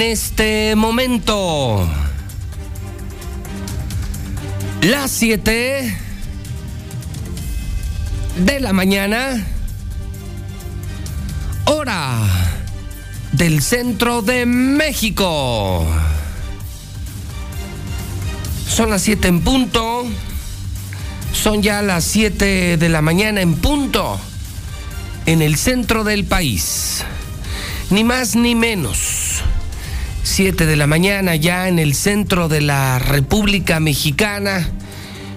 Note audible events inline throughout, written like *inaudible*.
En este momento las 7 de la mañana, hora del centro de México. Son las 7 en punto. Son ya las 7 de la mañana en punto en el centro del país. Ni más ni menos. 7 de la mañana ya en el centro de la República Mexicana.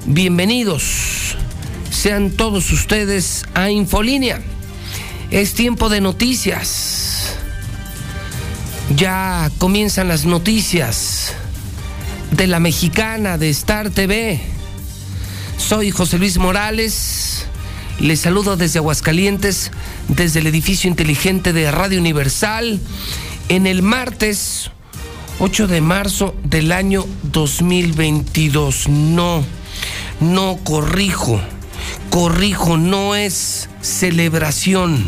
Bienvenidos sean todos ustedes a Infolínea. Es tiempo de noticias. Ya comienzan las noticias de la mexicana de Star TV. Soy José Luis Morales. Les saludo desde Aguascalientes, desde el edificio inteligente de Radio Universal, en el martes 8 de marzo del año 2022. No, no corrijo, corrijo, no es celebración,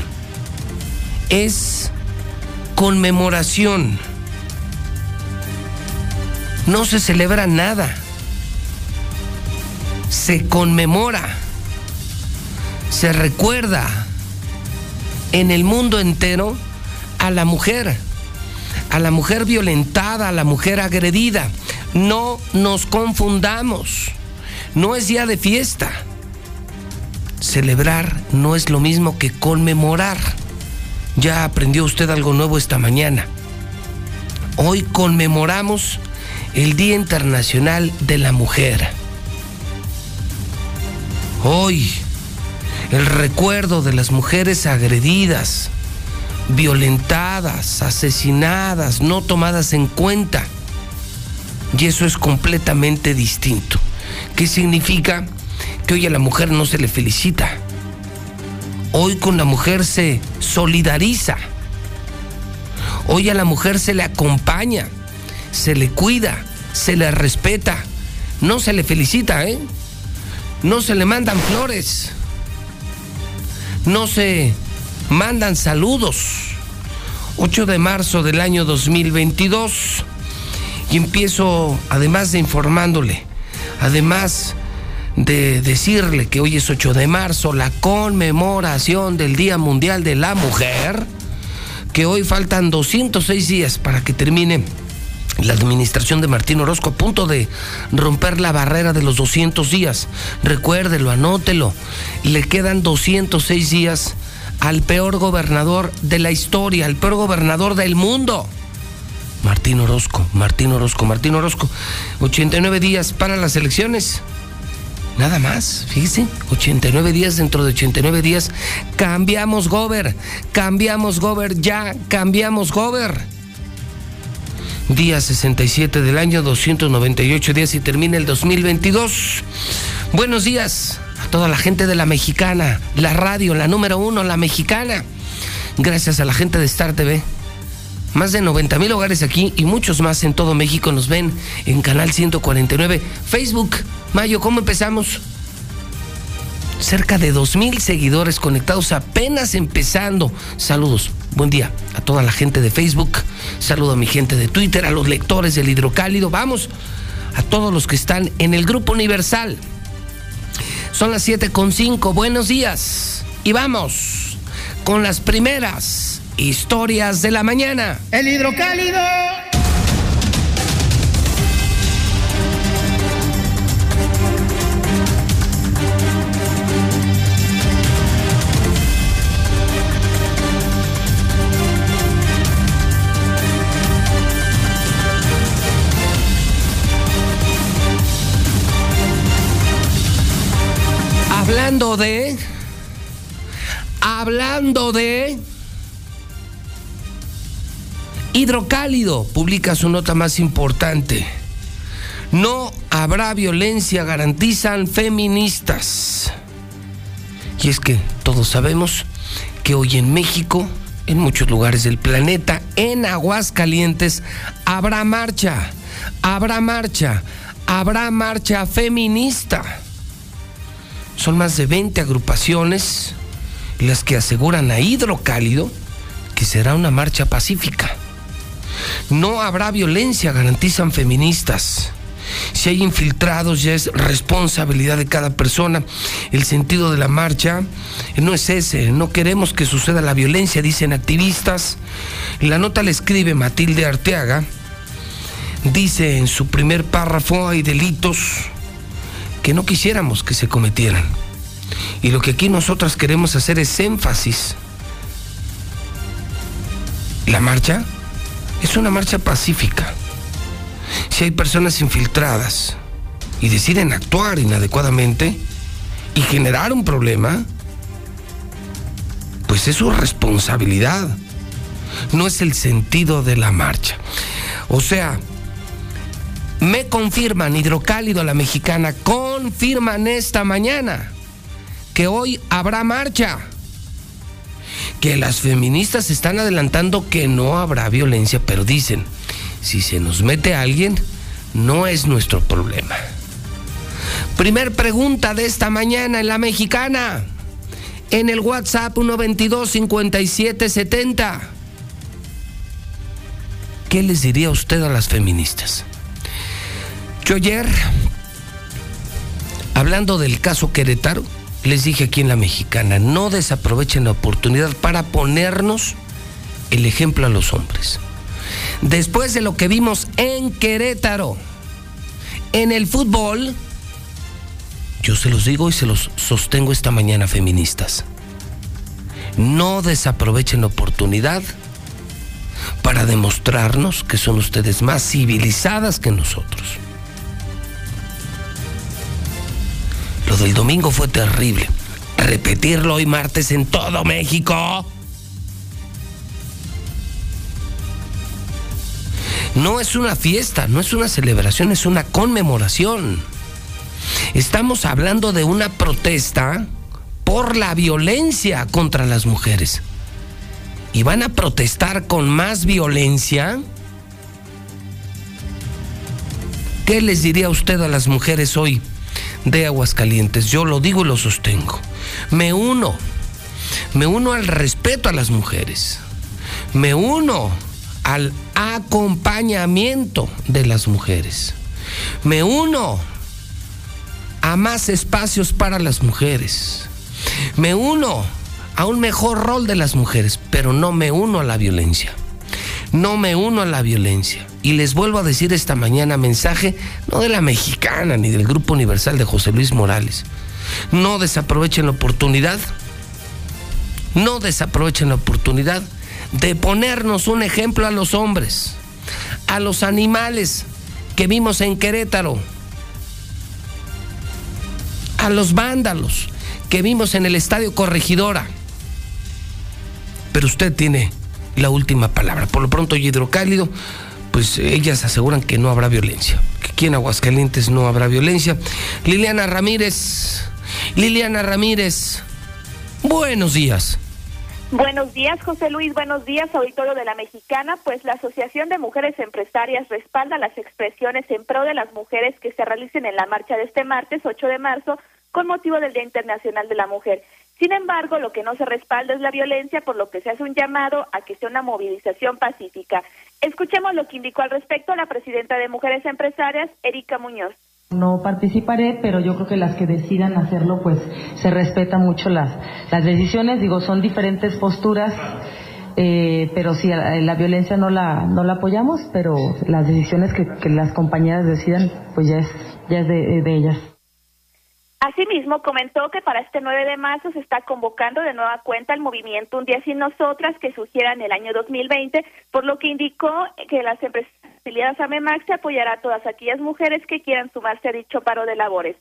es conmemoración. No se celebra nada, se conmemora, se recuerda en el mundo entero a la mujer, a la mujer violentada, a la mujer agredida. No nos confundamos, no es día de fiesta. Celebrar no es lo mismo que conmemorar. Ya aprendió usted algo nuevo esta mañana. Hoy conmemoramos el Día Internacional de la Mujer. Hoy, el recuerdo de las mujeres agredidas, violentadas, asesinadas, no tomadas en cuenta. Y eso es completamente distinto. ¿Qué significa? Que hoy a la mujer no se le felicita. Hoy con la mujer se solidariza. Hoy a la mujer se le acompaña, se le cuida, se le respeta. No se le felicita, ¿eh? No se le mandan flores. No se mandan saludos. 8 de marzo del año 2022. Y empiezo, además de informándole, además de decirle que hoy es 8 de marzo, la conmemoración del Día Mundial de la Mujer, que hoy faltan 206 días para que termine la administración de Martín Orozco a punto de romper la barrera de los 200 días. Recuérdelo, anótelo. Le quedan 206 días al peor gobernador de la historia, al peor gobernador del mundo. Martín Orozco, Martín Orozco, Martín Orozco. 89 días para las elecciones. Nada más, fíjese, 89 días dentro de 89 días. Cambiamos gober, cambiamos gober, ya cambiamos gober. Día 67 del año, 298 días y termina el 2022. Buenos días toda la gente de la mexicana, la radio, la número uno, la mexicana. Gracias a la gente de Star TV. Más de 90 mil hogares aquí y muchos más en todo México nos ven en Canal 149. Facebook, Mayo, ¿cómo empezamos? Cerca de 2 mil seguidores conectados apenas empezando. Saludos, buen día a toda la gente de Facebook. Saludo a mi gente de Twitter, a los lectores del Hidrocálido. Vamos a todos los que están en el Grupo Universal. Son las 7.5. Buenos días. Y vamos con las primeras historias de la mañana. El hidrocálido. Hablando de... Hablando de... Hidrocálido publica su nota más importante. No habrá violencia, garantizan feministas. Y es que todos sabemos que hoy en México, en muchos lugares del planeta, en Aguascalientes, habrá marcha, habrá marcha, habrá marcha feminista. Son más de 20 agrupaciones las que aseguran a Hidrocálido que será una marcha pacífica. No habrá violencia, garantizan feministas. Si hay infiltrados ya es responsabilidad de cada persona. El sentido de la marcha no es ese. No queremos que suceda la violencia, dicen activistas. La nota la escribe Matilde Arteaga. Dice en su primer párrafo hay delitos que no quisiéramos que se cometieran. Y lo que aquí nosotras queremos hacer es énfasis. La marcha es una marcha pacífica si hay personas infiltradas y deciden actuar inadecuadamente y generar un problema, pues es su responsabilidad. No es el sentido de la marcha. O sea, me confirman, hidrocálido la mexicana, confirman esta mañana que hoy habrá marcha. Que las feministas están adelantando que no habrá violencia, pero dicen, si se nos mete alguien, no es nuestro problema. Primer pregunta de esta mañana en la mexicana. En el WhatsApp 122 5770. ¿Qué les diría usted a las feministas? Yo ayer, hablando del caso Querétaro, les dije aquí en la mexicana, no desaprovechen la oportunidad para ponernos el ejemplo a los hombres después de lo que vimos en Querétaro, en el fútbol, yo se los digo y se los sostengo esta mañana, feministas. No desaprovechen la oportunidad para demostrarnos que son ustedes más civilizadas que nosotros. Lo del domingo fue terrible. Repetirlo hoy martes en todo México. no es una fiesta, no es una celebración, es una conmemoración. Estamos hablando de una protesta por la violencia contra las mujeres. ¿Y van a protestar con más violencia? ¿Qué les diría usted a las mujeres hoy de Aguascalientes? Yo lo digo y lo sostengo. Me uno, me uno al respeto a las mujeres. Me uno al acompañamiento de las mujeres. Me uno a más espacios para las mujeres. Me uno a un mejor rol de las mujeres, pero no me uno a la violencia. No me uno a la violencia. Y les vuelvo a decir esta mañana mensaje, no de la mexicana ni del Grupo Universal de José Luis Morales. No desaprovechen la oportunidad. No desaprovechen la oportunidad de ponernos un ejemplo a los hombres, a los animales que vimos en Querétaro, a los vándalos que vimos en el Estadio Corregidora. Pero usted tiene la última palabra. Por lo pronto, hidrocálido, pues ellas aseguran que no habrá violencia, que aquí en Aguascalientes no habrá violencia. Liliana Ramírez, Liliana Ramírez, buenos días. Buenos días, José Luis. Buenos días, auditorio de la Mexicana. Pues la Asociación de Mujeres Empresarias respalda las expresiones en pro de las mujeres que se realicen en la marcha de este martes 8 de marzo con motivo del Día Internacional de la Mujer. Sin embargo, lo que no se respalda es la violencia, por lo que se hace un llamado a que sea una movilización pacífica. Escuchemos lo que indicó al respecto la presidenta de Mujeres Empresarias, Erika Muñoz. No participaré, pero yo creo que las que decidan hacerlo, pues se respetan mucho las, las decisiones. Digo, son diferentes posturas, eh, pero sí, la, violencia no la, no la apoyamos, pero las decisiones que, que las compañeras decidan, pues ya es, ya es de, de ellas. Asimismo, comentó que para este 9 de marzo se está convocando de nueva cuenta el movimiento Un Día Sin Nosotras que sugiera en el año 2020, por lo que indicó que las empresas afiliadas a MEMAX se apoyará a todas aquellas mujeres que quieran sumarse a dicho paro de labores.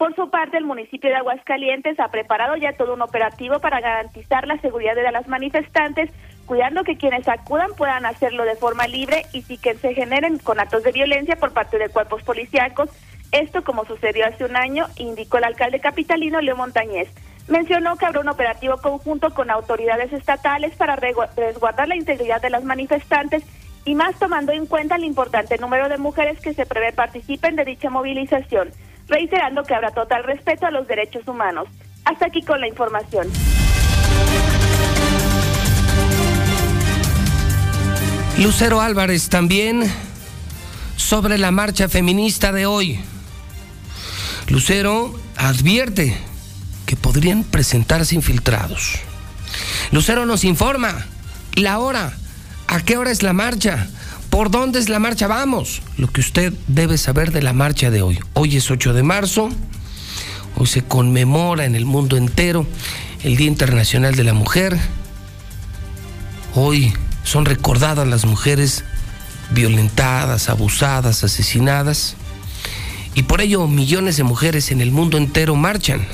Por su parte, el municipio de Aguascalientes ha preparado ya todo un operativo para garantizar la seguridad de las manifestantes, cuidando que quienes acudan puedan hacerlo de forma libre y sin que se generen con actos de violencia por parte de cuerpos policíacos. Esto, como sucedió hace un año, indicó el alcalde capitalino Leo Montañez. Mencionó que habrá un operativo conjunto con autoridades estatales para resguardar la integridad de las manifestantes y más tomando en cuenta el importante número de mujeres que se prevé participen de dicha movilización, reiterando que habrá total respeto a los derechos humanos. Hasta aquí con la información. Lucero Álvarez también sobre la marcha feminista de hoy. Lucero advierte que podrían presentarse infiltrados. Lucero nos informa la hora, a qué hora es la marcha, por dónde es la marcha, vamos, lo que usted debe saber de la marcha de hoy. Hoy es 8 de marzo, hoy se conmemora en el mundo entero el Día Internacional de la Mujer. Hoy son recordadas las mujeres violentadas, abusadas, asesinadas. Y por ello millones de mujeres en el mundo entero marchan.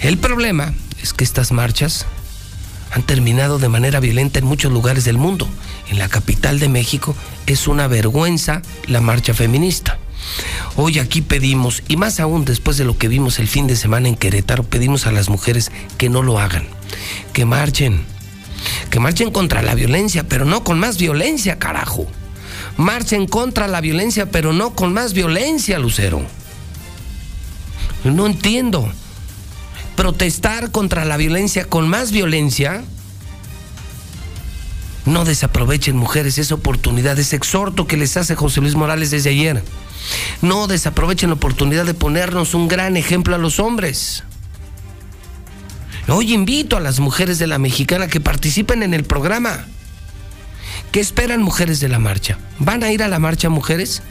El problema es que estas marchas han terminado de manera violenta en muchos lugares del mundo. En la capital de México es una vergüenza la marcha feminista. Hoy aquí pedimos, y más aún después de lo que vimos el fin de semana en Querétaro, pedimos a las mujeres que no lo hagan, que marchen, que marchen contra la violencia, pero no con más violencia, carajo. Marchen contra la violencia, pero no con más violencia, Lucero. No entiendo. Protestar contra la violencia con más violencia. No desaprovechen, mujeres, esa oportunidad, ese exhorto que les hace José Luis Morales desde ayer. No desaprovechen la oportunidad de ponernos un gran ejemplo a los hombres. Hoy invito a las mujeres de la mexicana que participen en el programa. ¿Qué esperan mujeres de la marcha? ¿Van a ir a la marcha mujeres?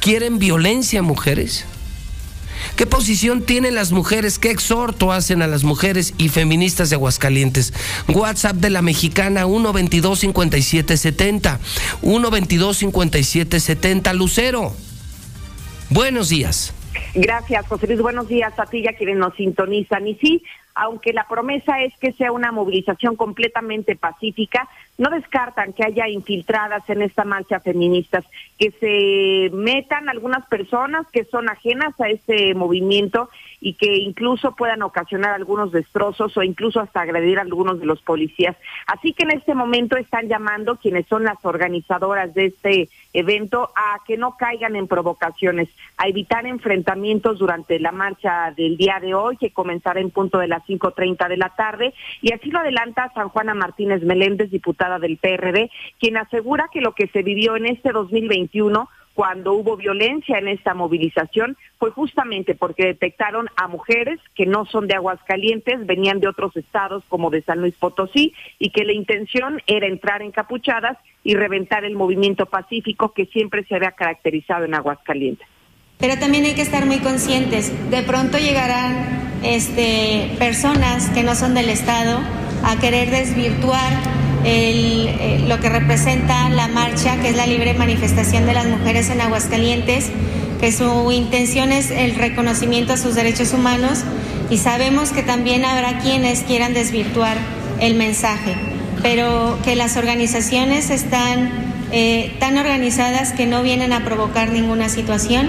¿Quieren violencia mujeres? ¿Qué posición tienen las mujeres? ¿Qué exhorto hacen a las mujeres y feministas de Aguascalientes? WhatsApp de la mexicana 122 5770 122 5770 Lucero. Buenos días. Gracias, José Luis. Buenos días a ti y a quienes nos sintonizan. Y sí, aunque la promesa es que sea una movilización completamente pacífica, no descartan que haya infiltradas en esta marcha feministas, que se metan algunas personas que son ajenas a este movimiento y que incluso puedan ocasionar algunos destrozos o incluso hasta agredir a algunos de los policías. Así que en este momento están llamando quienes son las organizadoras de este evento a que no caigan en provocaciones, a evitar enfrentamientos durante la marcha del día de hoy, que comenzará en punto de las 5.30 de la tarde, y así lo adelanta San Juana Martínez Meléndez, diputada del PRD, quien asegura que lo que se vivió en este 2021 cuando hubo violencia en esta movilización fue justamente porque detectaron a mujeres que no son de Aguascalientes, venían de otros estados como de San Luis Potosí y que la intención era entrar encapuchadas y reventar el movimiento pacífico que siempre se había caracterizado en Aguascalientes. Pero también hay que estar muy conscientes, de pronto llegarán este, personas que no son del estado a querer desvirtuar eh, lo que representa la marcha, que es la libre manifestación de las mujeres en Aguascalientes, que su intención es el reconocimiento a sus derechos humanos y sabemos que también habrá quienes quieran desvirtuar el mensaje, pero que las organizaciones están eh, tan organizadas que no vienen a provocar ninguna situación,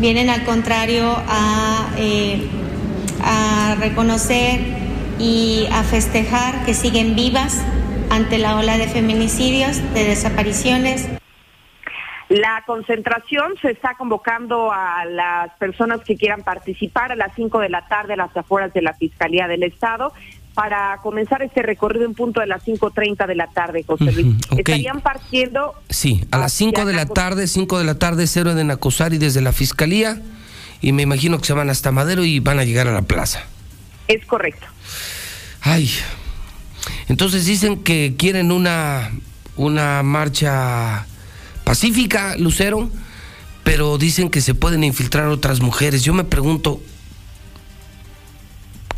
vienen al contrario a, eh, a reconocer y a festejar que siguen vivas ante la ola de feminicidios, de desapariciones. La concentración se está convocando a las personas que quieran participar a las 5 de la tarde a las afueras de la Fiscalía del Estado para comenzar este recorrido en punto de las 5.30 de la tarde, José Luis. Estarían partiendo... Sí, a las 5 de la tarde, 5 de la tarde, cero de Nacosari desde la Fiscalía y me imagino que se van hasta Madero y van a llegar a la plaza. Es correcto. Ay, entonces dicen que quieren una, una marcha pacífica, Lucero, pero dicen que se pueden infiltrar otras mujeres. Yo me pregunto,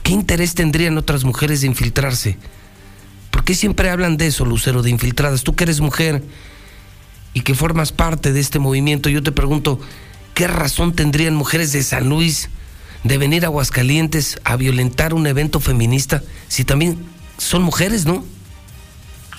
¿qué interés tendrían otras mujeres de infiltrarse? ¿Por qué siempre hablan de eso, Lucero, de infiltradas? Tú que eres mujer y que formas parte de este movimiento, yo te pregunto, ¿qué razón tendrían mujeres de San Luis de venir a Aguascalientes a violentar un evento feminista si también son mujeres, ¿no?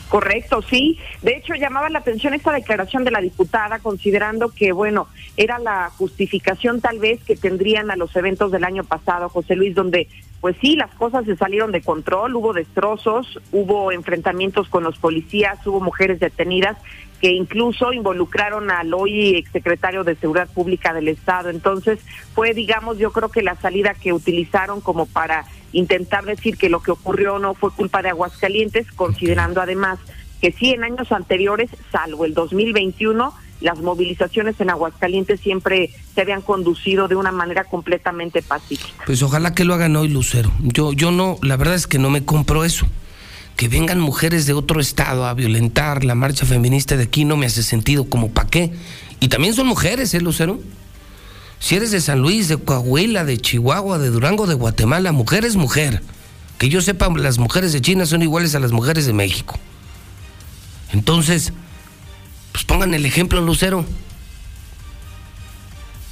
Correcto, sí. De hecho, llamaba la atención esta declaración de la diputada, considerando que, bueno, era la justificación tal vez que tendrían a los eventos del año pasado, José Luis, donde, pues sí, las cosas se salieron de control, hubo destrozos, hubo enfrentamientos con los policías, hubo mujeres detenidas que incluso involucraron al hoy exsecretario de Seguridad Pública del Estado. Entonces, fue, digamos, yo creo que la salida que utilizaron como para intentar decir que lo que ocurrió no fue culpa de Aguascalientes, considerando además que sí en años anteriores, salvo el 2021, las movilizaciones en Aguascalientes siempre se habían conducido de una manera completamente pacífica. Pues ojalá que lo hagan hoy, Lucero. Yo, yo no, la verdad es que no me compro eso. Que vengan mujeres de otro estado a violentar la marcha feminista de aquí no me hace sentido, como para qué. Y también son mujeres, ¿eh, Lucero? Si eres de San Luis, de Coahuila, de Chihuahua, de Durango, de Guatemala, mujer es mujer. Que yo sepa, las mujeres de China son iguales a las mujeres de México. Entonces, pues pongan el ejemplo, Lucero.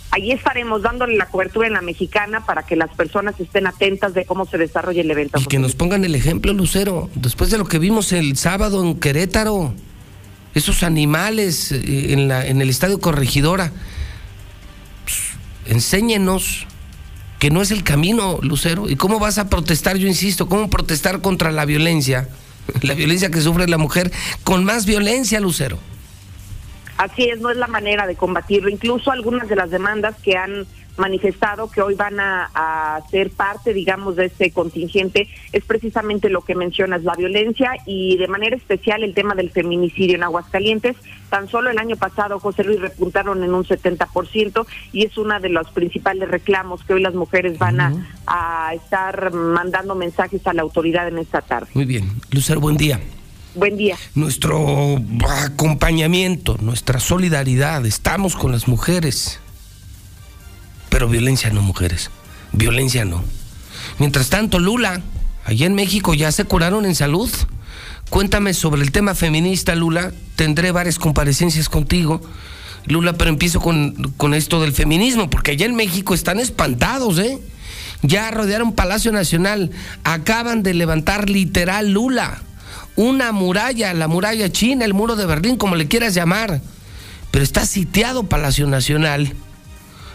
Allí estaremos dándole la cobertura en la mexicana para que las personas estén atentas de cómo se desarrolla el evento. Y que nos pongan el ejemplo, Lucero. Después de lo que vimos el sábado en Querétaro, esos animales eh, en, la, en el estadio Corregidora, enséñenos que no es el camino, Lucero. ¿Y cómo vas a protestar? Yo insisto, ¿cómo protestar contra la violencia? *laughs* La violencia que sufre la mujer con más violencia, Lucero. Así es, no es la manera de combatirlo. Incluso algunas de las demandas que han manifestado que hoy van a, ser parte, digamos, de este contingente, es precisamente lo que mencionas, la violencia y de manera especial el tema del feminicidio en Aguascalientes. Tan solo el año pasado, José Luis, repuntaron en un 70% y es uno de los principales reclamos que hoy las mujeres van a, a estar mandando mensajes a la autoridad en esta tarde. Muy bien. Lucero, buen día. Buen día. Nuestro acompañamiento, nuestra solidaridad, estamos con las mujeres. Pero violencia no, mujeres. Violencia no. Mientras tanto, Lula, allá en México ya se curaron en salud. Cuéntame sobre el tema feminista, Lula. Tendré varias comparecencias contigo. Lula, pero empiezo con, con esto del feminismo, porque allá en México están espantados, ¿eh? Ya rodearon Palacio Nacional. Acaban de levantar literal Lula una muralla, la muralla china, el muro de Berlín, como le quieras llamar. Pero está sitiado Palacio Nacional.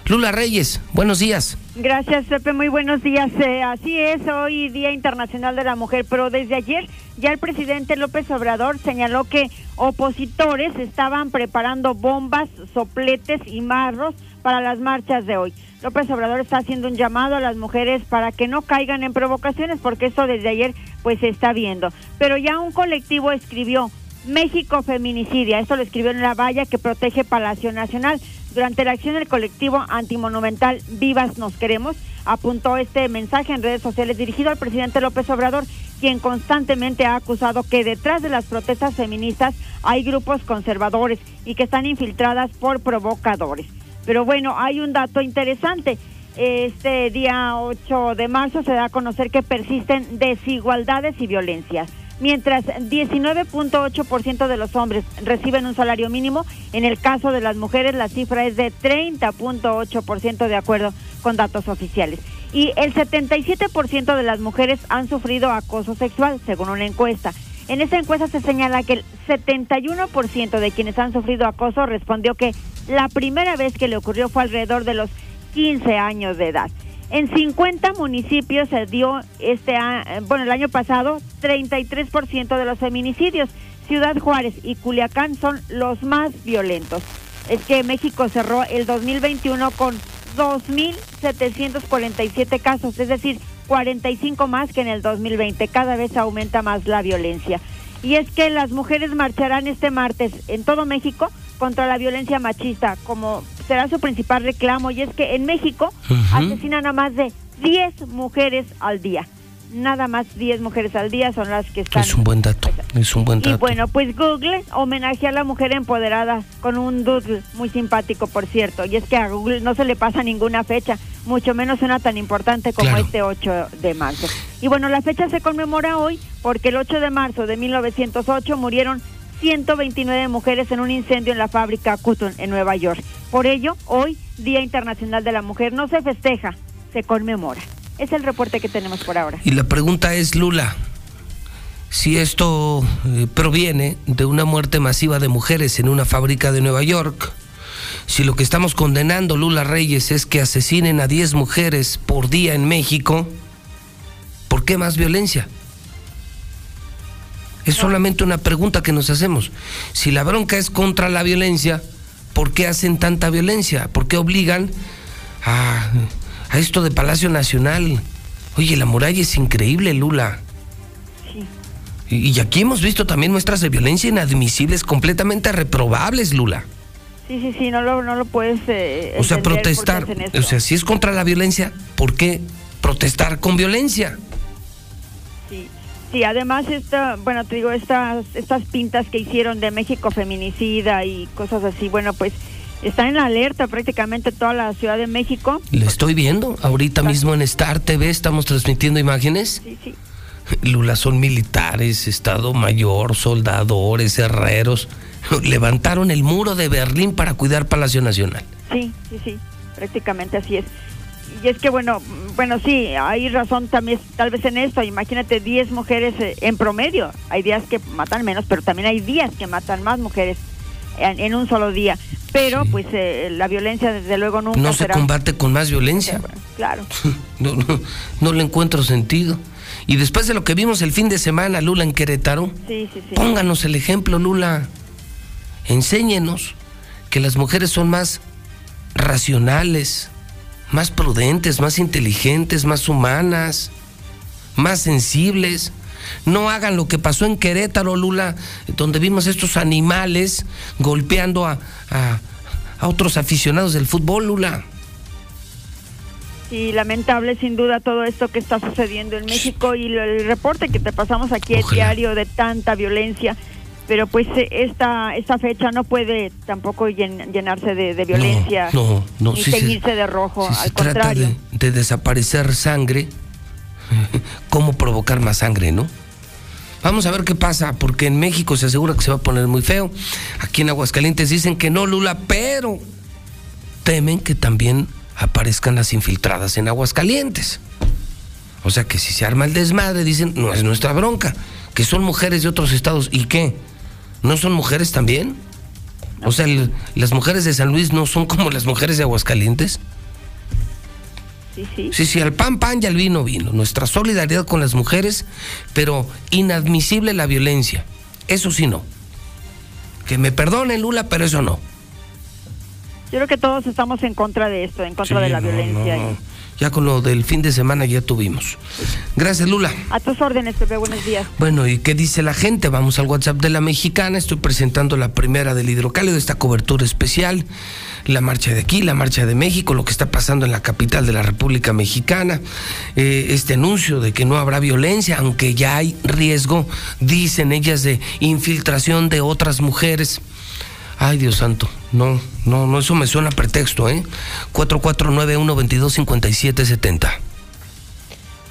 Lula Reyes, buenos días. Gracias, Pepe. Muy buenos días. Eh, así es, hoy Día Internacional de la Mujer, pero desde ayer ya el presidente López Obrador señaló que opositores estaban preparando bombas, sopletes y marros para las marchas de hoy. López Obrador está haciendo un llamado a las mujeres para que no caigan en provocaciones, porque esto desde ayer pues se está viendo. Pero ya un colectivo escribió México feminicidia, esto lo escribió en la valla que protege Palacio Nacional. Durante la acción del colectivo antimonumental Vivas Nos Queremos, apuntó este mensaje en redes sociales dirigido al presidente López Obrador, quien constantemente ha acusado que detrás de las protestas feministas hay grupos conservadores y que están infiltradas por provocadores. Pero bueno, hay un dato interesante. Este día 8 de marzo se da a conocer que persisten desigualdades y violencias. Mientras 19.8% de los hombres reciben un salario mínimo, en el caso de las mujeres la cifra es de 30.8% de acuerdo con datos oficiales. Y el 77% de las mujeres han sufrido acoso sexual, según una encuesta. En esa encuesta se señala que el 71% de quienes han sufrido acoso respondió que la primera vez que le ocurrió fue alrededor de los 15 años de edad. En 50 municipios se dio este bueno, el año pasado 33% de los feminicidios. Ciudad Juárez y Culiacán son los más violentos. Es que México cerró el 2021 con 2.747 casos, es decir, 45 más que en el 2020. Cada vez aumenta más la violencia. Y es que las mujeres marcharán este martes en todo México contra la violencia machista, como será su principal reclamo. Y es que en México asesinan a más de 10 mujeres al día nada más 10 mujeres al día son las que están. Es un buen dato, es un buen dato. Y bueno, pues Google homenajea a la mujer empoderada con un doodle muy simpático, por cierto. Y es que a Google no se le pasa ninguna fecha, mucho menos una tan importante como este 8 de marzo. Y bueno, la fecha se conmemora hoy porque el 8 de marzo de 1908 murieron 129 mujeres en un incendio en la fábrica Cotton en Nueva York. Por ello, hoy, Día Internacional de la Mujer, no se festeja, se conmemora. Es el reporte que tenemos por ahora. Y la pregunta es, Lula, si esto eh, proviene de una muerte masiva de mujeres en una fábrica de Nueva York, si lo que estamos condenando, Lula Reyes, es que asesinen a 10 mujeres por día en México, ¿por qué más violencia? Es solamente una pregunta que nos hacemos. Si la bronca es contra la violencia, ¿por qué hacen tanta violencia? ¿Por qué obligan a a esto de Palacio Nacional. Oye, la muralla es increíble, Lula. Sí. Y aquí hemos visto también muestras de violencia inadmisibles, completamente reprobables, Lula. Sí, sí, sí, no lo, no lo puedes... Eh, o sea, protestar, o sea, si es contra la violencia, ¿por qué protestar con violencia? Sí, sí además, esta, bueno, te digo, estas, estas pintas que hicieron de México feminicida y cosas así, bueno, pues están en alerta prácticamente toda la Ciudad de México. Le estoy viendo, ahorita mismo en Star TV estamos transmitiendo imágenes. Sí, sí. Lula son militares, Estado Mayor, soldadores, herreros. *laughs* Levantaron el muro de Berlín para cuidar Palacio Nacional. Sí, sí, sí, prácticamente así es. Y es que bueno, bueno, sí, hay razón también tal vez en esto. Imagínate 10 mujeres eh, en promedio. Hay días que matan menos, pero también hay días que matan más mujeres en, un solo día. Pero pues eh, la violencia desde luego nunca No se combate con más violencia. Claro. *laughs* no, no, no le encuentro sentido. Y después de lo que vimos el fin de semana, Lula, en Querétaro, pónganos el ejemplo, Lula. Enséñenos que las mujeres son más racionales, más prudentes, más inteligentes, más humanas, más sensibles. No hagan lo que pasó en Querétaro, Lula, donde vimos estos animales golpeando a, a, a otros aficionados del fútbol, Lula. Y lamentable sin duda todo esto que está sucediendo en México y el reporte que te pasamos aquí el diario de tanta violencia. Pero pues eh, esta, esta fecha no puede tampoco llenarse de, violencia no, no, ni seguirse de rojo, si al se contrario. Trata de, de desaparecer sangre, *laughs* ¿cómo provocar más sangre, no? Vamos a ver qué pasa, porque en México se asegura que se va a poner muy feo. Aquí en Aguascalientes dicen que no, Lula, pero temen que también aparezcan las infiltradas en aguas calientes. O sea que si se arma el desmadre, dicen, no es nuestra bronca, que son mujeres de otros estados. ¿Y qué? ¿No son mujeres también? O sea, las mujeres de San Luis no son como las mujeres de Aguascalientes. Sí, sí. Sí, sí, al pan, pan y al vino, vino. Nuestra solidaridad con las mujeres, pero inadmisible la violencia. Eso sí no. Que me perdone Lula, pero eso no. Yo creo que todos estamos en contra de esto, en contra de la violencia. Ya con lo del fin de semana ya tuvimos. Gracias, Lula. A tus órdenes, Pepe, buenos días. Bueno, ¿y qué dice la gente? Vamos al WhatsApp de la mexicana. Estoy presentando la primera del hidrocálido, esta cobertura especial. La marcha de aquí, la marcha de México, lo que está pasando en la capital de la República Mexicana. Eh, este anuncio de que no habrá violencia, aunque ya hay riesgo, dicen ellas, de infiltración de otras mujeres. Ay, Dios santo. No, no, no, eso me suena a pretexto, ¿eh? 4491-225770.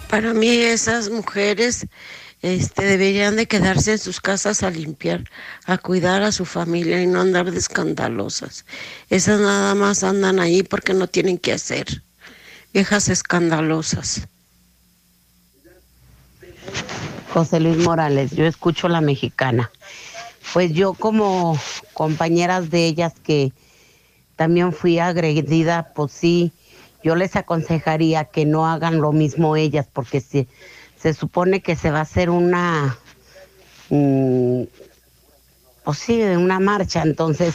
Para mí esas mujeres este, deberían de quedarse en sus casas a limpiar, a cuidar a su familia y no andar de escandalosas. Esas nada más andan ahí porque no tienen que hacer. Viejas escandalosas. José Luis Morales, yo escucho la mexicana pues yo como compañeras de ellas que también fui agredida, pues sí, yo les aconsejaría que no hagan lo mismo ellas, porque se, se supone que se va a hacer una, mm, pues sí, una marcha, entonces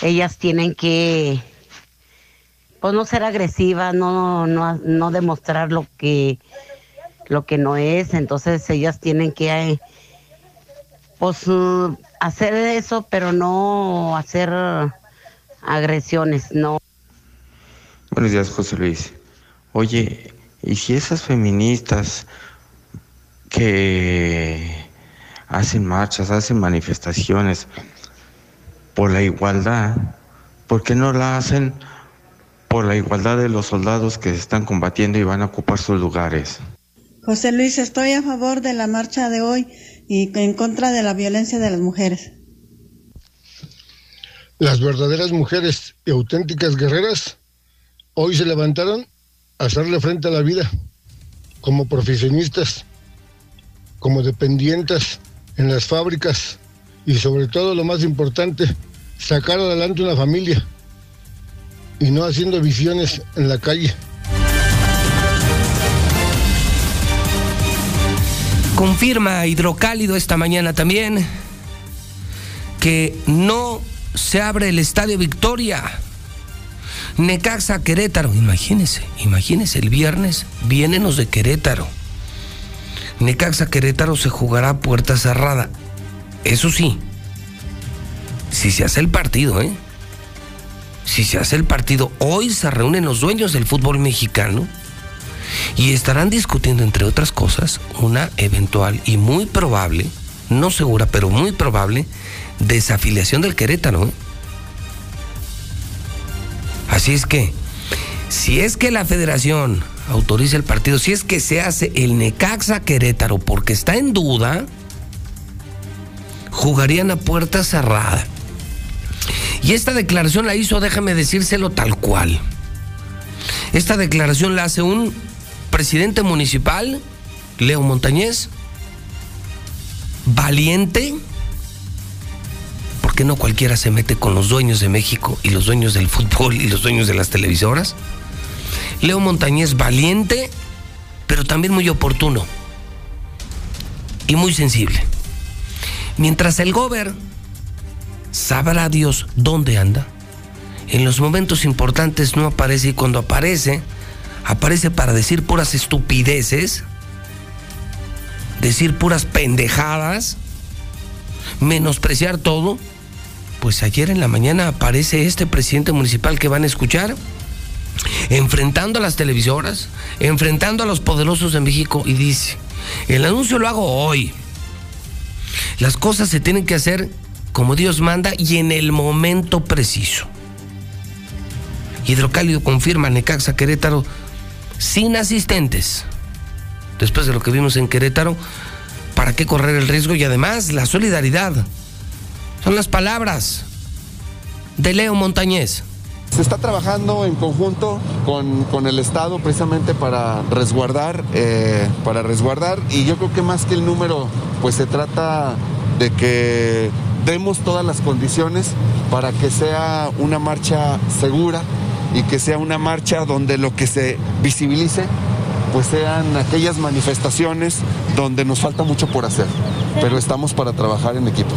ellas tienen que, pues no ser agresivas, no, no, no demostrar lo que, lo que no es, entonces ellas tienen que, pues hacer eso, pero no hacer agresiones, no. Buenos días, José Luis. Oye, ¿y si esas feministas que hacen marchas, hacen manifestaciones por la igualdad, ¿por qué no la hacen por la igualdad de los soldados que están combatiendo y van a ocupar sus lugares? José Luis, estoy a favor de la marcha de hoy y en contra de la violencia de las mujeres. Las verdaderas mujeres y auténticas guerreras hoy se levantaron a hacerle frente a la vida como profesionistas, como dependientes en las fábricas y sobre todo lo más importante, sacar adelante una familia y no haciendo visiones en la calle. Confirma Hidrocálido esta mañana también que no se abre el Estadio Victoria. Necaxa Querétaro, imagínense, imagínense, el viernes vienen los de Querétaro. Necaxa Querétaro se jugará a puerta cerrada. Eso sí, si se hace el partido, ¿eh? Si se hace el partido, hoy se reúnen los dueños del fútbol mexicano y estarán discutiendo, entre otras cosas, una eventual y muy probable, no segura, pero muy probable, desafiliación del Querétaro. ¿eh? Así es que, si es que la federación autoriza el partido, si es que se hace el Necaxa Querétaro porque está en duda, jugarían a puerta cerrada. Y esta declaración la hizo, déjame decírselo tal cual. Esta declaración la hace un presidente municipal, Leo Montañez, valiente, porque no cualquiera se mete con los dueños de México y los dueños del fútbol y los dueños de las televisoras. Leo Montañez valiente, pero también muy oportuno y muy sensible. Mientras el gober sabrá Dios dónde anda, en los momentos importantes no aparece y cuando aparece, aparece para decir puras estupideces, decir puras pendejadas, menospreciar todo. Pues ayer en la mañana aparece este presidente municipal que van a escuchar enfrentando a las televisoras, enfrentando a los poderosos de México y dice, el anuncio lo hago hoy. Las cosas se tienen que hacer como Dios manda y en el momento preciso. Hidrocálido confirma Necaxa Querétaro sin asistentes. Después de lo que vimos en Querétaro, ¿para qué correr el riesgo? Y además, la solidaridad. Son las palabras de Leo Montañez. Se está trabajando en conjunto con, el Estado precisamente para resguardar, eh, para resguardar y yo creo que más que el número, pues se trata de que demos todas las condiciones para que sea una marcha segura y que sea una marcha donde lo que se visibilice pues sean aquellas manifestaciones donde nos falta mucho por hacer, pero estamos para trabajar en equipo.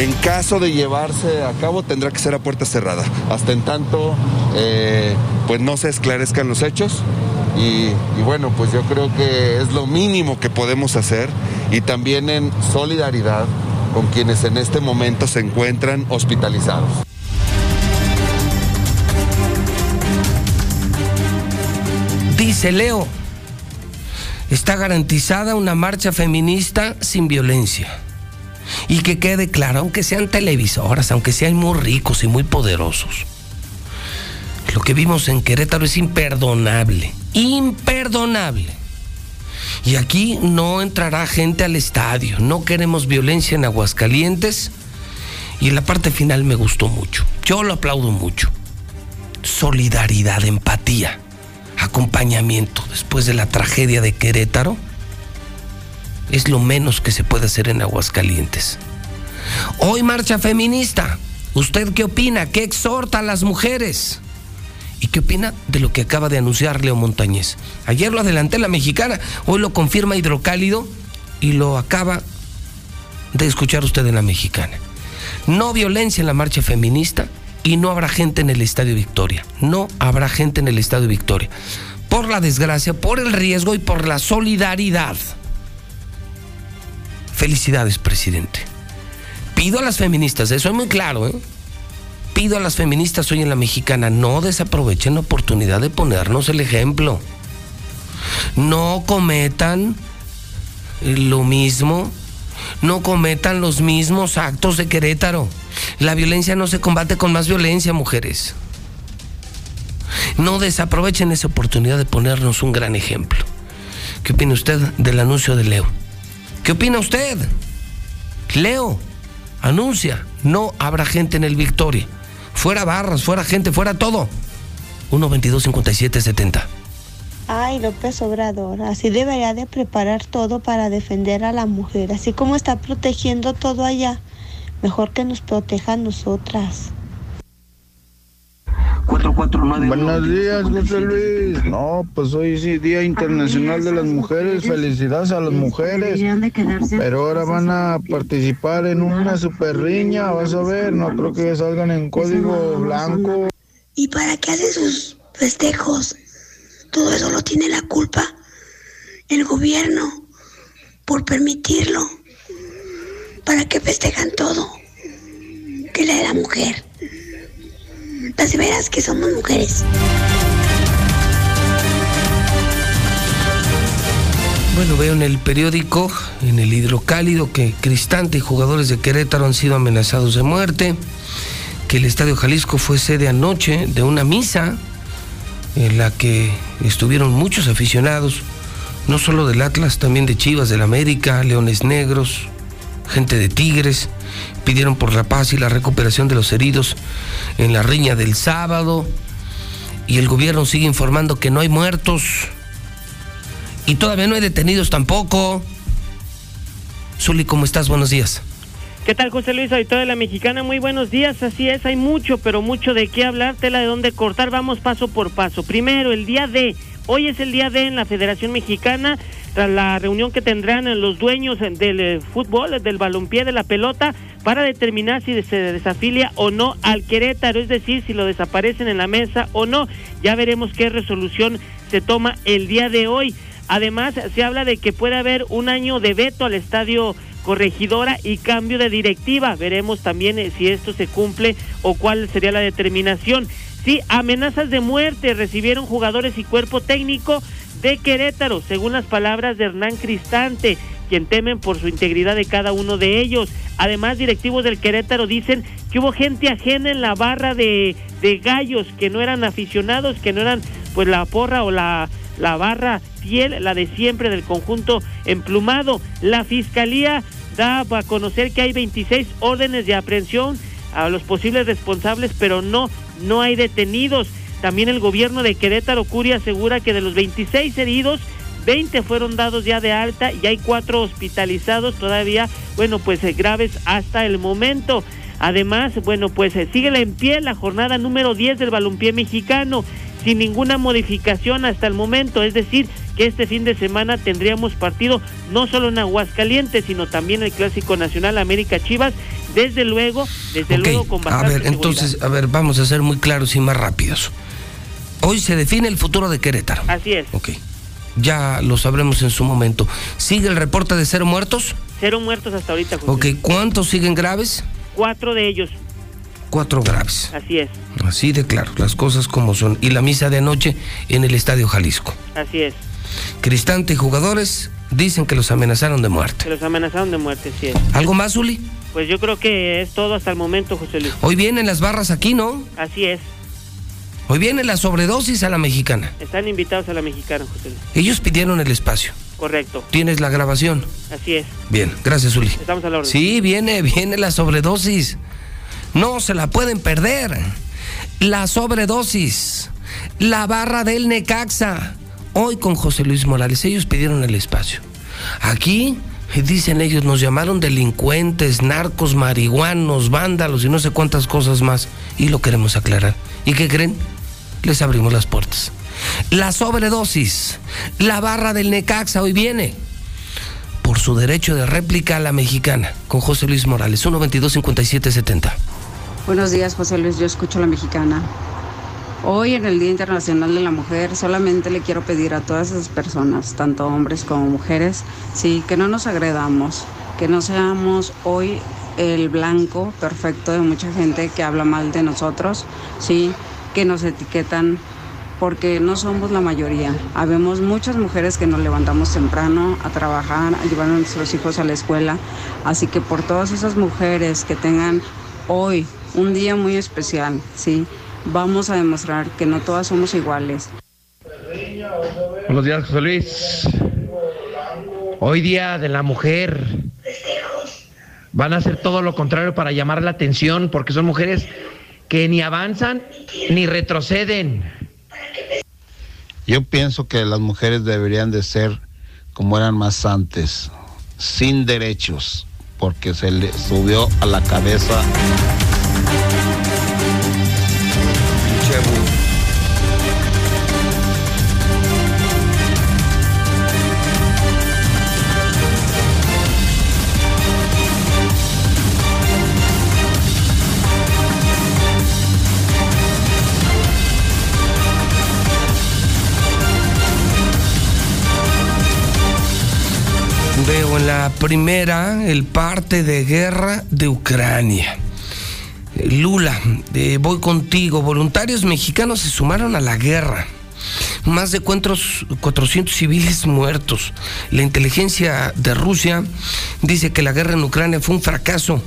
En caso de llevarse a cabo, tendrá que ser a puerta cerrada. Hasta en tanto, eh, pues no se esclarezcan los hechos. Y, bueno, pues yo creo que es lo mínimo que podemos hacer y también en solidaridad con quienes en este momento se encuentran hospitalizados. Dice Leo, está garantizada una marcha feminista sin violencia. Y que quede claro, aunque sean televisoras, aunque sean muy ricos y muy poderosos, lo que vimos en Querétaro es imperdonable, imperdonable. Y aquí no entrará gente al estadio, no queremos violencia en Aguascalientes. Y la parte final me gustó mucho, yo lo aplaudo mucho. Solidaridad, empatía, acompañamiento después de la tragedia de Querétaro es lo menos que se puede hacer en Aguascalientes. Hoy marcha feminista. ¿Usted qué opina? ¿Qué exhorta a las mujeres? ¿Y qué opina de lo que acaba de anunciar Leo Montañez? Ayer lo adelanté la mexicana, hoy lo confirma Hidrocálido y lo acaba de escuchar usted en la mexicana. No violencia en la marcha feminista y no habrá gente en el Estadio Victoria. No habrá gente en el Estadio Victoria. Por la desgracia, por el riesgo y por la solidaridad. Felicidades, presidente. Pido a las feministas, eso es muy claro, ¿eh? Pido a las feministas hoy en la mexicana, no desaprovechen la oportunidad de ponernos el ejemplo. No cometan lo mismo, no cometan los mismos actos de Querétaro. La violencia no se combate con más violencia, mujeres. No desaprovechen esa oportunidad de ponernos un gran ejemplo. ¿Qué opina usted del anuncio de Leo? ¿Qué opina usted? Leo anuncia, no habrá gente en el Victoria. Fuera barras, fuera gente, fuera todo. 1 22 57 70. Ay, López Obrador, así debería de preparar todo para defender a la mujer, así como está protegiendo todo allá. Mejor que nos proteja a nosotras. Buenos días, José Luis. No, pues hoy sí, Día Internacional de las Mujeres. Felicidades a las mujeres. Pero ahora van a participar en una super riña, vas a ver. No creo que salgan en código blanco. ¿Y para qué hacen sus festejos? Todo eso lo tiene la culpa el gobierno por permitirlo. ¿Para qué festejan todo? Que la de la mujer. Las veras que somos mujeres. Bueno, veo en el periódico, en el hidrocálido, que Cristante y jugadores de Querétaro han sido amenazados de muerte, que el Estadio Jalisco fue sede anoche de una misa en la que estuvieron muchos aficionados, no solo del Atlas, también de Chivas, del América, Leones Negros, gente de Tigres, pidieron por la paz y la recuperación de los heridos en la riña del sábado, y el gobierno sigue informando que no hay muertos, y todavía no hay detenidos tampoco. Zuli, ¿cómo estás? Buenos días. ¿Qué tal, José Luis, auditor de la Mexicana? Muy buenos días. Así es, hay mucho, pero mucho de qué hablar, tela de dónde cortar. Vamos paso por paso. Primero, el día de. Hoy es el día de en la Federación Mexicana, tras la reunión que tendrán los dueños del eh, fútbol, del balompié, de la pelota, para determinar si se desafilia o no al Querétaro, es decir, si lo desaparecen en la mesa o no. Ya veremos qué resolución se toma el día de hoy. Además, se habla de que puede haber un año de veto al estadio corregidora y cambio de directiva. Veremos también eh, si esto se cumple o cuál sería la determinación. Sí, amenazas de muerte recibieron jugadores y cuerpo técnico de Querétaro, según las palabras de Hernán Cristante, quien temen por su integridad de cada uno de ellos. Además, directivos del Querétaro dicen que hubo gente ajena en la barra de, de gallos, que no eran aficionados, que no eran pues la porra o la, la barra fiel, la de siempre del conjunto emplumado. La fiscalía da a conocer que hay 26 órdenes de aprehensión a los posibles responsables, pero no, no hay detenidos. También el gobierno de Querétaro Curia asegura que de los 26 heridos, 20 fueron dados ya de alta y hay cuatro hospitalizados todavía, bueno, pues eh, graves hasta el momento. Además, bueno, pues eh, sigue en pie la jornada número 10 del balompié mexicano sin ninguna modificación hasta el momento, es decir, que este fin de semana tendríamos partido no solo en Aguascalientes, sino también el Clásico Nacional América Chivas, desde luego, desde luego con bastante A ver, entonces, a ver, vamos a ser muy claros y más rápidos. Hoy se define el futuro de Querétaro. Así es. Ok. Ya lo sabremos en su momento. ¿Sigue el reporte de cero muertos? Cero muertos hasta ahorita. José. Ok, ¿cuántos siguen graves? Cuatro de ellos. Cuatro graves. Así es. Así de claro, las cosas como son. Y la misa de anoche en el Estadio Jalisco. Así es. Cristante y jugadores dicen que los amenazaron de muerte. Que los amenazaron de muerte, sí es. ¿Algo más, Uli? Pues yo creo que es todo hasta el momento, José Luis. Hoy vienen las barras aquí, ¿no? Así es. Hoy viene la sobredosis a la mexicana. Están invitados a la mexicana, José Luis. Ellos pidieron el espacio. Correcto. ¿Tienes la grabación? Así es. Bien, gracias, Uli. Estamos a la orden. Sí, viene, viene la sobredosis. No se la pueden perder. La sobredosis. La barra del Necaxa. Hoy con José Luis Morales. Ellos pidieron el espacio. Aquí, dicen ellos, nos llamaron delincuentes, narcos, marihuanos, vándalos y no sé cuántas cosas más. Y lo queremos aclarar. ¿Y qué creen? Les abrimos las puertas. La sobredosis. La barra del Necaxa hoy viene por su derecho de réplica a la mexicana con José Luis Morales, 122-5770. Buenos días, José Luis. Yo escucho la mexicana. Hoy en el Día Internacional de la Mujer solamente le quiero pedir a todas esas personas, tanto hombres como mujeres, sí, que no nos agredamos, que no seamos hoy el blanco perfecto de mucha gente que habla mal de nosotros, sí, que nos etiquetan porque no somos la mayoría. Habemos muchas mujeres que nos levantamos temprano a trabajar, a llevar a nuestros hijos a la escuela. Así que por todas esas mujeres que tengan hoy un día muy especial, ¿sí? vamos a demostrar que no todas somos iguales. Buenos días, José Luis. Hoy día de la mujer. Van a hacer todo lo contrario para llamar la atención porque son mujeres que ni avanzan ni retroceden. Yo pienso que las mujeres deberían de ser como eran más antes, sin derechos, porque se le subió a la cabeza. La primera el parte de guerra de Ucrania. Lula, eh, voy contigo. Voluntarios mexicanos se sumaron a la guerra. Más de 400 civiles muertos. La inteligencia de Rusia dice que la guerra en Ucrania fue un fracaso.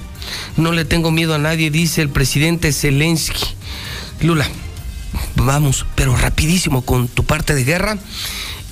No le tengo miedo a nadie, dice el presidente Zelensky. Lula, vamos, pero rapidísimo con tu parte de guerra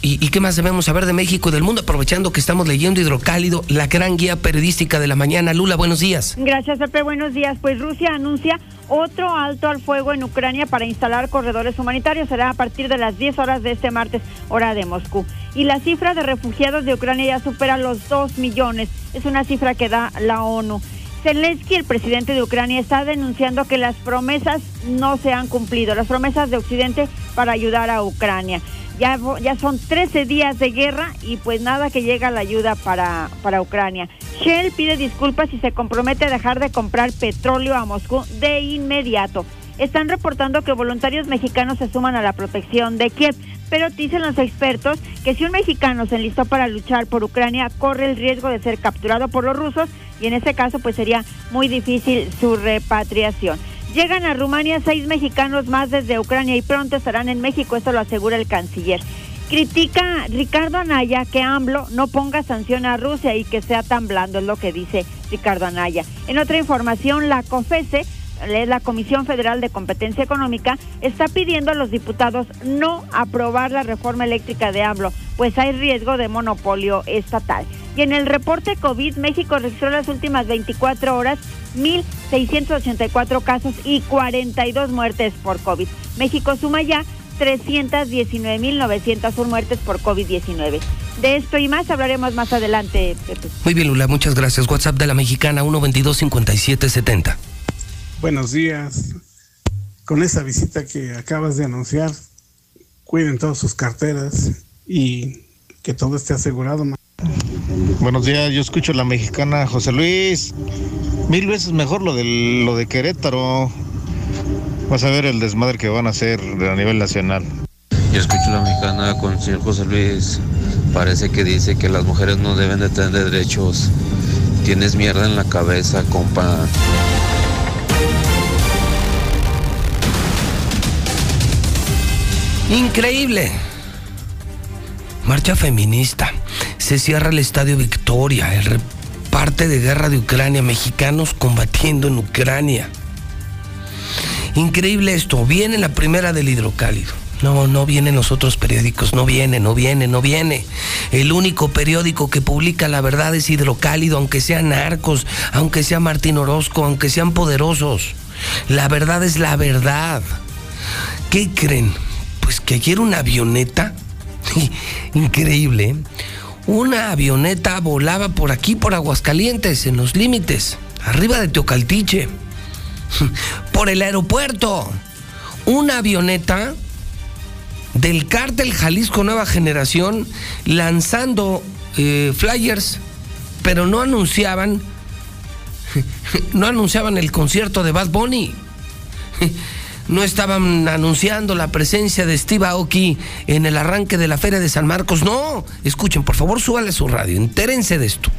¿Y, qué más debemos saber de México y del mundo? Aprovechando que estamos leyendo Hidrocálido, la gran guía periodística de la mañana. Lula, buenos días. Gracias, Pepe. Buenos días. Pues Rusia anuncia otro alto al fuego en Ucrania para instalar corredores humanitarios. Será a partir de las 10 horas de este martes, hora de Moscú. Y la cifra de refugiados de Ucrania ya supera los 2 millones. Es una cifra que da la ONU. Zelensky, el presidente de Ucrania, está denunciando que las promesas no se han cumplido, las promesas de Occidente para ayudar a Ucrania. Ya, ya son 13 días de guerra y pues nada que llega la ayuda para, para Ucrania. Shell pide disculpas y se compromete a dejar de comprar petróleo a Moscú de inmediato. Están reportando que voluntarios mexicanos se suman a la protección de Kiev, pero dicen los expertos que si un mexicano se enlistó para luchar por Ucrania, corre el riesgo de ser capturado por los rusos y en ese caso pues sería muy difícil su repatriación. Llegan a Rumania seis mexicanos más desde Ucrania y pronto estarán en México, esto lo asegura el canciller. Critica Ricardo Anaya que AMLO no ponga sanción a Rusia y que sea tan blando, es lo que dice Ricardo Anaya. En otra información, la COFESE la Comisión Federal de Competencia Económica está pidiendo a los diputados no aprobar la reforma eléctrica de AMLO, pues hay riesgo de monopolio estatal. Y en el reporte COVID, México registró las últimas 24 horas 1.684 casos y 42 muertes por COVID. México suma ya 319.901 muertes por COVID-19. De esto y más hablaremos más adelante, Muy bien, Lula, muchas gracias. WhatsApp de la mexicana 122-5770. Buenos días. Con esa visita que acabas de anunciar, cuiden todas sus carteras y que todo esté asegurado. Buenos días, yo escucho la mexicana José Luis. Mil veces mejor lo de, lo de Querétaro. Vas a ver el desmadre que van a hacer a nivel nacional. Yo escucho la mexicana con el señor José Luis. Parece que dice que las mujeres no deben de tener derechos. Tienes mierda en la cabeza, compa. Increíble. Marcha feminista. Se cierra el Estadio Victoria, el parte de guerra de Ucrania, mexicanos combatiendo en Ucrania. Increíble esto, viene la primera del hidrocálido. No, no vienen los otros periódicos, no viene, no viene, no viene. El único periódico que publica la verdad es hidrocálido, aunque sean narcos, aunque sea Martín Orozco, aunque sean poderosos. La verdad es la verdad. ¿Qué creen? Pues que ayer una avioneta *laughs* Increíble. ¿eh? Una avioneta volaba por aquí, por Aguascalientes, en los límites, arriba de Teocaltiche, *laughs* por el aeropuerto. Una avioneta del cártel Jalisco Nueva Generación lanzando eh, flyers, pero no anunciaban, *laughs* no anunciaban el concierto de Bad Bunny *laughs* no estaban anunciando la presencia de Steve Aoki en el arranque de la Feria de San Marcos. No, escuchen, por favor, súbale su radio, entérense de esto.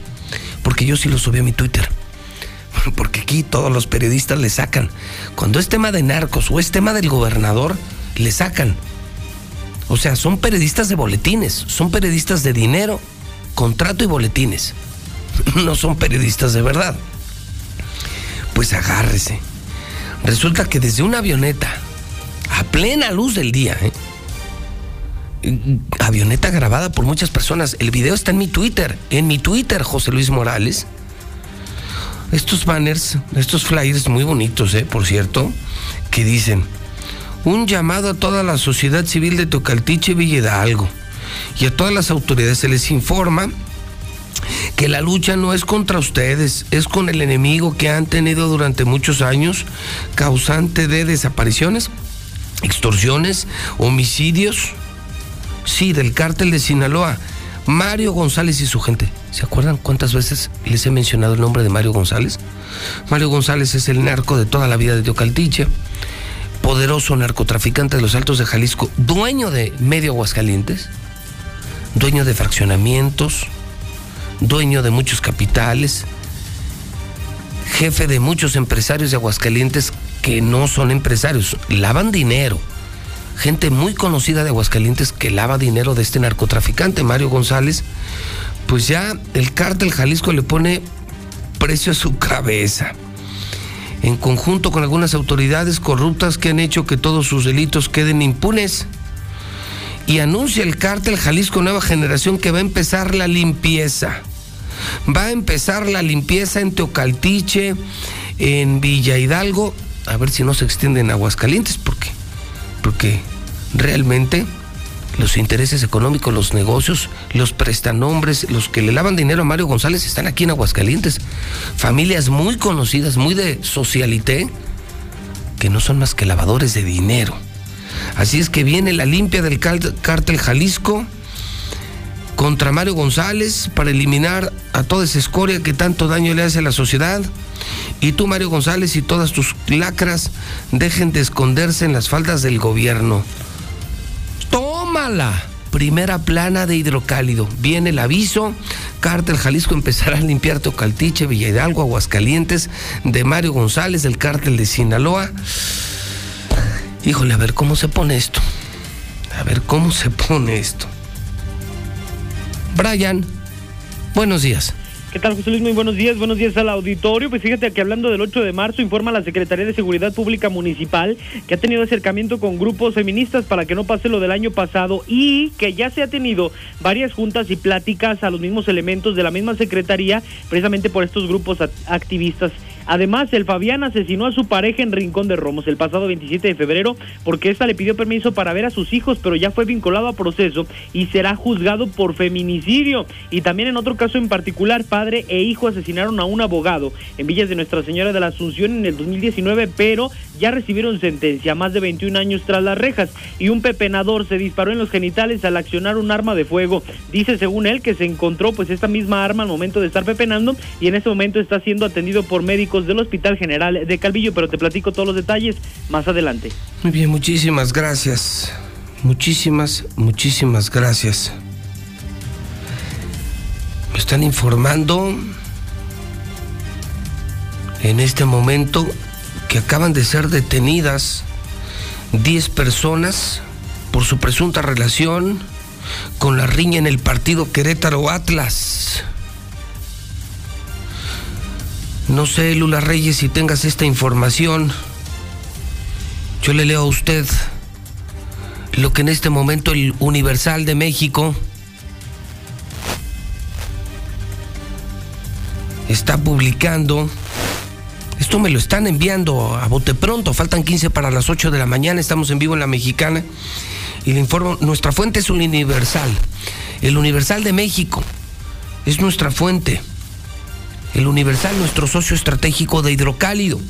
Porque yo sí lo subí a mi Twitter. *laughs* Porque aquí todos los periodistas le sacan. Cuando es tema de narcos o es tema del gobernador, le sacan. O sea, son periodistas de boletines, son periodistas de dinero, contrato y boletines. *laughs* No son periodistas de verdad. Pues agárrese Resulta que desde una avioneta, a plena luz del día, ¿eh? avioneta grabada por muchas personas, el video está en mi Twitter, en mi Twitter, José Luis Morales. Estos banners, estos flyers muy bonitos, ¿eh? por cierto, que dicen, un llamado a toda la sociedad civil de Tocaltiche Villa Hidalgo y a todas las autoridades se les informa que la lucha no es contra ustedes, es con el enemigo que han tenido durante muchos años, causante de desapariciones, extorsiones, homicidios, sí, del cártel de Sinaloa. Mario González y su gente. ¿Se acuerdan cuántas veces les he mencionado el nombre de Mario González? Mario González es el narco de toda la vida de Teocaltiche, poderoso narcotraficante de los Altos de Jalisco, dueño de Medio Aguascalientes, dueño de fraccionamientos, dueño de muchos capitales, jefe de muchos empresarios de Aguascalientes que no son empresarios, lavan dinero. Gente muy conocida de Aguascalientes que lava dinero de este narcotraficante, Mario González, pues ya el cártel Jalisco le pone precio a su *laughs* cabeza. En conjunto con algunas autoridades corruptas que han hecho que todos sus delitos queden impunes. Y anuncia el cártel Jalisco Nueva Generación que va a empezar la limpieza. Va a empezar la limpieza en Teocaltiche, en Villa Hidalgo, a ver si no se extiende en Aguascalientes, porque, porque realmente los intereses económicos, los negocios, los prestanombres, los que le lavan dinero a Mario González están aquí en Aguascalientes. Familias muy conocidas, muy de socialité, que no son más que lavadores de dinero. Así es que viene la limpia del cártel Jalisco contra Mario González para eliminar a toda esa escoria que tanto daño le hace a la sociedad. Y tú, Mario González, y todas tus lacras dejen de esconderse en las faldas del gobierno. ¡Tómala! Primera plana de hidrocálido. Viene el aviso. Cártel Jalisco empezará a limpiar Tocaltiche, Villa Hidalgo, Aguascalientes, de Mario González, del cártel de Sinaloa. Híjole, a ver cómo se pone esto. A ver cómo se pone esto. Brian, buenos días. ¿Qué tal, José Luis? Muy buenos días. Buenos días al auditorio. Pues fíjate que hablando del 8 de marzo, informa la Secretaría de Seguridad Pública Municipal que ha tenido acercamiento con grupos feministas para que no pase lo del año pasado y que ya se ha tenido varias juntas y pláticas a los mismos elementos de la misma Secretaría, precisamente por estos grupos activistas Además, el Fabián asesinó a su pareja en Rincón de Romos el pasado 27 de febrero porque ésta le pidió permiso para ver a sus hijos, pero ya fue vinculado a proceso y será juzgado por feminicidio. Y también en otro caso en particular, padre e hijo asesinaron a un abogado en Villas de Nuestra Señora de la Asunción en el 2019, pero ya recibieron sentencia, más de 21 años tras las rejas. Y un pepenador se disparó en los genitales al accionar un arma de fuego. Dice según él que se encontró pues esta misma arma al momento de estar pepenando y en este momento está siendo atendido por médicos del Hospital General de Calvillo, pero te platico todos los detalles más adelante. Muy bien, muchísimas gracias. Muchísimas, muchísimas gracias. Me están informando en este momento que acaban de ser detenidas 10 personas por su presunta relación con la riña en el partido Querétaro Atlas. No sé, Lula Reyes, si tengas esta información. Yo le leo a usted lo que en este momento el Universal de México está publicando. Esto me lo están enviando a bote pronto, faltan 15 para las 8 de la mañana, estamos en vivo en la mexicana. Y le informo, nuestra fuente es un Universal, el Universal de México es nuestra fuente el Universal, nuestro socio estratégico de hidrocálido.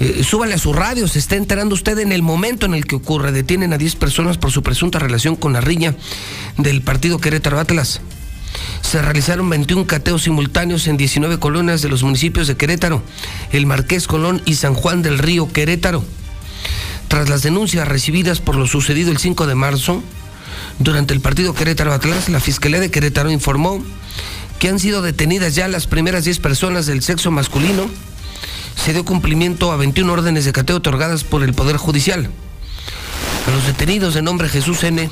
Eh, súbale a su radio, se está enterando usted en el momento en el que ocurre. Detienen a 10 personas por su presunta relación con la riña del partido Querétaro Atlas. Se realizaron 21 cateos simultáneos en 19 colonias de los municipios de Querétaro, El Marqués Colón y San Juan del Río Querétaro. Tras las denuncias recibidas por lo sucedido el 5 de marzo, durante el partido Querétaro Atlas, la Fiscalía de Querétaro informó que han sido detenidas ya las primeras 10 personas del sexo masculino. Se dio cumplimiento a 21 órdenes de cateo otorgadas por el Poder Judicial. A los detenidos de nombre Jesús N.,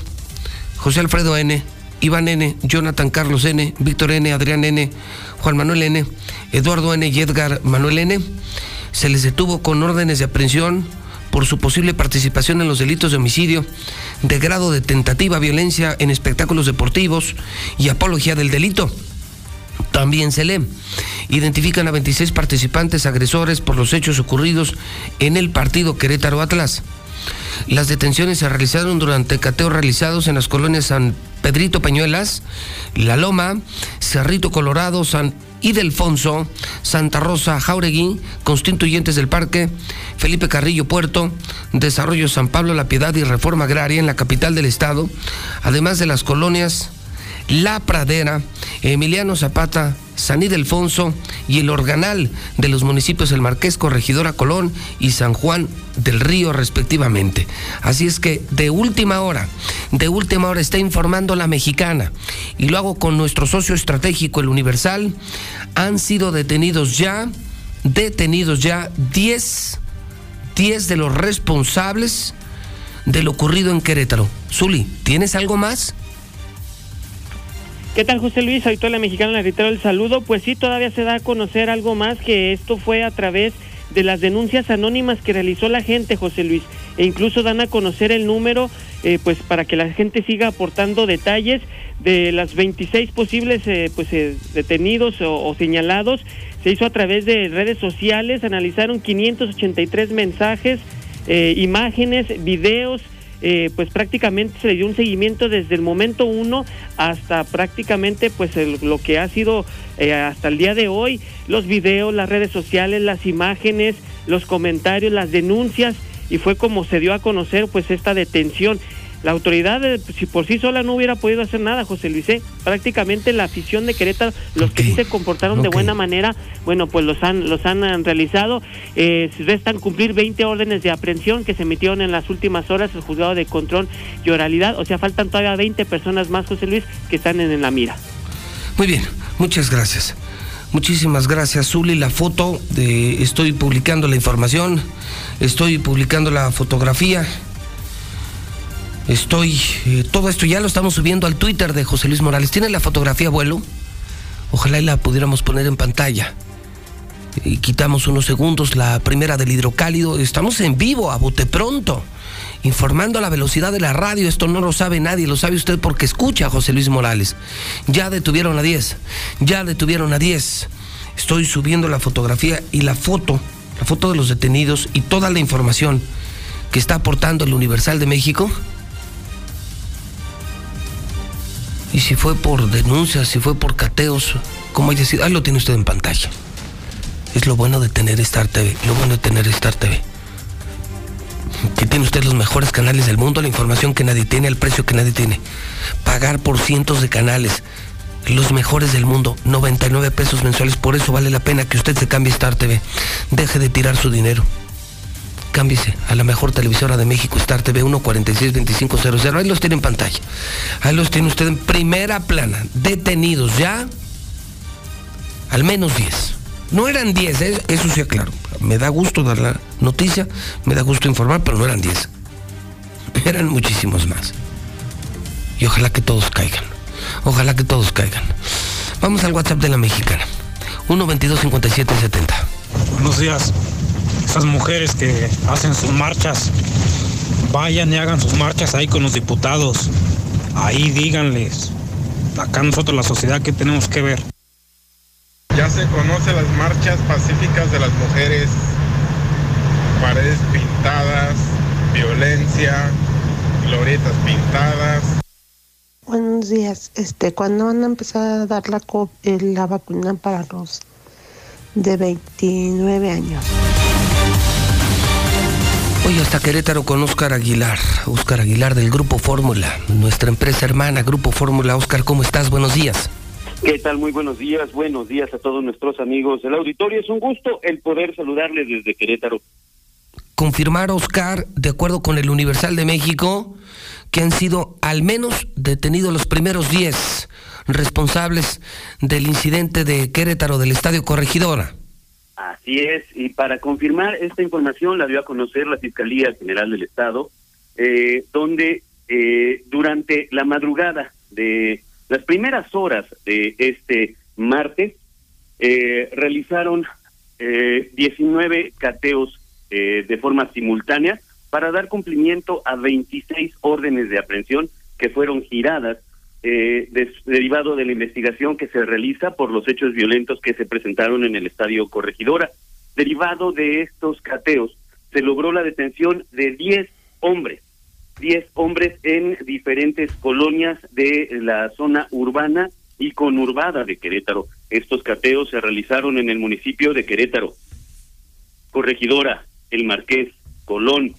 José Alfredo N., Iván N., Jonathan Carlos N., Víctor N., Adrián N., Juan Manuel N., Eduardo N. y Edgar Manuel N., se les detuvo con órdenes de aprehensión por su posible participación en los delitos de homicidio, de grado de tentativa violencia en espectáculos deportivos y apología del delito. También se lee. Identifican a 26 participantes agresores por los hechos ocurridos en el partido Querétaro Atlas. Las detenciones se realizaron durante cateos realizados en las colonias San Pedrito Peñuelas, La Loma, Cerrito Colorado, San Ildefonso, Santa Rosa, Jauregui, Constituyentes del Parque, Felipe Carrillo Puerto, Desarrollo San Pablo, La Piedad y Reforma Agraria en la capital del estado, además de las colonias La Pradera, Emiliano Zapata, San Ildefonso y el Organal de los municipios El Marqués, Corregidora Colón y San Juan del Río respectivamente. Así es que de última hora, de última hora está informando la mexicana y lo hago con nuestro socio estratégico, el Universal, han sido detenidos ya, detenidos ya 10, 10 de los responsables de lo ocurrido en Querétaro. Zuli, ¿tienes algo más? ¿Qué tal José Luis? Ahorita la mexicana le reitero el saludo. Pues sí, todavía se da a conocer algo más que esto fue a través de las denuncias anónimas que realizó la gente, José Luis. E incluso dan a conocer el número, eh, pues para que la gente siga aportando detalles de las 26 posibles eh, pues, eh, detenidos o, o señalados. Se hizo a través de redes sociales, analizaron 583 mensajes, imágenes, videos eh, pues prácticamente se le dio un seguimiento desde el momento uno hasta prácticamente pues lo que ha sido eh, hasta el día de hoy, los videos, las redes sociales, las imágenes, los comentarios, las denuncias. Y fue como se dio a conocer pues esta detención la autoridad, eh, si por sí sola no hubiera podido hacer nada, José Luis, ¿eh? prácticamente la afición de Querétaro, los que sí se comportaron de buena manera, bueno, pues los han, los han eh, realizado. Eh, restan cumplir 20 órdenes de aprehensión que se emitieron en las últimas horas el juzgado de control y oralidad. O sea, faltan todavía 20 personas más, José Luis, que están en, en la mira. Muy bien, muchas gracias. Muchísimas gracias, Zuli. La foto, de, estoy publicando la información, estoy publicando la fotografía. Estoy, eh, todo esto ya lo estamos subiendo al Twitter de José Luis Morales. ¿Tiene la fotografía, abuelo? Ojalá y la pudiéramos poner en pantalla. Y quitamos unos segundos la primera del hidrocálido. Estamos en vivo, a bote pronto, informando a la velocidad de la radio. Esto no lo sabe nadie, lo sabe usted porque escucha a José Luis Morales. Ya detuvieron a 10, ya detuvieron a 10. Estoy subiendo la fotografía y la foto, la foto de los detenidos y toda la información que está aportando el Universal de México Y si fue por denuncias, si fue por cateos, como hay decidido, ahí lo tiene usted en pantalla. Es lo bueno de tener Star TV, lo bueno de tener Star TV. Que tiene usted los mejores canales del mundo, la información que nadie tiene, el precio que nadie tiene. Pagar por cientos de canales, los mejores del mundo, 99 pesos mensuales, por eso vale la pena que usted se cambie Star TV. Deje de tirar su dinero cámbiese a la mejor televisora de México, Star TV 1462500. Ahí los tiene en pantalla. Ahí los tiene usted en primera plana. Detenidos ya. Al menos 10. No eran 10, ¿eh? eso sí claro. Me da gusto dar la noticia, me da gusto informar, pero no eran 10. Eran muchísimos más. Y ojalá que todos caigan. Ojalá que todos caigan. Vamos al WhatsApp de la mexicana. 1225770. Buenos días esas mujeres que hacen sus marchas, vayan y hagan sus marchas ahí con los diputados. Ahí díganles, acá nosotros la sociedad que tenemos que ver. Ya se conocen las marchas pacíficas de las mujeres, paredes pintadas, violencia, glorietas pintadas. Buenos días, este, ¿cuándo van a empezar a dar la, eh, la vacuna para los de 29 años? Hoy hasta Querétaro con Óscar Aguilar, Óscar Aguilar del Grupo Fórmula, nuestra empresa hermana Grupo Fórmula. Óscar, ¿cómo estás? Buenos días. ¿Qué tal? Muy buenos días. Buenos días a todos nuestros amigos del auditorio. Es un gusto el poder saludarles desde Querétaro. Confirmar, Óscar, de acuerdo con el Universal de México, que han sido al menos detenidos los primeros 10 responsables del incidente de Querétaro del Estadio Corregidora. Así es, y para confirmar esta información la dio a conocer la Fiscalía General del Estado, eh, donde eh, durante la madrugada de las primeras horas de este martes eh, realizaron 19 cateos de forma simultánea para dar cumplimiento a 26 órdenes de aprehensión que fueron giradas eh, derivado de la investigación que se realiza por los hechos violentos que se presentaron en el estadio Corregidora. Derivado de estos cateos, se logró la detención de 10 hombres. 10 hombres en diferentes colonias de la zona urbana y conurbada de Querétaro. Estos cateos se realizaron en el municipio de Querétaro. Corregidora, El Marqués, Colón,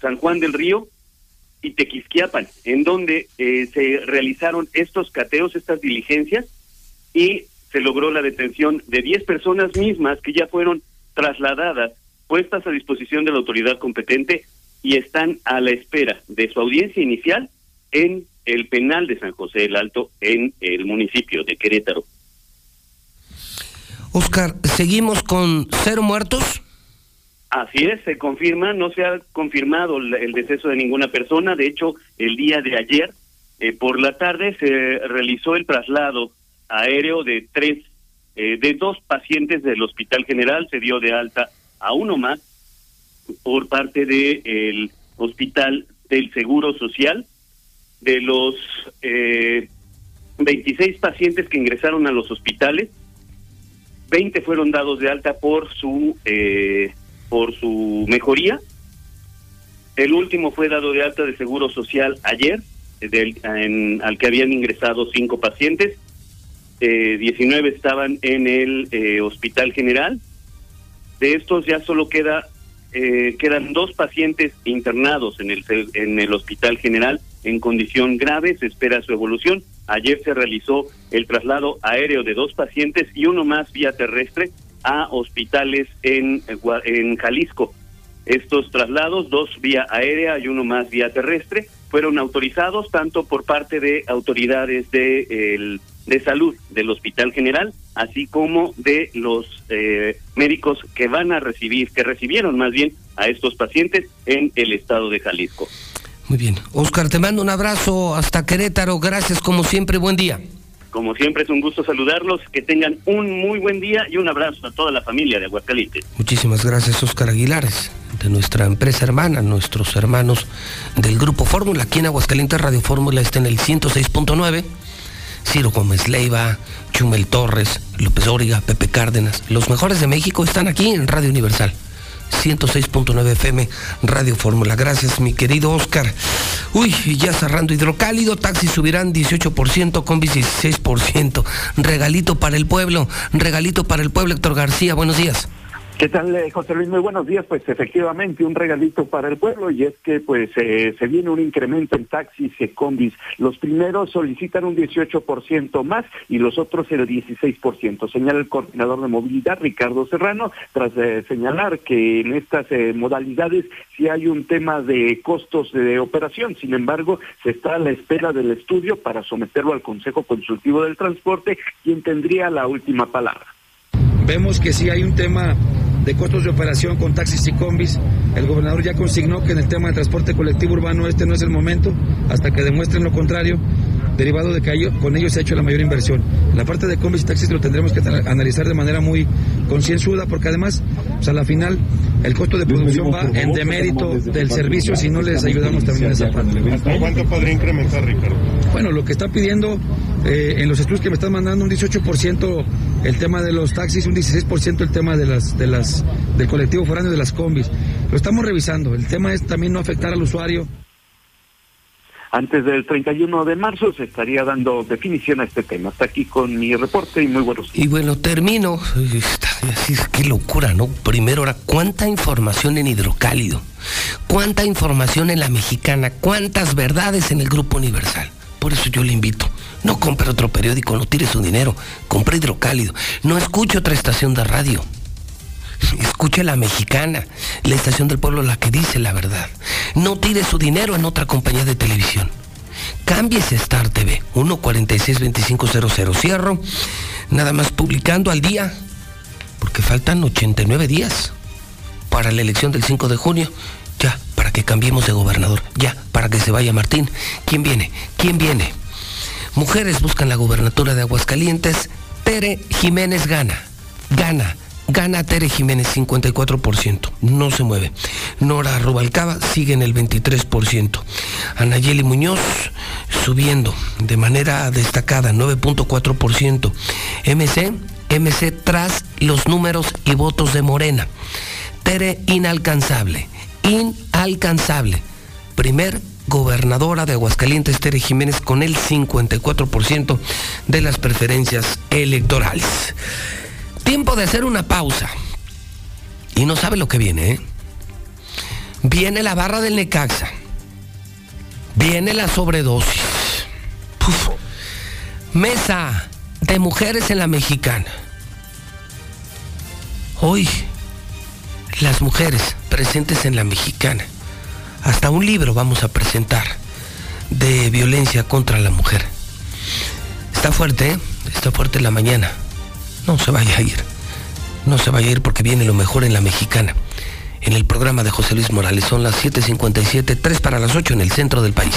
San Juan del Río y Tequisquiapan, en donde eh, se realizaron estos cateos, estas diligencias, y se logró la detención de 10 personas mismas que ya fueron trasladadas, puestas a disposición de la autoridad competente y están a la espera de su audiencia inicial en el penal de San José del Alto, en el municipio de Querétaro. Oscar, ¿seguimos con cero muertos? Así es, se confirma, no se ha confirmado el deceso de ninguna persona. De hecho, el día de ayer, eh, por la tarde, se realizó el traslado aéreo de tres, eh, de dos pacientes del Hospital General. Se dio de alta a uno más por parte del Hospital del Seguro Social. De los eh, 26 pacientes que ingresaron a los hospitales, 20 fueron dados de alta por su eh, por su mejoría. El último fue dado de alta de Seguro Social ayer, del, al que habían ingresado cinco pacientes. Eh, 19 estaban en el eh, Hospital General. De estos ya solo queda eh, quedan dos pacientes internados en el en el Hospital General en condición grave. Se espera su evolución. Ayer se realizó el traslado aéreo de dos pacientes y uno más vía terrestre a hospitales en, en Jalisco. Estos traslados, dos vía aérea y uno más vía terrestre, fueron autorizados tanto por parte de autoridades de, el, de salud del Hospital General, así como de los eh, médicos que van a recibir, que recibieron más bien a estos pacientes en el estado de Jalisco. Muy bien. Oscar, te mando un abrazo hasta Querétaro. Gracias como siempre. Buen día. Como siempre es un gusto saludarlos, que tengan un muy buen día y un abrazo a toda la familia de Aguascalientes. Muchísimas gracias, Oscar Aguilares, de nuestra empresa hermana, nuestros hermanos del Grupo Fórmula. Aquí en Aguascalientes Radio Fórmula está en el 106.9. Ciro Gómez Leiva, Chumel Torres, López Origa, Pepe Cárdenas. Los mejores de México están aquí en Radio Universal. 106.9 FM Radio Fórmula. Gracias, mi querido Oscar. Uy, ya cerrando hidrocálido, taxis subirán 18%, combis 16%. Regalito para el pueblo, regalito para el pueblo, Héctor García. Buenos días. ¿Qué tal, eh, José Luis? Muy buenos días. Pues efectivamente un regalito para el pueblo y es que pues eh, se viene un incremento en taxis y combis. Los primeros solicitan un 18% más y los otros el 16%. Señala el coordinador de movilidad, Ricardo Serrano, tras eh, señalar que en estas eh, modalidades sí hay un tema de costos de operación. Sin embargo, se está a la espera del estudio para someterlo al Consejo Consultivo del Transporte, quien tendría la última palabra. Vemos que sí hay un tema de costos de operación con taxis y combis. El gobernador ya consignó que en el tema de transporte colectivo urbano este no es el momento, hasta que demuestren lo contrario, derivado de que con ellos se ha hecho la mayor inversión. La parte de combis y taxis lo tendremos que analizar de manera muy concienzuda, porque además, pues a la final, el costo de producción va en demérito del servicio si no les ayudamos también en esa parte. ¿Hasta cuánto podría incrementar, Ricardo? Bueno, lo que está pidiendo eh, en los estudios que me están mandando un 18% el tema de los taxis, un 16% el tema de las, de las, del colectivo foráneo de las combis. Lo estamos revisando. El tema es también no afectar al usuario. Antes del 31 de marzo se estaría dando definición a este tema. Hasta aquí con mi reporte y muy buenos días. Y bueno, termino. Qué locura, ¿no? Primero, ahora, ¿cuánta información en hidrocálido? ¿Cuánta información en la mexicana? ¿Cuántas verdades en el Grupo Universal? Por eso yo le invito. No compre otro periódico, no tire su dinero. Compre hidrocálido. No escuche otra estación de radio. Escuche la mexicana, la estación del pueblo, la que dice la verdad. No tire su dinero en otra compañía de televisión. Cámbiese Star TV, 146-2500. Cierro, nada más publicando al día, porque faltan 89 días para la elección del 5 de junio. Ya, para que cambiemos de gobernador. Ya, para que se vaya Martín. ¿Quién viene? ¿Quién viene? Mujeres buscan la gubernatura de Aguascalientes. Tere Jiménez gana. Gana. Gana Tere Jiménez 54%, no se mueve. Nora Rubalcaba sigue en el 23%. Anayeli Muñoz subiendo de manera destacada 9.4%. MC, MC tras los números y votos de Morena. Tere inalcanzable, inalcanzable. Primer gobernadora de Aguascalientes, Tere Jiménez, con el 54% de las preferencias electorales. Tiempo de hacer una pausa. Y no sabe lo que viene, ¿eh? Viene la barra del Necaxa. Viene la sobredosis. Mesa de mujeres en la mexicana. Hoy, las mujeres presentes en la mexicana. Hasta un libro vamos a presentar de violencia contra la mujer. Está fuerte, ¿eh? Está fuerte la mañana. No se vaya a ir. No se vaya a ir porque viene lo mejor en la mexicana. En el programa de José Luis Morales son las 7.57, 3 para las 8 en el centro del país.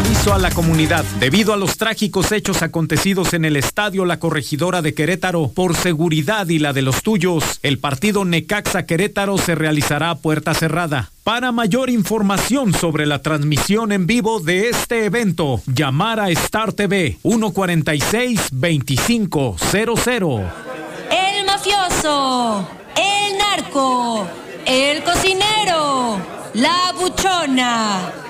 Aviso a la comunidad. Debido a los trágicos hechos acontecidos en el estadio La Corregidora de Querétaro, por seguridad y la de los tuyos, el partido Necaxa Querétaro se realizará a puerta cerrada. Para mayor información sobre la transmisión en vivo de este evento, llamar a Star TV 146-2500. El mafioso, el narco, el cocinero, la buchona,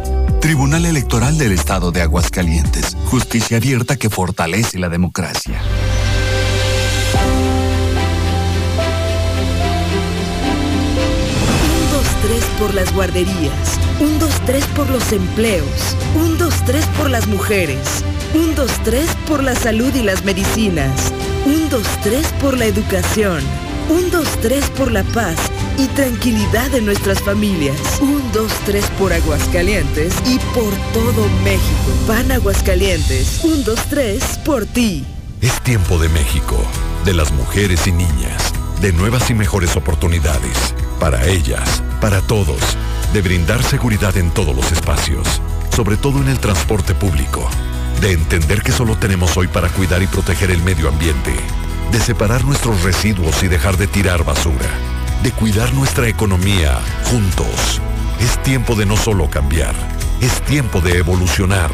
Tribunal Electoral del Estado de Aguascalientes. Justicia abierta que fortalece la democracia. Un, dos, tres por las guarderías. Un, dos, tres por los empleos. Un, dos, tres por las mujeres. Un, dos, tres por la salud y las medicinas. Un, dos, tres por la educación. Un, dos, tres por la paz y tranquilidad de nuestras familias. Un, dos, tres por Aguascalientes y por todo México. Pan Aguascalientes. Un, dos, tres por ti. Es tiempo de México, de las mujeres y niñas, de nuevas y mejores oportunidades, para ellas, para todos, de brindar seguridad en todos los espacios, sobre todo en el transporte público, de entender que solo tenemos hoy para cuidar y proteger el medio ambiente, de separar nuestros residuos y dejar de tirar basura, de cuidar nuestra economía juntos. Es tiempo de no solo cambiar, es tiempo de evolucionar.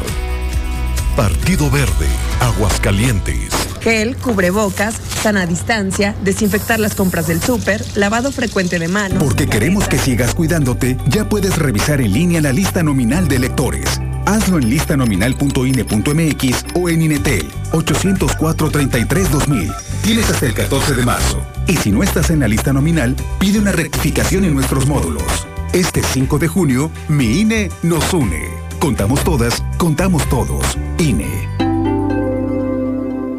Partido Verde, Aguascalientes. Gel, cubrebocas, sana distancia, desinfectar las compras del súper, lavado frecuente de manos. Porque queremos que sigas cuidándote, ya puedes revisar en línea la lista nominal de electores. Hazlo en listanominal.ine.mx o en Inetel 804-33-2000. Tienes hasta el 14 de marzo. Y si no estás en la lista nominal, pide una rectificación en nuestros módulos. Este 5 de junio, mi INE nos une. Contamos todas, contamos todos. INE.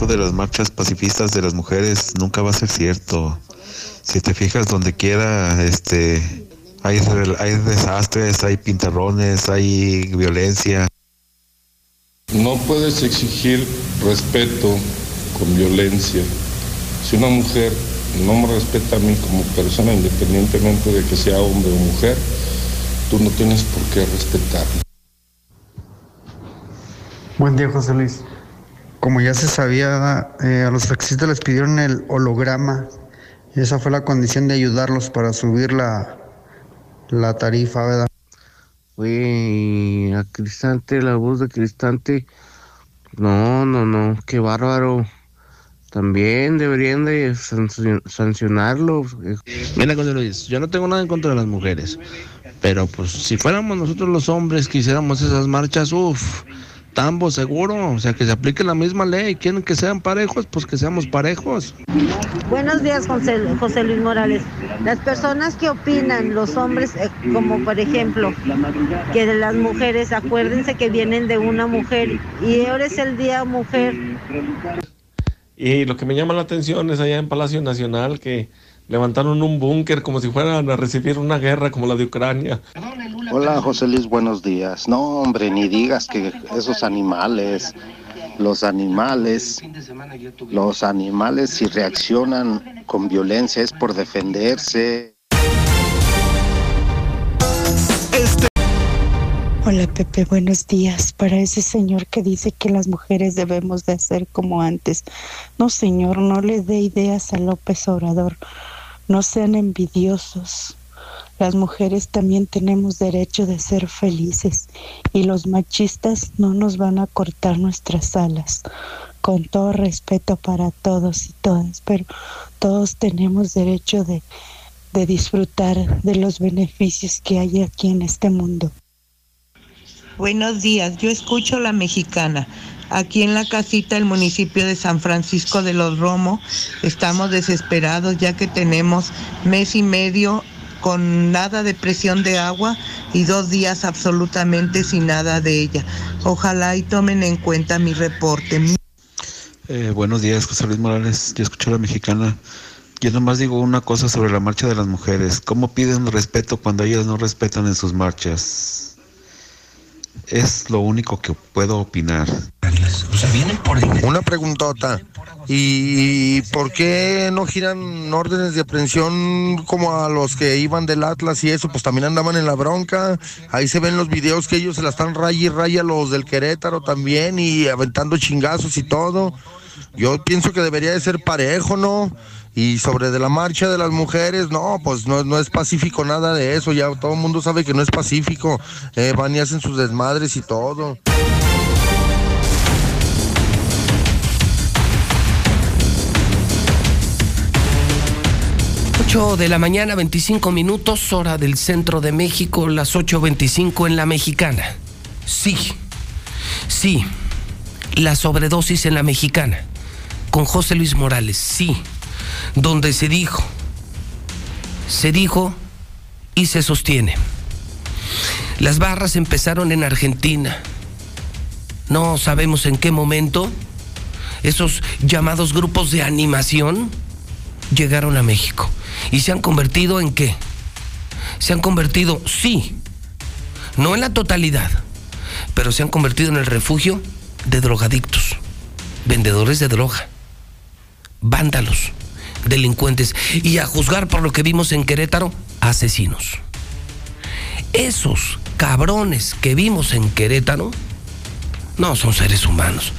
Eso de las marchas pacifistas de las mujeres nunca va a ser cierto. Si te fijas donde quiera, este, hay, hay desastres, hay pintarrones, hay violencia. No puedes exigir respeto con violencia. Si una mujer no me respeta a mí como persona, independientemente de que sea hombre o mujer, tú no tienes por qué respetarme. Buen día, José Luis. Como ya se sabía, eh, a los taxistas les pidieron el holograma y esa fue la condición de ayudarlos para subir la, la tarifa, ¿verdad? Güey, a Cristante, la voz de Cristante. No, no, no, qué bárbaro. También deberían de sancio- sancionarlo. Mira, José Luis, yo no tengo nada en contra de las mujeres. Pero pues si fuéramos nosotros los hombres que hiciéramos esas marchas, uff, tambo seguro. O sea, que se aplique la misma ley. Quieren que sean parejos, pues que seamos parejos. Buenos días, José, José Luis Morales. Las personas que opinan, los hombres, eh, como por ejemplo, que de las mujeres, acuérdense que vienen de una mujer y ahora es el día mujer. Y lo que me llama la atención es allá en Palacio Nacional que levantaron un búnker como si fueran a recibir una guerra como la de Ucrania. Hola José Luis, buenos días. No, hombre, ni digas que esos animales, los animales, los animales si reaccionan con violencia es por defenderse. Hola Pepe, buenos días. Para ese señor que dice que las mujeres debemos de ser como antes. No señor, no le dé ideas a López Obrador. No sean envidiosos. Las mujeres también tenemos derecho de ser felices y los machistas no nos van a cortar nuestras alas. Con todo respeto para todos y todas, pero todos tenemos derecho de, de disfrutar de los beneficios que hay aquí en este mundo. Buenos días, yo escucho la mexicana. Aquí en la casita del municipio de San Francisco de los Romo estamos desesperados ya que tenemos mes y medio con nada de presión de agua y dos días absolutamente sin nada de ella. Ojalá y tomen en cuenta mi reporte. Eh, buenos días, José Luis Morales. Yo escucho a la mexicana. Yo nomás digo una cosa sobre la marcha de las mujeres. ¿Cómo piden respeto cuando ellas no respetan en sus marchas? Es lo único que puedo opinar. Una preguntota. ¿Y por qué no giran órdenes de aprehensión como a los que iban del Atlas y eso? Pues también andaban en la bronca. Ahí se ven los videos que ellos se la están raya y raya los del Querétaro también y aventando chingazos y todo. Yo pienso que debería de ser parejo, ¿no? Y sobre de la marcha de las mujeres, no, pues no, es pacífico nada de eso. Ya todo el mundo sabe que no es pacífico. Eh, van y hacen sus desmadres y todo. 8 de la mañana, 25 minutos, hora del centro de México, las 8.25 en la mexicana. Sí, sí, la sobredosis en la mexicana, con José Luis Morales, sí, donde se dijo, se dijo y se sostiene. Las barras empezaron en Argentina. No sabemos en qué momento esos llamados grupos de animación llegaron a México. ¿Y se han convertido en qué? Se han convertido, sí, no en la totalidad, pero se han convertido en el refugio de drogadictos, vendedores de droga, vándalos, delincuentes y a juzgar por lo que vimos en Querétaro, asesinos. Esos cabrones que vimos en Querétaro no son seres humanos,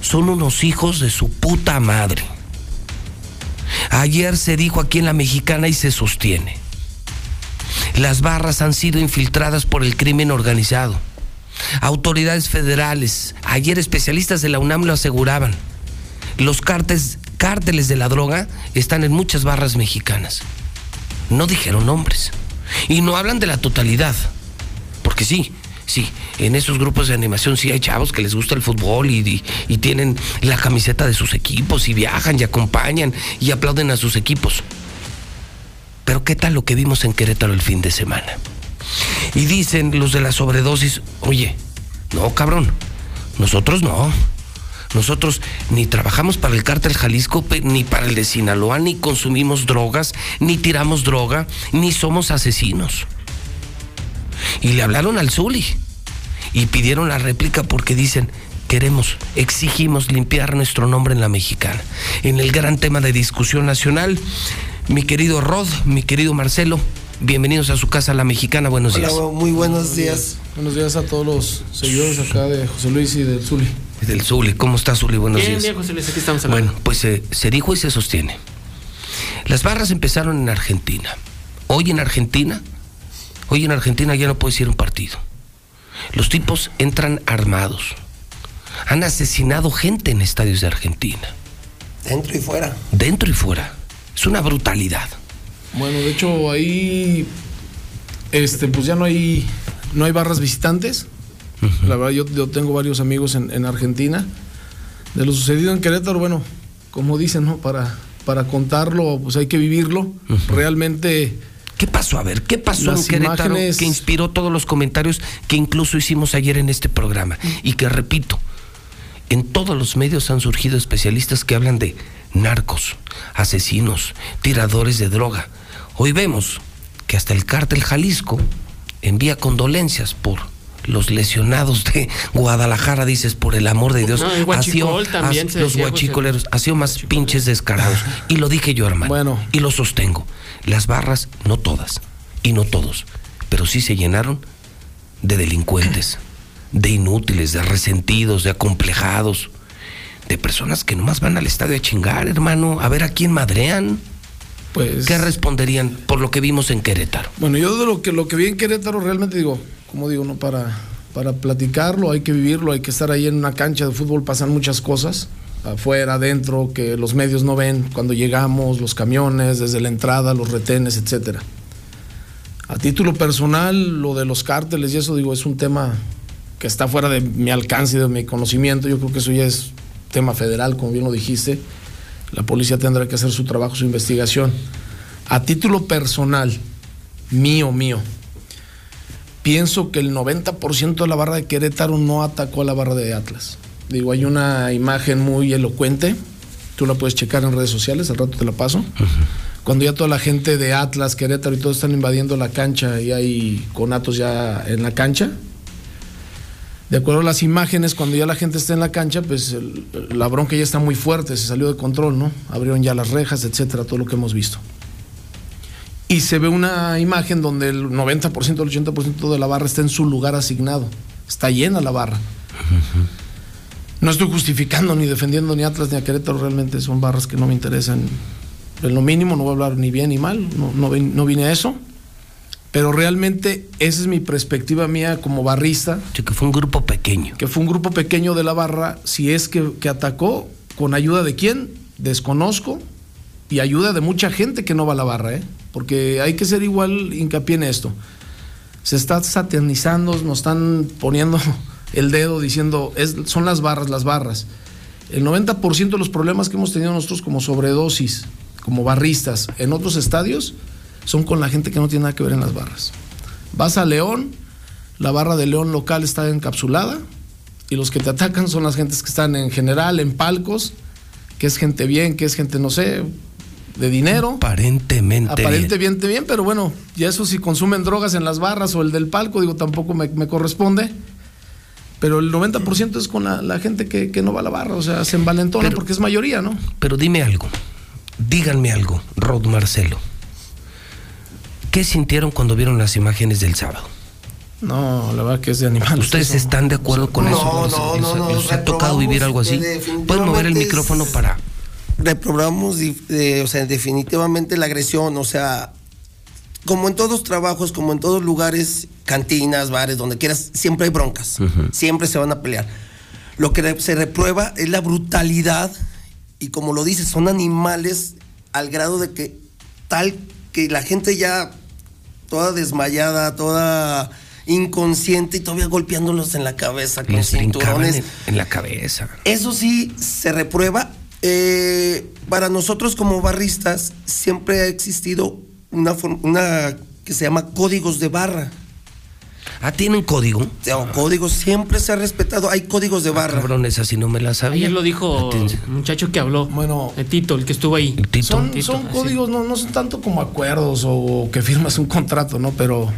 son unos hijos de su puta madre. Ayer se dijo aquí en la mexicana y se sostiene. Las barras han sido infiltradas por el crimen organizado. Autoridades federales, ayer especialistas de la UNAM lo aseguraban. Los cárteles, cárteles de la droga están en muchas barras mexicanas. No dijeron nombres. Y no hablan de la totalidad. Porque sí, sí, en esos grupos de animación sí hay chavos que les gusta el fútbol y, tienen la camiseta de sus equipos y viajan y acompañan y aplauden a sus equipos. Pero ¿qué tal lo que vimos en Querétaro el fin de semana? Y dicen los de la sobredosis, oye, no, cabrón, nosotros no. Nosotros ni trabajamos para el cártel Jalisco, ni para el de Sinaloa, ni consumimos drogas, ni tiramos droga, ni somos asesinos. Y le hablaron al Zuli y pidieron la réplica porque dicen, queremos, exigimos limpiar nuestro nombre en la mexicana. En el gran tema de discusión nacional, mi querido Rod, mi querido Marcelo, bienvenidos a su casa La Mexicana, buenos días. muy buenos días. Buenos días a todos los seguidores acá de José Luis y del Zuli. Del Zuli, ¿cómo está Zuli? Buenos bien, días. Bien, José Luis, aquí estamos hablando. Bueno, pues eh, se dijo y se sostiene. Las barras empezaron en Argentina. Hoy en Argentina, hoy en Argentina ya no puede ir un partido. Los tipos entran armados. Han asesinado gente en estadios de Argentina. Dentro y fuera. Dentro y fuera. Es una brutalidad. Bueno, de hecho ahí este pues ya no hay no hay barras visitantes. La verdad yo, yo, tengo varios amigos en, en, Argentina. De lo sucedido en Querétaro, bueno, como dicen, ¿no? Para, para contarlo, pues hay que vivirlo. Realmente ¿Qué pasó? A ver, ¿qué pasó en Querétaro imágenes... que inspiró todos los comentarios que incluso hicimos ayer en este programa? Y que repito, en todos los medios han surgido especialistas que hablan de narcos, asesinos, tiradores de droga. Hoy vemos que hasta el cártel Jalisco envía condolencias por los lesionados de Guadalajara, dices, por el amor de Dios. No, sido, también ha, Los guachicoleros, ha sido más pinches descarados. Y lo dije yo, hermano. Bueno. Y lo sostengo. Las barras, no todas, y no todos, pero sí se llenaron de delincuentes, de inútiles, de resentidos, de acomplejados, de personas que nomás van al estadio a chingar, hermano, a ver a quién madrean. Pues, ¿Qué responderían por lo que vimos en Querétaro? Bueno, yo de lo que, lo que vi en Querétaro realmente digo, como digo, no para, para platicarlo, hay que vivirlo, hay que estar ahí en una cancha de fútbol, pasan muchas cosas, afuera, adentro, que los medios no ven cuando llegamos, los camiones, desde la entrada, los retenes, etcétera. A título personal, lo de los cárteles y eso, digo, es un tema que está fuera de mi alcance y de mi conocimiento. Yo creo que eso ya es tema federal, como bien lo dijiste. La policía tendrá que hacer su trabajo, su investigación. A título personal, mío, mío, pienso que el 90% de la barra de Querétaro no atacó a la barra de Atlas. Digo, hay una imagen muy elocuente, tú la puedes checar en redes sociales, al rato te la paso. Uh -huh. Cuando ya toda la gente de Atlas, Querétaro y todos están invadiendo la cancha y hay conatos ya en la cancha. De acuerdo a las imágenes, cuando ya la gente está en la cancha, pues el, la bronca ya está muy fuerte, se salió de control, ¿no? Abrieron ya las rejas, etcétera, todo lo que hemos visto. Y se ve una imagen donde el 90%, el 80% de la barra está en su lugar asignado. Está llena la barra. Uh -huh. No estoy justificando ni defendiendo ni Atlas ni a Querétaro, realmente son barras que no me interesan en lo mínimo, no voy a hablar ni bien ni mal, no, no, no vine a eso. Pero realmente esa es mi perspectiva mía como barrista. Sí, que fue un grupo pequeño. Que fue un grupo pequeño de la barra. Si es que, que atacó, ¿con ayuda de quién? Desconozco. Y ayuda de mucha gente que no va a la barra, ¿eh? Porque hay que ser igual hincapié en esto. Se está satanizando, nos están poniendo *laughs* el dedo diciendo, es, son las barras, las barras. El 90% de los problemas que hemos tenido nosotros como sobredosis, como barristas, en otros estadios, son con la gente que no tiene nada que ver en las barras. Vas a León, la barra de León local está encapsulada y los que te atacan son las gentes que están en general, en palcos, que es gente bien, que es gente, no sé, de dinero. Aparentemente. Aparentemente bien. bien, pero bueno, ya eso si consumen drogas en las barras o el del palco, digo, tampoco me, me corresponde. Pero el 90% es con la, la gente que, que, no va a la barra, o sea, se envalentona porque es mayoría, ¿no? Pero dime algo, díganme algo, Rod Marcelo. ¿Qué sintieron cuando vieron las imágenes del sábado? No, la verdad que es de animales. ¿Ustedes eso. están de acuerdo con no, eso? No, no, no. ¿Les ha tocado vivir algo así? ¿Pueden mover el micrófono para, reprobamos, eh, o sea, definitivamente la agresión, o sea, como en todos trabajos, como en todos lugares, cantinas, bares, donde quieras, siempre hay broncas, siempre se van a pelear. Lo que se reprueba es la brutalidad y como lo dices, son animales al grado de que tal que la gente ya toda desmayada, toda inconsciente y todavía golpeándolos en la cabeza con Les cinturones. en, en la cabeza. Eso sí se reprueba. Eh, para nosotros como barristas siempre ha existido una, una que se llama códigos de barra. Ah, ¿tienen código? O sea, códigos siempre se ha respetado. Hay códigos de barra. Cabrón, esa sí no me la sabía. Ayer lo dijo Atención. el muchacho que habló. Bueno. El Tito, el que estuvo ahí. Son, Tito, son códigos, no, no son tanto como acuerdos o que firmas un contrato, ¿no? Pero.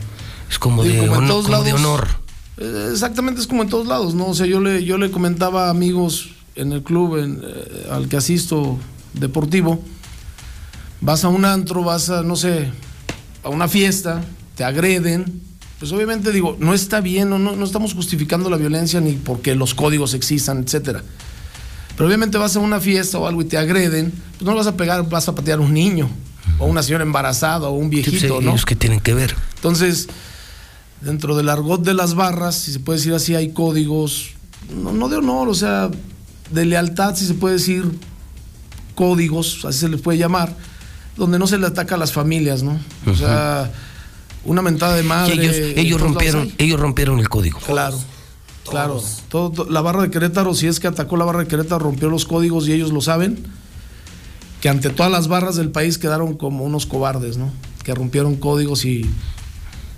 Es como, de, en honor, todos como de lados. honor. Eh, Exactamente, es como en todos lados, ¿no? O sea, yo le, yo le comentaba a amigos en el club en, eh, al que asisto deportivo, vas a un antro, vas a, no sé, a una fiesta, te agreden, pues obviamente digo, no está bien, no, no, no estamos justificando la violencia ni porque los códigos existan, etcétera. Pero obviamente vas a una fiesta o algo y te agreden, pues no vas a pegar, vas a patear a un niño, o una señora embarazada, o un Sí, viejito, pues, ¿no? ellos que tienen que ver. Entonces, dentro del argot de las barras, si se puede decir así, hay códigos, no, no de honor, o sea, de lealtad, si se puede decir, códigos, así se les puede llamar, donde no se le ataca a las familias, ¿no? O sea, una mentada de Y madre. ellos, rompieron, ellos rompieron el código. Claro. Claro, todo, to- la barra de Querétaro, si es que atacó la barra de Querétaro, rompió los códigos y ellos lo saben, que ante todas las barras del país quedaron como unos cobardes, ¿no? Que rompieron códigos y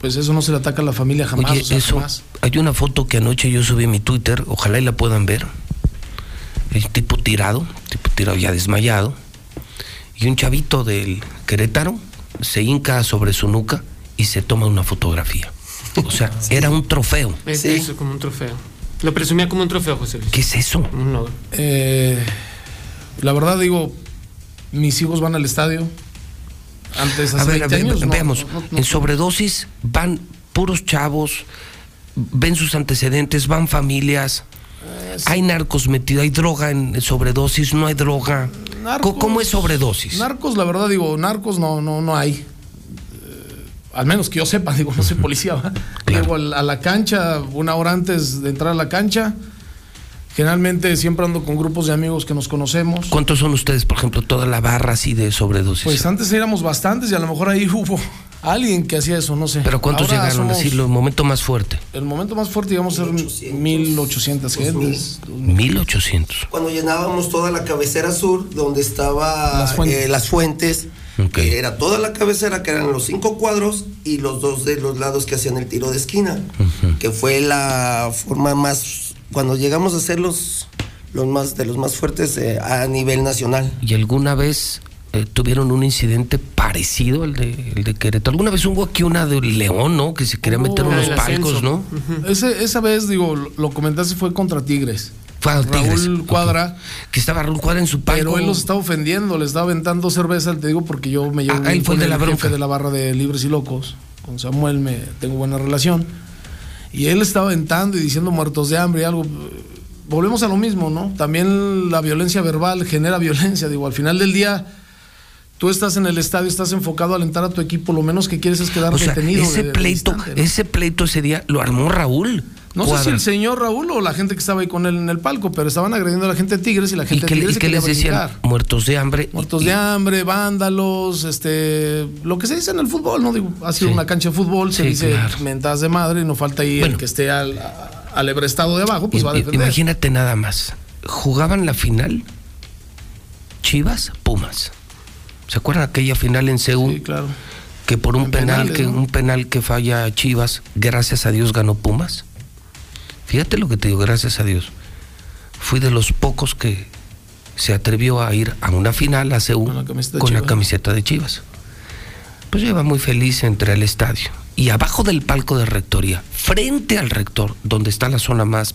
pues eso no se le ataca a la familia jamás. Oye, o sea, eso, jamás. hay una foto que anoche yo subí en mi Twitter, ojalá y la puedan ver. El tipo tirado, tipo tirado ya desmayado, y un chavito del Querétaro se hinca sobre su nuca y se toma una fotografía. O sea, *laughs* era un trofeo. Es eso, como un trofeo. Lo presumía como un trofeo, José Luis. ¿Qué es eso? Eh, la verdad digo, mis hijos van al estadio. Antes, hace A ver, a 20 ver, años, no, veamos. no, no, en sobredosis van puros chavos, ven sus antecedentes, van familias. Hay narcos metidos, hay droga en sobredosis, no hay droga. Narcos- ¿Cómo es sobredosis? Narcos, la verdad digo, narcos no, no, no hay. Al menos que yo sepa, *laughs* digo, no soy policía. ¿va? Llego a la cancha una hora antes de entrar a la cancha. Generalmente siempre ando con grupos de amigos que nos conocemos. ¿Cuántos son ustedes, por ejemplo, toda la barra así de sobredosis? Pues antes éramos bastantes y a lo mejor ahí *laughs* hubo alguien que hacía eso, no sé. ¿Pero cuántos Ahora llegaron así, el momento más fuerte? El momento más fuerte llegamos a ser 1800 gentes. 1800. Cuando llenábamos toda la cabecera sur, donde estaba Las fuentes. eh, las fuentes, que era toda la cabecera, que eran los cinco cuadros, y los dos de los lados que hacían el tiro de esquina, que fue la forma más, cuando llegamos a ser los, los más, de los más fuertes eh, a nivel nacional. ¿Y alguna vez eh, tuvieron un incidente parecido al de, el de Querétaro? ¿Alguna vez hubo aquí una de León, no? Que se quería meter unos palcos, ascenso. ¿no? Ese- esa vez, digo, lo, lo comentaste, fue contra Tigres. Tigres, Raúl. Cuadra. Que estaba Raúl Cuadra en su palco. Pero él los estaba ofendiendo, le estaba aventando cerveza, te digo, porque yo me llevo Ah, él fue de la jefe de la barra de Libres y Locos. Con Samuel me tengo buena relación. Y él estaba aventando y diciendo muertos de hambre y algo. Volvemos a lo mismo, ¿no? También la violencia verbal genera violencia. Digo, al final del día, tú estás en el estadio, estás enfocado a alentar a tu equipo, lo menos que quieres es quedar O sea, detenido. ese de- de pleito, distante, ¿no? ese pleito ese día lo armó Raúl. No sé si el señor Raúl o la gente que estaba ahí con él en el palco, pero estaban agrediendo a la gente de Tigres y la ¿Y gente qué, de Tigres y qué les decían? brincar. Muertos de hambre. Muertos de hambre, vándalos, este, lo que se dice en el fútbol, ¿no? Digo, ha sido Sí. una cancha de fútbol, se Sí, dice claro. mentadas de madre y no falta ahí Bueno. el que esté al, al ebrestado de abajo, pues va a defender. Imagínate nada más. Jugaban la final Chivas, Pumas. ¿Se acuerdan aquella final en Seúl? Sí, claro. Que por un En penal penales, que ¿no? un penal que falla Chivas, gracias a Dios ganó Pumas. Fíjate lo que te digo, gracias a Dios. Fui de los pocos que se atrevió a ir a una final a Seúl Con la camiseta de con la Chivas. camiseta de Chivas. Pues yo iba muy feliz entre el estadio. Y abajo del palco de rectoría, frente al rector, donde está la zona más,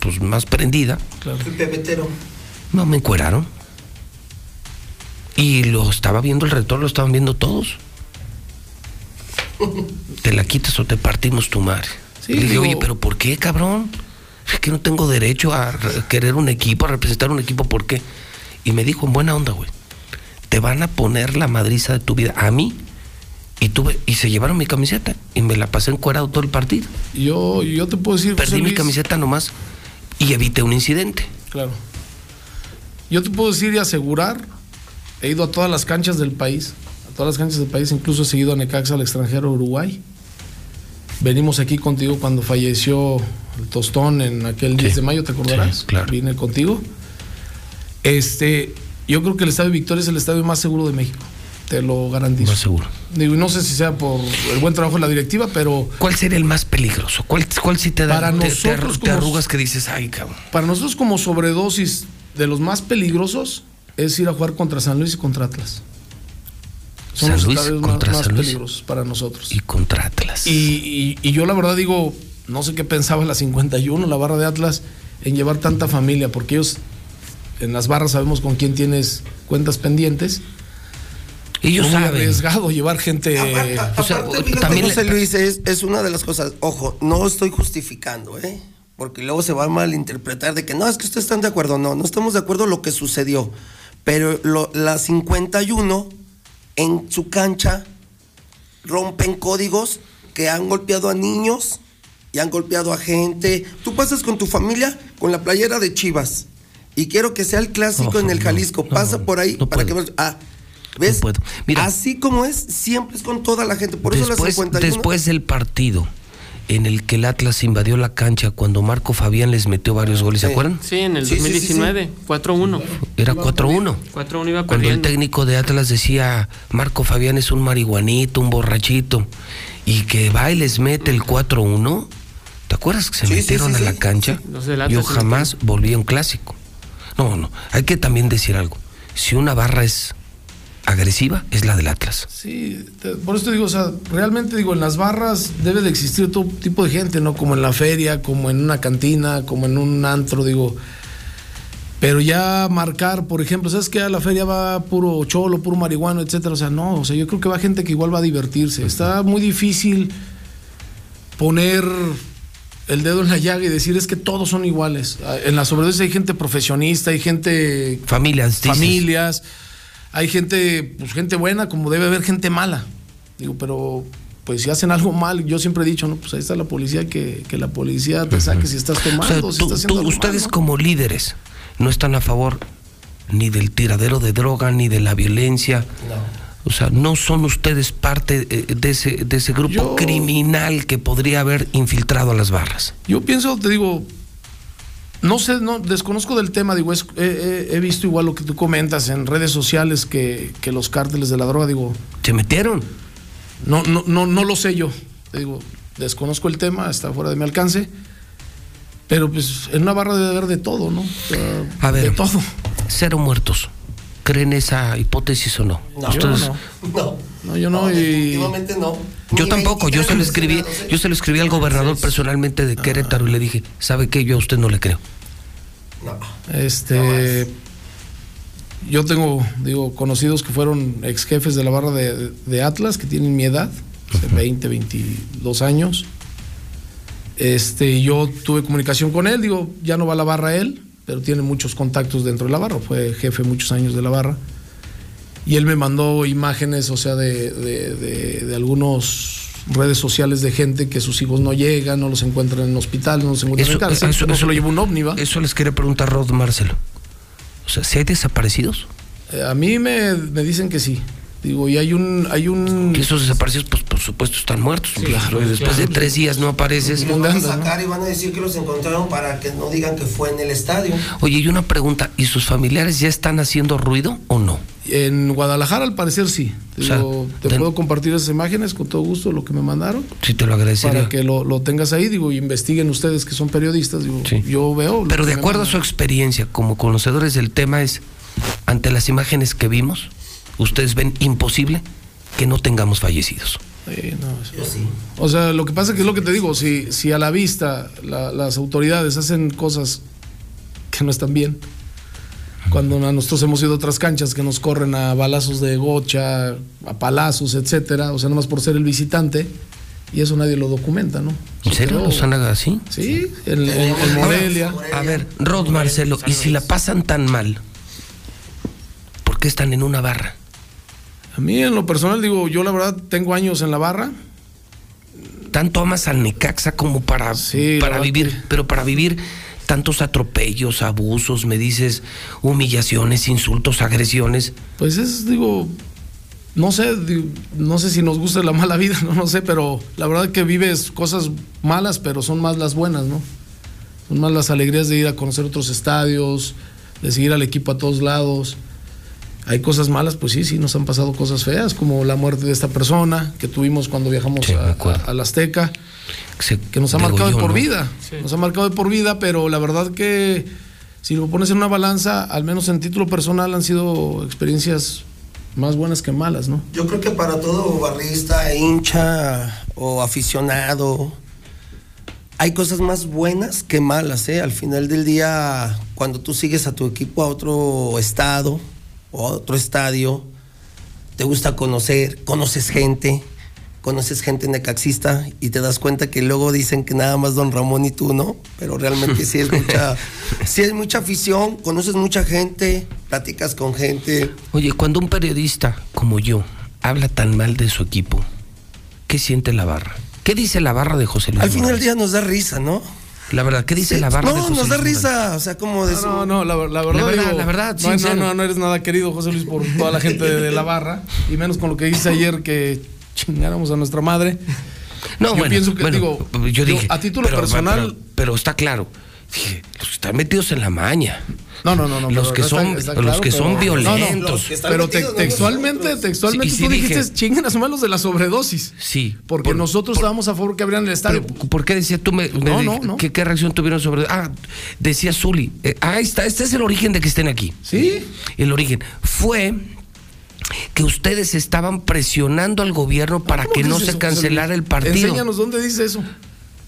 pues, más prendida, El pepetero. no me encueraron. Y lo estaba viendo el rector, lo estaban viendo todos. *laughs* Te la quitas o te partimos tu madre. Sí, y le dije, digo- oye, pero ¿por qué, cabrón? Es que no tengo derecho a re- querer un equipo, a representar un equipo, ¿por qué? Y me dijo en buena onda, güey, te van a poner la madriza de tu vida. A mí. Y tuve, y se llevaron mi camiseta y me la pasé encuerado todo el partido. Yo, yo te puedo decir. Perdí mi camiseta nomás y evité un incidente. Claro. Yo te puedo decir y asegurar, he ido a todas las canchas del país, a todas las canchas del país, incluso he seguido a Necaxa al extranjero Uruguay. Venimos aquí contigo cuando falleció el tostón en aquel 10 de mayo, ¿te acordarás? Sí, claro. Vine contigo. Este, yo creo que el Estadio Victoria es el estadio más seguro de México. Te lo garantizo. Más seguro. Digo, no sé si sea por el buen trabajo de la directiva, pero ¿Cuál sería el más peligroso? ¿Cuál, cuál sí te da Para te- nosotros te como- arrugas que dices, ay, cabrón? para nosotros como sobredosis de los más peligrosos es ir a jugar contra San Luis y contra Atlas. Son San los Luis estadios más, contra más San Luis. peligrosos para nosotros. Y contra Atlas. Y, y- y yo la verdad digo, no sé qué pensaba la 51, la barra de Atlas, en llevar tanta familia, porque ellos en las barras sabemos con quién tienes cuentas pendientes. Ellos muy saben. arriesgado llevar gente. O sea, Aparte, fíjate, también José Luis, es, es una de las cosas, ojo, no estoy justificando, ¿eh? Porque luego se va a malinterpretar de que no, es que ustedes están de acuerdo. No, no estamos de acuerdo en lo que sucedió. Pero lo- la 51 en su cancha rompen códigos que han golpeado a niños y han golpeado a gente. Tú pasas con tu familia con la playera de Chivas y quiero que sea el clásico en el no, Jalisco. no, Pasa por ahí no para puedo. que. Ah, ¿ves? Así como es, siempre es con toda la gente. Por eso la después, 51 después del partido en el que el Atlas invadió la cancha cuando Marco Fabián les metió varios goles, ¿se acuerdan? Sí, en el Sí, sí, sí, 2019, 4-1. Era 4-1. 4-1 iba Cuando el técnico de Atlas decía, Marco Fabián es un marihuanito, un borrachito, y que va y les mete el 4-1, ¿te acuerdas que se Sí, sí, metieron sí, a sí. la cancha? Yo jamás volví a un clásico. No, no, hay que también decir algo. Si una barra es agresiva, es la del Atlas. Sí, por eso te digo, o sea, realmente digo, en las barras debe de existir todo tipo de gente, ¿no? Como en la feria, como en una cantina, como en un antro, digo. Pero ya marcar, por ejemplo, ¿sabes que A la feria va puro cholo, puro marihuano, etcétera. O sea, no, o sea, yo creo que va gente que igual va a divertirse. Está muy difícil poner el dedo en la llaga y decir es que todos son iguales. Ah, En la sobredosis hay gente profesionista, hay gente Familias, dices. Hay gente, pues gente buena, como debe haber gente mala. Digo, pero pues si hacen algo mal, yo siempre he dicho, no, pues ahí está la policía, que, que la policía te saque si estás O sea, tomando, si tú- estás tú- ustedes mal, ¿no? como líderes no están a favor ni del tiradero de droga, ni de la violencia. O sea, no son ustedes parte eh, de ese, de ese grupo Yo- criminal que podría haber infiltrado a las barras. Yo pienso, te digo, no sé, no desconozco del tema, digo, es- he, he- he visto igual lo que tú comentas en redes sociales que, que los cárteles de la droga, digo, ¿Se metieron? no, no, no, no lo sé yo, digo, desconozco el tema, está fuera de mi alcance, pero pues en una barra debe haber de todo, ¿no? O sea, A ver, de todo. cero muertos. ¿Creen esa hipótesis o no? No, Ustedes- no. No. No, yo no, y- definitivamente no. Yo Ni tampoco, yo se lo 23 escribí, yo se lo escribí al gobernador personalmente de Querétaro y le dije, ¿sabe qué? Yo a usted no le creo. No. Este. Yo tengo, digo, conocidos que fueron ex jefes de la barra de, de Atlas, que tienen mi edad, hace 20, 22 años. Este, yo tuve comunicación con él, digo, ya no va a la barra él, pero tiene muchos contactos dentro de la barra, fue jefe muchos años de la barra. Y él me mandó imágenes, o sea, de, de, de, de algunos redes sociales de gente que sus hijos no llegan, no los encuentran en hospital, no los encuentran en cárcel, eso- no eso- se lo llevó un ovni, ¿va? Eso les quería preguntar Rod Marcelo. O sea, ¿si hay desaparecidos? Eh, A mí me, me dicen que sí. Digo, y hay un, hay un. Esos desaparecidos, pues por supuesto, están muertos. Claro, Después de tres días no apareces. Y los van a sacar y van a decir que los encontraron para que no digan que fue en el estadio. Oye, y una pregunta, ¿y sus familiares ya están haciendo ruido o no? En Guadalajara, al parecer, sí. O sea, Digo, te puedo compartir esas imágenes con todo gusto, lo que me mandaron. Sí, te lo agradecería. Para que lo, lo tengas ahí, digo, y investiguen ustedes que son periodistas. Digo, yo veo. Pero de acuerdo a su experiencia como conocedores del tema es, ante las imágenes que vimos, ustedes ven imposible que no tengamos fallecidos. Sí, no, eso-. O sea, lo que pasa es que es lo que te digo, si, si a la vista la- las autoridades hacen cosas que no están bien, cuando a nosotros hemos ido a otras canchas que nos corren a balazos de gocha, a palazos, etcétera, o sea, nomás por ser el visitante, y eso nadie lo documenta, ¿no? ¿En serio? ¿Nos han así? Sí, en, en- en Morelia. A ver, Rod Marcelo, ¿y si la pasan tan mal qué están en una barra? A mí en lo personal digo, yo la verdad tengo años en la barra. Tanto amas al Necaxa como para, para vivir, pero para vivir tantos atropellos, abusos, me dices, humillaciones, insultos, agresiones. Pues es, digo, no sé, digo, no sé si nos gusta la mala vida, *laughs* no, no sé, pero la verdad que vives cosas malas, pero son más las buenas, ¿no? Son más las alegrías de ir a conocer otros estadios, de seguir al equipo a todos lados. Hay cosas malas, pues sí, sí, nos han pasado cosas feas, como la muerte de esta persona que tuvimos cuando viajamos a, a- a la Azteca, que nos ha marcado de por ¿no? vida. Nos ha marcado de por vida, pero la verdad que si lo pones en una balanza, al menos en título personal, han sido experiencias más buenas que malas, ¿no? Yo creo que para todo barrista, hincha o aficionado, hay cosas más buenas que malas, ¿eh? Al final del día, cuando tú sigues a tu equipo a otro estado o a otro estadio, te gusta conocer, conoces gente, conoces gente necaxista y te das cuenta que luego dicen que nada más don Ramón y tú, ¿no? Pero realmente sí es *laughs* mucha, sí es mucha afición, conoces mucha gente, platicas con gente. Oye, cuando un periodista como yo habla tan mal de su equipo, ¿qué siente la barra? ¿Qué dice la barra de José Luis? Al final del día nos da risa, ¿no? La verdad, ¿qué dice Sí, la barra de No, José nos da Luis Morales? risa, o sea, como de No, no, la, la verdad, La verdad, digo, la verdad, no, no, no, no eres nada querido, José Luis, por toda la gente de, de la barra, y menos con lo que dice ayer que chingáramos a nuestra madre. No, yo bueno, pienso que, bueno, digo, yo dije, a título pero- personal, pero, pero está claro, dije, los que están metidos en la maña. No, no, no, no. Los que son, está los claro, que son pero- no, no, violentos. pero te- textualmente, textualmente Sí, y sí tú dijiste, dije- chinguen a su malos de la sobredosis. Sí. Porque nosotros estábamos a favor que abrieran el estadio. ¿Por qué decía tú? Me, me No, no, no. ¿qué, qué reacción tuvieron sobre.? Ah, decía Zuli. eh, ahí está, este es el origen de que estén aquí. Sí. El origen. Fue que ustedes estaban presionando al gobierno para ¿Cómo que no se cancelara el partido. Enséñanos dónde dice eso.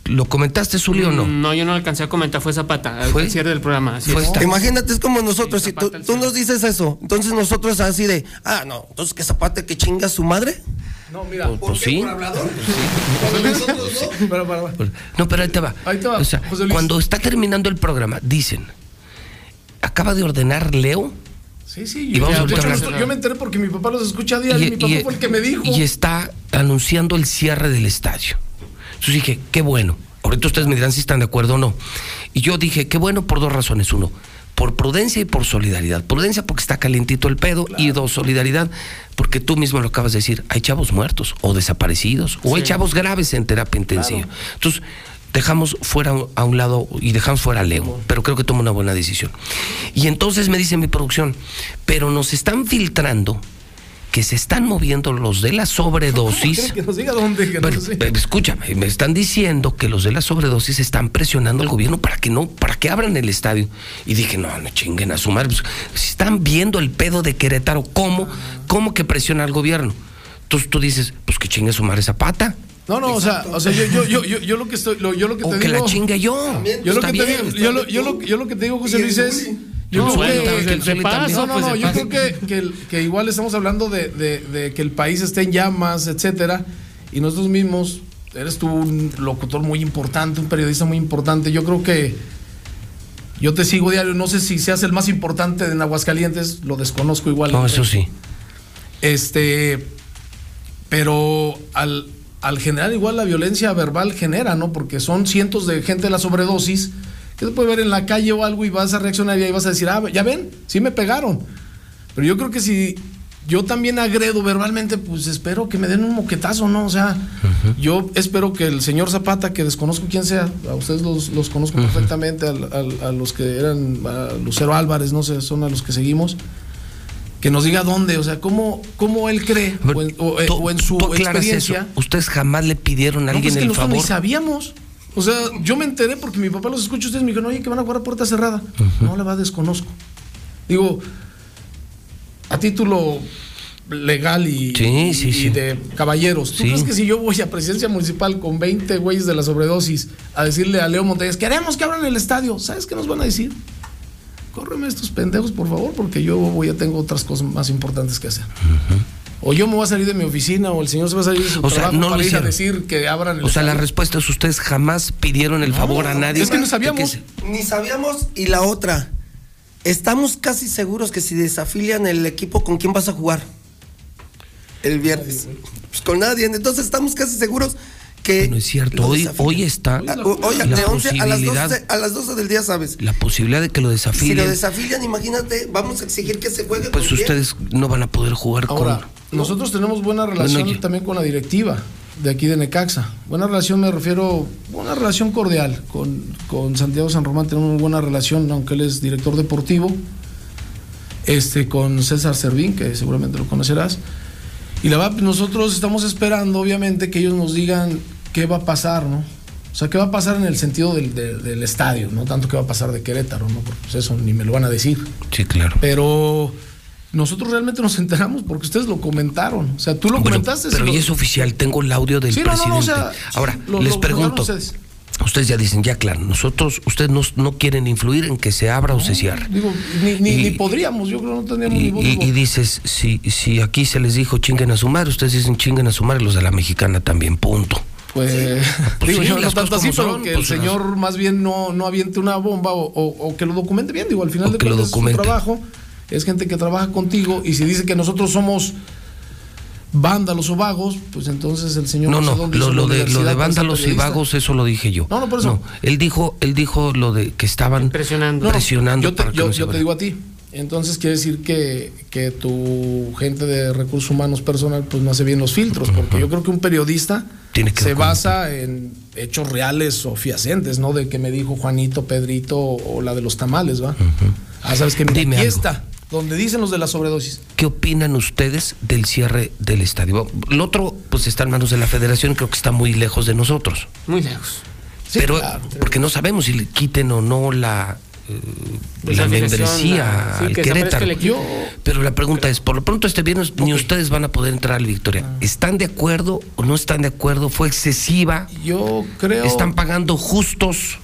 ¿Lo comentaste, Zuli, o no? Mm, No, yo no alcancé a comentar, fue Zapata, al- ¿Fue? al cierre del programa. así Fue es. esta- Imagínate, es como nosotros, si tú, tú nos dices eso, entonces nosotros así de, ah, no, entonces que Zapata que chinga a su madre. No, mira. Pues sí. Para, *laughs* para. No, pero ahí te va. Ahí te va, O sea, José Luis. cuando está terminando el programa, dicen, acaba de ordenar Leo. Sí, sí. Y Yo, vamos de ahorita a hecho, hablar. yo- yo me enteré porque mi papá los escucha a diario. mi papá fue el que me dijo. y está anunciando el cierre del estadio. Entonces dije, qué bueno. Ahorita ustedes me dirán si están de acuerdo o no. Y yo dije, qué bueno por dos razones. Uno, por prudencia y por solidaridad. Prudencia porque está calientito el pedo. Y dos, solidaridad porque tú mismo lo acabas de decir. Hay chavos muertos o desaparecidos. O hay chavos graves en terapia intensiva. Entonces, dejamos fuera a un lado y dejamos fuera a Leo. Pero creo que toma una buena decisión. Y entonces me dice mi producción, pero nos están filtrando que se están moviendo los de la sobredosis. ¿Quiere que nos diga dónde? Que escúchame, me están diciendo que los de la sobredosis están presionando al gobierno para que no, para que abran el estadio. Y dije, no, no chinguen a su madre. pues, si están viendo el pedo de Querétaro, ¿cómo, cómo que presiona al gobierno? Entonces tú dices, pues que chingue su madre Zapata. No, no, o sea, o sea, yo, yo, yo, yo, yo lo que estoy, lo, yo lo que O te que digo. la chingue yo. Yo lo que te digo, está yo lo, bien yo tú. lo, yo lo que te digo, José Luis, es. Yo No, que, no, no, Pues no, yo creo que, que, el- que igual estamos hablando de, de- de que el país esté en llamas, etcétera, y nosotros mismos, eres tú un locutor muy importante, un periodista muy importante, yo creo que yo te sigo diario, no sé si seas el más importante en Aguascalientes, lo desconozco igual. No, eso sí. Este, pero al, al generar igual la violencia verbal genera, ¿no? Porque son cientos de gente de la sobredosis que se puede ver en la calle o algo y vas a reaccionar y ahí vas a decir, ah, ya ven, sí me pegaron. Pero yo creo que si yo también agredo verbalmente, pues espero que me den un moquetazo, ¿no? O sea, yo espero que el señor Zapata, que desconozco quién sea, a ustedes los, los conozco perfectamente, al- al- a, los que eran, a Lucero Álvarez, no sé, son a los que seguimos, que nos diga dónde, o sea, cómo, cómo él cree, o en, o, eh, o en su experiencia. eso. Ustedes jamás le pidieron a No, alguien pues es que el nosotros favor. ni sabíamos. O sea, yo me enteré porque mi papá los escucha ustedes me dijeron, oye, que van a jugar a puerta cerrada. No, la va, desconozco. Digo, a título legal y, Sí, sí, y sí. de caballeros. ¿Tú crees que si yo voy a presidencia municipal con 20 güeyes de la sobredosis a decirle a Leo Montañez, queremos que abran el estadio? ¿Sabes qué nos van a decir? Córreme estos pendejos, por favor, porque yo voy a tengo otras cosas más importantes que hacer. O yo me voy a salir de mi oficina, o el señor se va a salir de su O sea, trabajo no lo para ir a decir que abran el O sea, la respuesta es ustedes jamás pidieron el favor a nadie. es que no sabíamos. ¿De Ni sabíamos y la otra. Estamos casi seguros que si desafilian el equipo, ¿con quién vas a jugar? El viernes. Pues con nadie. Entonces estamos casi seguros que. No es cierto. Hoy, está Hoy la de 11 a las, posibilidad, 12, a las 12 del día, ¿sabes? la posibilidad de que lo Si lo desafíen. desafilian, imagínate, vamos a exigir que se juegue. Pues ustedes no van a poder jugar Ahora, con. nosotros tenemos buena relación Bueno, también con la directiva de aquí de Necaxa. Buena relación me refiero, una relación cordial. Con, con Santiago San Román tenemos una buena relación, aunque él es director deportivo. Este, con César Servín, que seguramente lo conocerás. Y la verdad, nosotros estamos esperando, obviamente, que ellos nos digan qué va a pasar, ¿no? O sea, qué va a pasar en el sentido del, del- del estadio, no tanto qué va a pasar de Querétaro, ¿no? Porque pues, eso ni me lo van a decir. Sí, claro. Pero nosotros realmente nos enteramos porque ustedes lo comentaron. O sea, tú lo Bueno, comentaste. pero si lo- es oficial, tengo el audio del Sí, no, no, presidente. no, o sea, Ahora, lo- les lo pregunto. ustedes. Ustedes ya dicen, ya claro, nosotros, ustedes no, no quieren influir en que se abra o se cierre. Digo, ni, ni, Y- ni podríamos, yo creo que no tendríamos Y, ni voz y dices, si, si aquí se les dijo chinguen a su madre, ustedes dicen chinguen a su madre los de la mexicana también, punto. Pues, Pues digo, sí, yo no tanto así, pero son, que pues, el señor más bien no, no aviente una bomba o, o- o que lo documente bien. Digo, al final O de que lo cuentas es su documente. trabajo, es gente que trabaja contigo y si dice que nosotros somos vándalos o vagos, pues entonces el señor No, sé no, dónde lo, lo de, lo de vándalos y vagos, eso lo dije yo. No, no, por eso. él dijo, él dijo lo de que estaban Presionando. No, no, presionando yo te, para que yo- no se yo te abra. digo a ti. Entonces quiere decir que, que tu gente de recursos humanos personal pues no hace bien los filtros, porque yo creo que un periodista Tiene que se basa en hechos reales o fiacentes, ¿no? De que me dijo Juanito, Pedrito o la de los tamales, ¿va? Ah, sabes que Dime aquí está, donde dicen los de la sobredosis. ¿Qué opinan ustedes del cierre del estadio? Lo otro, pues está en manos de la federación, creo que está muy lejos de nosotros. Muy lejos. pero, porque no sabemos si le quiten o no la, la afiliación, membresía la- sí, al Querétaro. el. Pero la pregunta es, por lo pronto este viernes ni ustedes van a poder entrar al Victoria. Ah. ¿Están de acuerdo o no están de acuerdo? ¿Fue excesiva? Yo creo. ¿Están pagando justos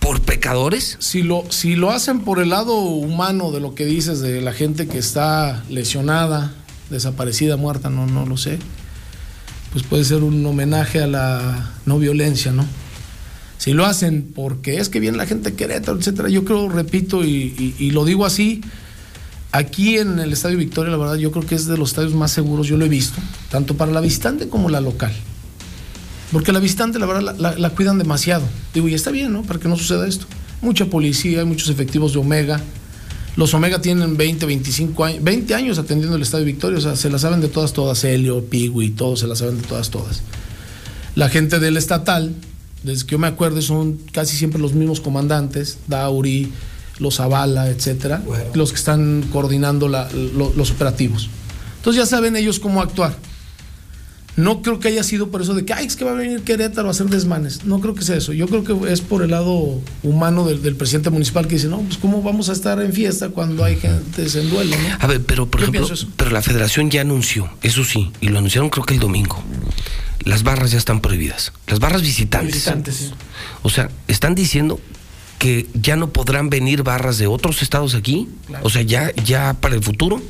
por pecadores? Si lo, si lo hacen por el lado humano de lo que dices de la gente que está lesionada, desaparecida, muerta, no, no lo sé, pues puede ser un homenaje a la no violencia, ¿no? Si lo hacen porque es que viene la gente de Querétaro, etcétera, yo creo, repito, y, lo digo así, aquí en el Estadio Victoria, la verdad, yo creo que es de los estadios más seguros, yo lo he visto, tanto para la visitante como la local. Porque la visitante, la verdad, la cuidan demasiado. Digo, y está bien, ¿no? Para que no suceda esto. Mucha policía, hay muchos efectivos de Omega. Los Omega tienen 20, 25 años, 20 años atendiendo el Estadio Victoria, o sea, se la saben de todas, todas. Helio, Pigui, todos se la saben de todas, todas. La gente del estatal, desde que yo me acuerdo, son casi siempre los mismos comandantes, Dauri, los Zavala, etcétera, los que están coordinando la- lo- los operativos. Entonces ya saben ellos cómo actuar. No creo que haya sido por eso de que, ay, es que va a venir Querétaro a hacer desmanes. No creo que sea eso. Yo creo que es por el lado humano del, del presidente municipal que dice, no, pues cómo vamos a estar en fiesta cuando hay gente en duelo, ¿no? A ver, pero por ejemplo, pero la federación ya anunció, eso sí, y lo anunciaron creo que el domingo. Las barras ya están prohibidas. Las barras visitantes. Visitantes, sí. O sea, están diciendo que ya no podrán venir barras de otros estados aquí, o sea, ya, ya para el futuro,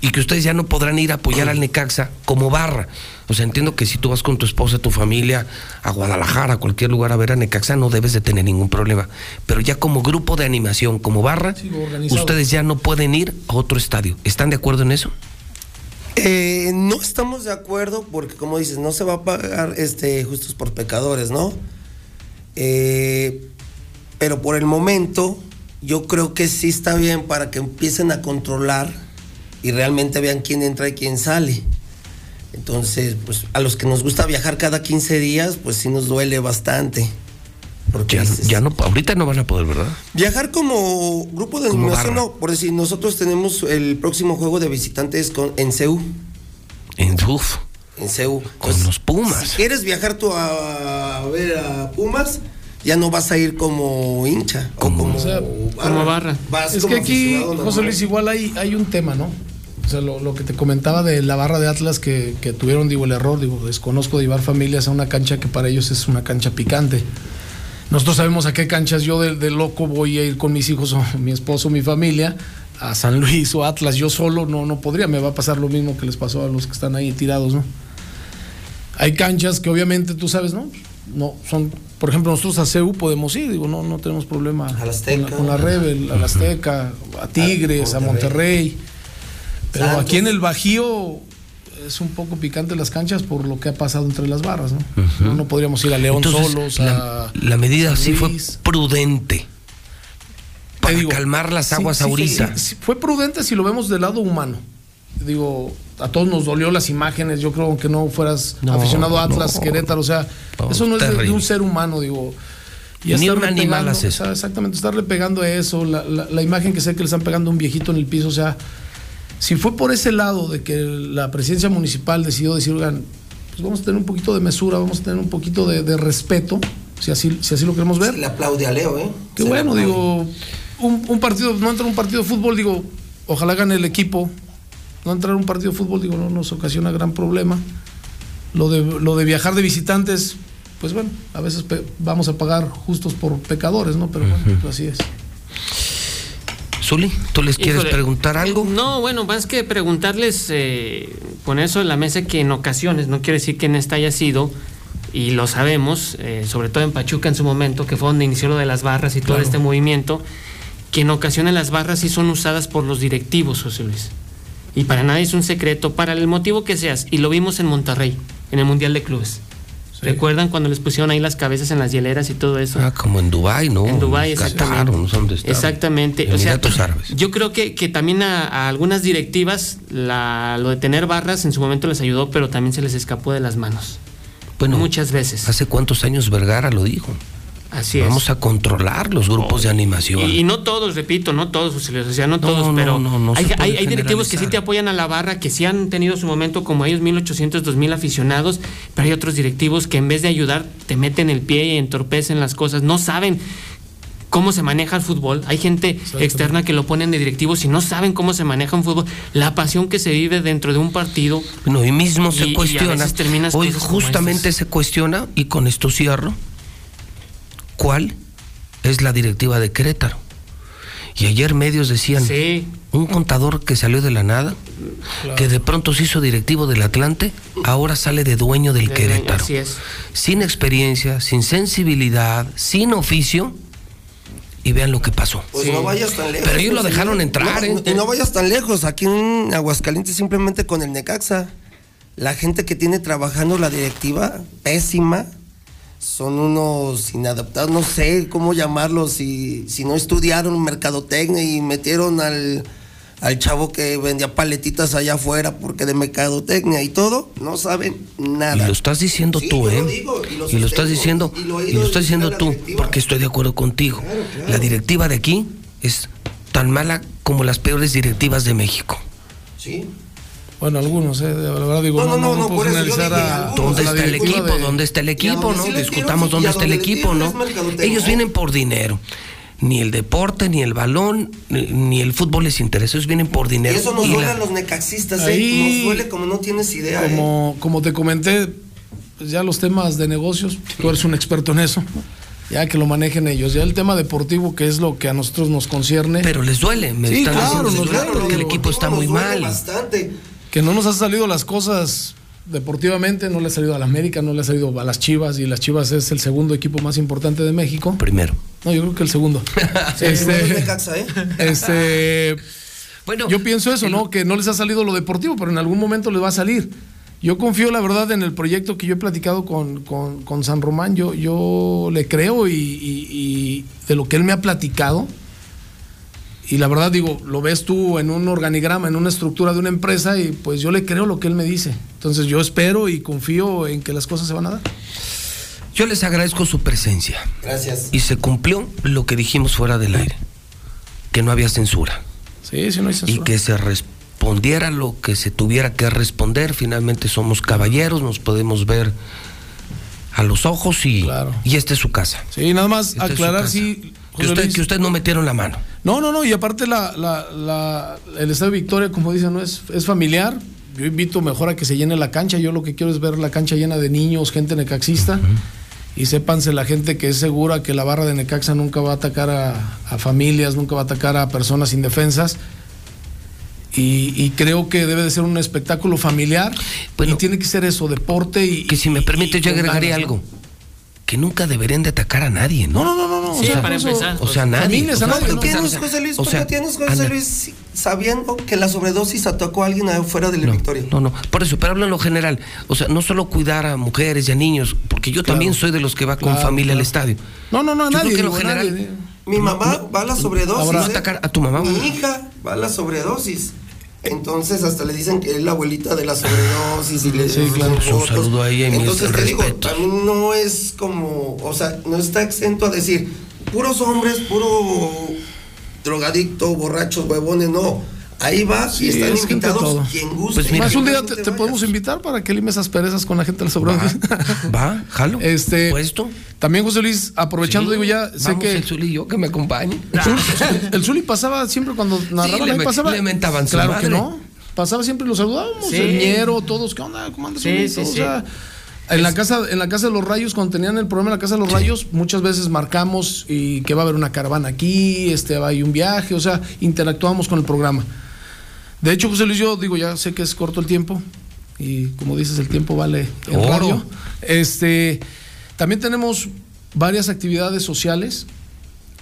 y que ustedes ya no podrán ir a apoyar al Necaxa como barra. O sea, entiendo que si tú vas con tu esposa, tu familia, a Guadalajara, a cualquier lugar a ver a Necaxa, no debes de tener ningún problema. Pero ya como grupo de animación, como barra, ustedes ya no pueden ir a otro estadio. ¿Están de acuerdo en eso? Eh, no estamos de acuerdo porque, como dices, no se va a pagar este, justos por pecadores, ¿no? Eh, pero por el momento, yo creo que sí está bien para que empiecen a controlar y realmente vean quién entra y quién sale. Entonces, pues a los que nos gusta viajar cada 15 días, pues sí nos duele bastante. Porque Ya, dices- ya no, ahorita no van a poder, ¿verdad? Viajar como grupo de animación, no, por decir, nosotros tenemos el próximo juego de visitantes con, en CEU. En uf, En CEU. con los Pumas. Si quieres viajar tú a, a ver a Pumas, ya no vas a ir como hincha. o como, como barra. Vas Es como que aquí. José Luis, igual hay, hay un tema, ¿no? O sea, lo, lo que te comentaba de la barra de Atlas que, que tuvieron, digo, el error, digo, desconozco de llevar familias a una cancha que para ellos es una cancha picante. Nosotros sabemos a qué canchas yo de, de loco voy a ir con mis hijos o mi esposo, mi familia, a San Luis o Atlas. Yo solo no, no podría, me va a pasar lo mismo que les pasó a los que están ahí tirados, ¿no? Hay canchas que obviamente tú sabes, ¿no? no son, por ejemplo, nosotros a CEU podemos ir, digo, no, no tenemos problema A la con, Azteca. la, con la Rebel, a la Azteca, a Tigres, a Monterrey. Pero Santos. aquí en el Bajío es un poco picante las canchas por lo que ha pasado entre las barras, ¿no? No, no podríamos ir a León Entonces, solos, la, a la medida sí fue prudente. Para calmar las aguas sí, ahorita. sí, sí, fue prudente si lo vemos del lado humano. Digo, a todos nos dolió las imágenes. Yo creo aunque no fueras No, aficionado a Atlas, no. Querétaro, o sea, No, eso no es de, un ser humano, digo. Ni estarle un animal pegando, hace o sea, exactamente, estarle pegando a eso, la, la- la imagen que sé que le están pegando a un viejito en el piso, o sea, si fue por ese lado de que la presidencia municipal decidió decir, oigan, pues vamos a tener un poquito de mesura, vamos a tener un poquito de, de respeto, si así, si así lo queremos ver. Le aplaude a Leo, ¿eh? Qué Se bueno, digo, un, un partido, no entra un partido de fútbol, digo, ojalá gane el equipo. No entrar a un partido de fútbol, digo, no nos ocasiona gran problema. Lo de, lo de viajar de visitantes, pues bueno, a veces vamos a pagar justos por pecadores, ¿no? Pero bueno, así es. Zuli, ¿tú les quieres Híjole, preguntar algo? No, bueno, más que preguntarles, eh, poner eso en la mesa que en ocasiones, no quiere decir que en esta haya sido, y lo sabemos, eh, sobre todo en Pachuca en su momento, que fue donde inició lo de las barras y todo este movimiento, que en ocasiones las barras sí son usadas por los directivos, José Luis. Y para nadie es un secreto, para el motivo que seas, y lo vimos en Monterrey, en el Mundial de Clubes. ¿Recuerdan cuando les pusieron ahí las cabezas en las hieleras y todo eso? Ah, como en Dubái, ¿no? En Dubái, exactamente. no sé dónde. Exactamente. O sea, yo creo que, que también a, a algunas directivas la- lo de tener barras en su momento les ayudó, pero también se les escapó de las manos. Bueno, Muchas veces. ¿Hace cuántos años Vergara lo dijo? Así es. Vamos a controlar los grupos de animación. Y, y no todos, repito, no todos, o sea, no, No, todos, no, pero no, no hay, hay- hay directivos que sí te apoyan a la barra, que sí han tenido su momento como ellos, 1800, 2000 aficionados, pero hay otros directivos que en vez de ayudar te meten el pie y entorpecen las cosas, no saben cómo se maneja el fútbol. Hay gente externa que lo ponen de directivos y no saben cómo se maneja un fútbol. La pasión que se vive dentro de un partido. Y mismo Y- y se a cuestiona. veces Hoy justamente se cuestiona, y con esto cierro, cuál es la directiva de Querétaro. Y ayer medios decían, un contador que salió de la nada, que de pronto se hizo directivo del Atlante, ahora sale de dueño del Querétaro. Así es. Sin experiencia, sin sensibilidad, sin oficio, y vean lo que pasó. Pues no vayas tan lejos. Pero ellos lo pues, dejaron entrar, no, ¿eh? Y no vayas tan lejos. Aquí en Aguascalientes simplemente con el Necaxa. La gente que tiene trabajando la directiva, pésima. Son unos inadaptados, no sé cómo llamarlos, si, si no estudiaron mercadotecnia y metieron al, al chavo que vendía paletitas allá afuera porque de mercadotecnia y todo, no saben nada. Y lo estás diciendo Sí, tú, ¿eh? lo digo y lo y lo estás diciendo, y lo y estás diciendo tú, porque estoy de acuerdo contigo. La directiva de aquí es tan mala como las peores directivas de México. Sí. Bueno, algunos, ¿eh? La verdad digo, No, no, no, no, dije a. ¿Dónde está el equipo? de- ¿Dónde está el equipo? ¿No? Discutamos dónde y está el equipo, ¿no? Ellos ¿eh? vienen por dinero. Ni el deporte, ni el balón, ni, el fútbol les interesa. Ellos vienen por Y dinero. eso nos Y duele la- a los necaxistas, Ahí- ¿eh? Nos duele como no tienes idea, ¿eh? Como, como te comenté, pues ya los temas de negocios, tú eres un experto en eso, ya que lo manejen ellos. Ya el tema deportivo, que es lo que a nosotros nos concierne. Pero les duele, me sí, están claro, diciendo, nos les duele duele, porque el equipo está muy mal. Bastante. Que no nos han salido las cosas deportivamente, no le ha salido a la América, no le ha salido a las Chivas, y las Chivas es el segundo equipo más importante de México. Primero. No, yo creo que el segundo. *laughs* Sí, Este, no ¿eh? *laughs* Este, bueno, yo pienso eso, ¿no? Que no les ha salido lo deportivo, pero en algún momento les va a salir. Yo confío, la verdad, en el proyecto que yo he platicado con, con- con San Román. Yo, yo le creo y, y- y de lo que él me ha platicado. Y la verdad, digo, lo ves tú en un organigrama, en una estructura de una empresa, y pues yo le creo lo que él me dice. Entonces yo espero y confío en que las cosas se van a dar. Yo les agradezco su presencia. Gracias. Y se cumplió lo que dijimos fuera del aire, que no había censura. Sí, sí, no hay Y censura. que se respondiera lo que se tuviera que responder. Finalmente somos caballeros, nos podemos ver a los ojos y, y esta es su casa. Sí, nada más aclarar si. Que José usted, que usted no metieron la mano. No, no, no, y aparte la, la- la- el Estado de Victoria, como dicen, ¿no? es, es familiar. Yo invito mejor a que se llene la cancha. Yo lo que quiero es ver la cancha llena de niños, gente necaxista. Y sépanse la gente que es segura que la barra de Necaxa nunca va a atacar a, a familias, nunca va a atacar a personas indefensas. Y, y creo que debe de ser un espectáculo familiar. y tiene que ser eso, deporte y. Que si me permite, yo agregaría algo. Que nunca deberían de atacar a nadie, ¿no? No, no, no, no. Sí, para empezar. O sea, nadie. Familias, o a sea, nadie, ¿no? José Luis? o ¿Por qué tienes, José Ana- Luis, sabiendo que la sobredosis atacó a alguien afuera de la Victoria? No, no, por eso, pero hablo en lo general. O sea, no solo cuidar a mujeres y a niños, porque yo también soy de los que va con Claro, familia al estadio. No, no, no, Yo nadie. creo que en lo general- nadie. Mi mamá va a la sobredosis. Ahora- ¿eh? atacar a tu mamá. Mi hija va a la sobredosis. Entonces hasta le dicen que es la abuelita de la sobredosis y le Sí, claro. fotos. Un saludo a ella y mis Entonces te digo, respetos. también no es como, o sea, no está exento a decir puros hombres, puro drogadicto, borrachos, huevones, no. Ahí va Sí, y están de todo. invitados quien guste. Más un día te, podemos invitar para que limes asperezas con la gente de la sobredosis. *laughs* Va, jalo. Este, ¿Puesto? También, José Luis, aprovechando, Sí, digo ya, sé vamos que. el Zuli y yo que me acompañen. *laughs* El Zuli pasaba siempre cuando narraban, le ahí me- pasaba. le mentaban Claro madre. que no. Pasaba siempre y lo saludábamos. Sí. El ñero, todos, ¿qué onda? ¿Cómo andas? Sí, Zuli? sí, o sí. sea, en la, casa, en la casa de los rayos, cuando tenían el programa en la casa de los rayos, muchas veces marcamos y que va a haber una caravana aquí, este, hay un viaje, o sea, interactuamos con el programa. De hecho, José Luis, yo digo, ya sé que es corto el tiempo y como dices, el tiempo vale Oro. radio. Este, también tenemos varias actividades sociales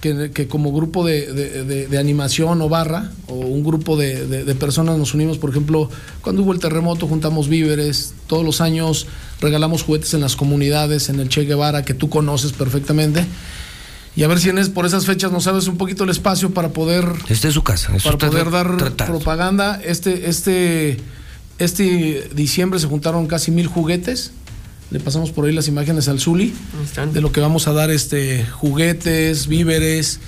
que, que como grupo de, de- de- de animación o barra o un grupo de personas nos unimos, por ejemplo, cuando hubo el terremoto juntamos víveres, todos los años regalamos juguetes en las comunidades, en el Che Guevara, que tú conoces perfectamente. Y a ver si en es, por esas fechas nos sabes un poquito el espacio para poder Esta es su casa. Para poder dar tratado. propaganda. Este, este, este diciembre se juntaron casi mil juguetes. Le pasamos por ahí las imágenes al Zuli de lo que vamos a dar, este, juguetes, víveres,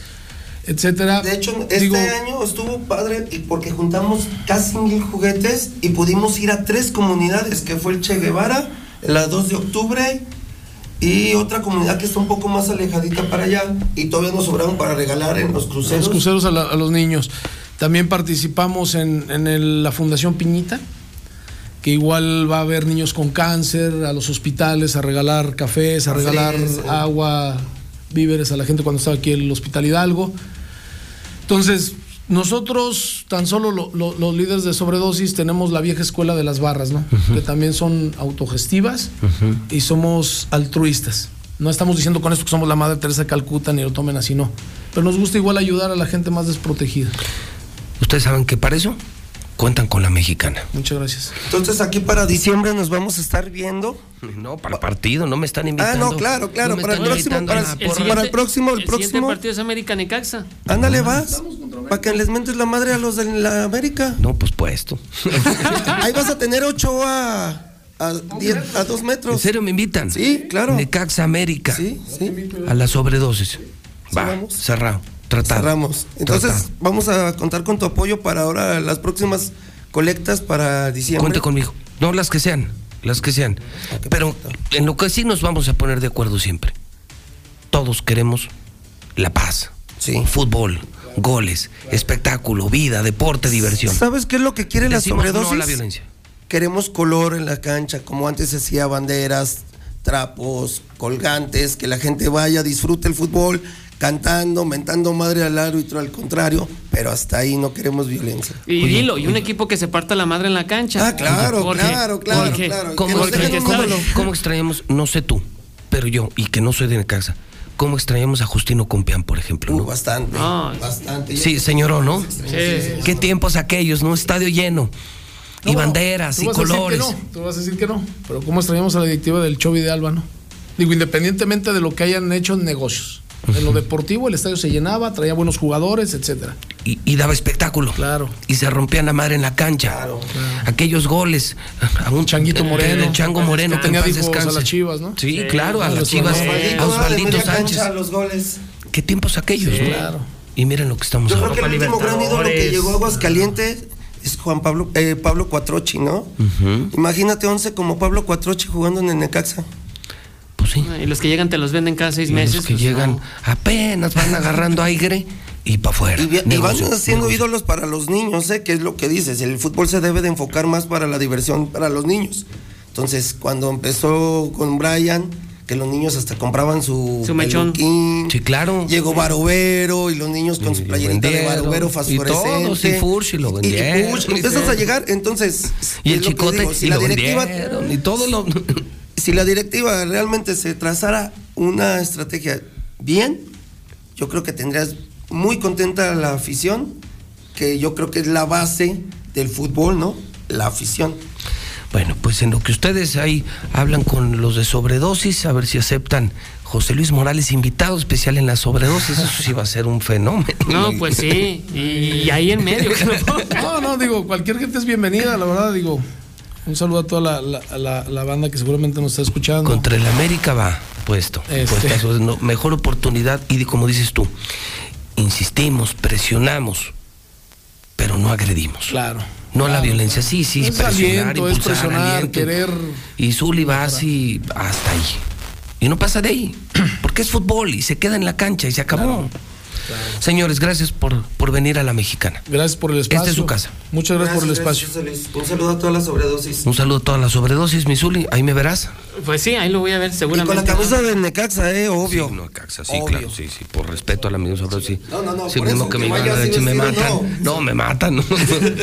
etcétera. De hecho, este Digo, año estuvo padre porque juntamos casi mil juguetes y pudimos ir a tres comunidades, que fue el Che Guevara, la 2 de octubre y otra comunidad que está un poco más alejadita para allá y todavía nos sobraron para regalar en los cruceros. los cruceros a, la- a los niños. También participamos en, en el- la Fundación Piñita, que igual va a haber niños con cáncer a los hospitales a regalar cafés, a regalar sí. agua, víveres a la gente cuando estaba aquí en el Hospital Hidalgo. Entonces, nosotros, tan solo lo- lo- los líderes de sobredosis, tenemos la vieja escuela de las barras, ¿no? Que también son autogestivas y somos altruistas. No estamos diciendo con esto que somos la Madre Teresa de Calcuta ni lo tomen así, no. Pero nos gusta igual ayudar a la gente más desprotegida. Ustedes saben que para eso cuentan con la mexicana. Muchas gracias. Entonces aquí para diciembre nos vamos a estar viendo. No, para el partido, no me están Ah, invitando. no, claro, claro, No para el próximo, para, a la para el próximo, el, el próximo. partido es América Necaxa. Ándale, vas. Para que les mentes la madre a los de la América. No, pues puesto. *laughs* Ahí vas a tener ocho a, a, diez- a dos metros. ¿En serio me invitan? Sí, claro. Necaxa América. Sí, sí. A la sobredosis. Va, vamos. cerrado. Tratado. Cerramos. Entonces, Tratado. vamos a contar con tu apoyo para ahora las próximas colectas para diciembre. Cuente conmigo. No, las que sean. Las que sean. Pero en lo que sí nos vamos a poner de acuerdo siempre. Todos queremos la paz. Sí. Fútbol, goles, espectáculo, vida, deporte, diversión. ¿Sabes qué es lo que quiere la sobredosis? no la violencia. Queremos color en la cancha, como antes se hacía banderas, trapos, colgantes, que la gente vaya, disfrute el fútbol, cantando, mentando madre al árbitro, al contrario, pero hasta ahí no queremos violencia. Y dilo, y un equipo que se parta la madre en la cancha. Ah, claro, Porque- claro, claro, porque- claro. ¿Cómo, extrañamos, cómo- cómo no sé tú, pero yo, y que no soy de Necaxa, cómo extrañamos a Justino Compeán, por ejemplo? Uh, ¿no? bastante, Ah. bastante. Sí, señor, ¿no? Sí. Qué tiempos aquellos, ¿no? Estadio lleno. y banderas y colores. no, tú vas a decir que no. Pero ¿cómo extrañamos a la directiva del Chovy de Alba, no? Digo, independientemente de lo que hayan hecho en negocios. En lo deportivo, el estadio se llenaba, traía buenos jugadores, etcétera. Y, y daba espectáculo. Claro. Y se rompían la madre en la cancha. Aquellos goles. A un Changuito Moreno. El chango moreno. Que tenía hijos a las Chivas, ¿no? Sí, Sí, claro, a las los chivas. Osvaldito, A Osvaldito Sánchez. cancha, los goles. ¿Qué tiempos aquellos, Sí. no? Claro. Y miren lo que estamos Yo creo ahora. que el último gran ídolo que llegó a Aguascalientes es Juan Pablo, eh, Pablo Cuatrochi, ¿no? Imagínate 11 como Pablo Cuatrochi jugando en el Necaxa. Pues sí. Y los que llegan te los venden cada seis Y meses. los que pues, llegan no. apenas van agarrando aire y para afuera. Y, y van haciendo ídolos para los niños, ¿eh? que es lo que dices. El fútbol se debe de enfocar más para la diversión para los niños. Entonces, cuando empezó con Brian, que los niños hasta compraban su, Su mechón. peluquín, Sí, claro. Llegó Barovero y los niños con Y su playerita de. Barovero Y fosforescente. todos, y Furch, y lo Y- vendieron. Furch, empiezas a llegar, entonces. Y el chicote digo, si y la lo directiva vendieron, y todo lo... *laughs* si la directiva realmente se trazara una estrategia bien, yo creo que tendrías muy contenta la afición, que yo creo que es la base del fútbol, ¿no? La afición. Bueno, pues en lo que ustedes ahí hablan con los de sobredosis, a ver si aceptan José Luis Morales invitado especial en la sobredosis, eso sí va a ser un fenómeno. No, pues sí, y ahí en medio. *laughs* no, no, digo, cualquier gente es bienvenida, la verdad, digo. Un saludo a toda la, banda que seguramente nos está escuchando. Contra el América va puesto. Este. mejor oportunidad y como dices tú, insistimos, presionamos, pero no agredimos. Claro. No la violencia, sí, sí, es presionar, aliento, es presionar, querer. Y Zuli va así hasta ahí. Y no pasa de ahí, porque es fútbol y se queda en la cancha y se acabó. Señores, gracias por, por venir a la mexicana. Gracias por el espacio. Esta es su casa. Muchas gracias, por el espacio. Un saludo a todas las sobredosis. Un saludo a todas las sobredosis, Misuli. Ahí me verás. Pues sí, ahí lo voy a ver seguramente. Y con la camisa de Necaxa, eh, obvio. Sí, Necaxa, sí, claro, sí, sí. Por respeto a la misma sobredosis. No, no, no. Sí, mismo que, me, me matan. No. me matan. No.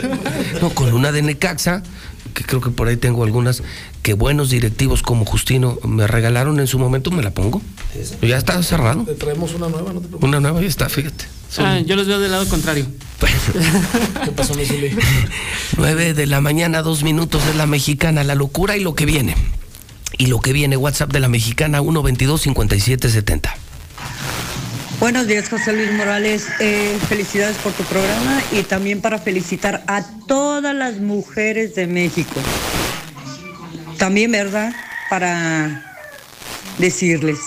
*laughs* no, con una de Necaxa que creo que por ahí tengo algunas que buenos directivos como Justino me regalaron en su momento, me la pongo. Ya está cerrado. Te traemos una nueva, no te preocupes. Una nueva ya está, fíjate. Ah, yo los veo del lado contrario. *laughs* ¿Qué pasó, 9 *laughs* de la mañana, dos minutos de la mexicana, la locura y lo que viene. Y lo que viene, WhatsApp de la mexicana 122 5770. Buenos días, José Luis Morales. Eh, felicidades por tu programa y también para felicitar a todas las mujeres de México. También, ¿verdad? Para decirles,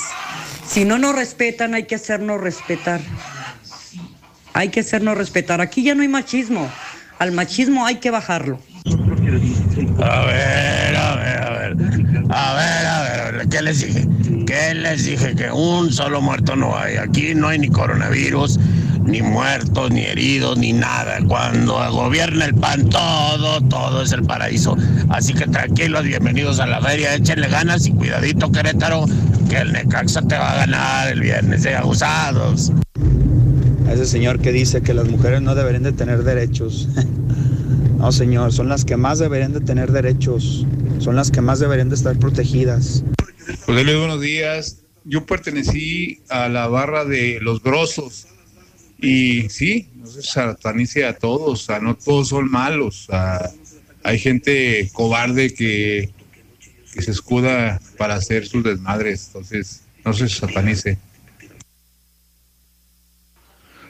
si no nos respetan, hay que hacernos respetar. Hay que hacernos respetar. Aquí ya no hay machismo. Al machismo hay que bajarlo. A ver, a ver, a ver. A ver, a ver. ¿Qué les dije? ¿Qué les dije? Que un solo muerto no hay. Aquí no hay ni coronavirus, ni muertos, ni heridos, ni nada. Cuando gobierna el PAN, todo, todo es el paraíso. Así que tranquilos, bienvenidos a la feria. Échenle ganas y cuidadito, Querétaro, que el Necaxa te va a ganar el viernes de abusados. ese señor que dice que las mujeres no deberían de tener derechos. *laughs* No, señor, son las que más deberían de tener derechos, son las que más deberían de estar protegidas. José Luis, buenos días. Yo pertenecí a la barra de los grosos y sí, no se satanice a todos, sea, no todos son malos. hay gente cobarde que, que se escuda para hacer sus desmadres, entonces no se satanice.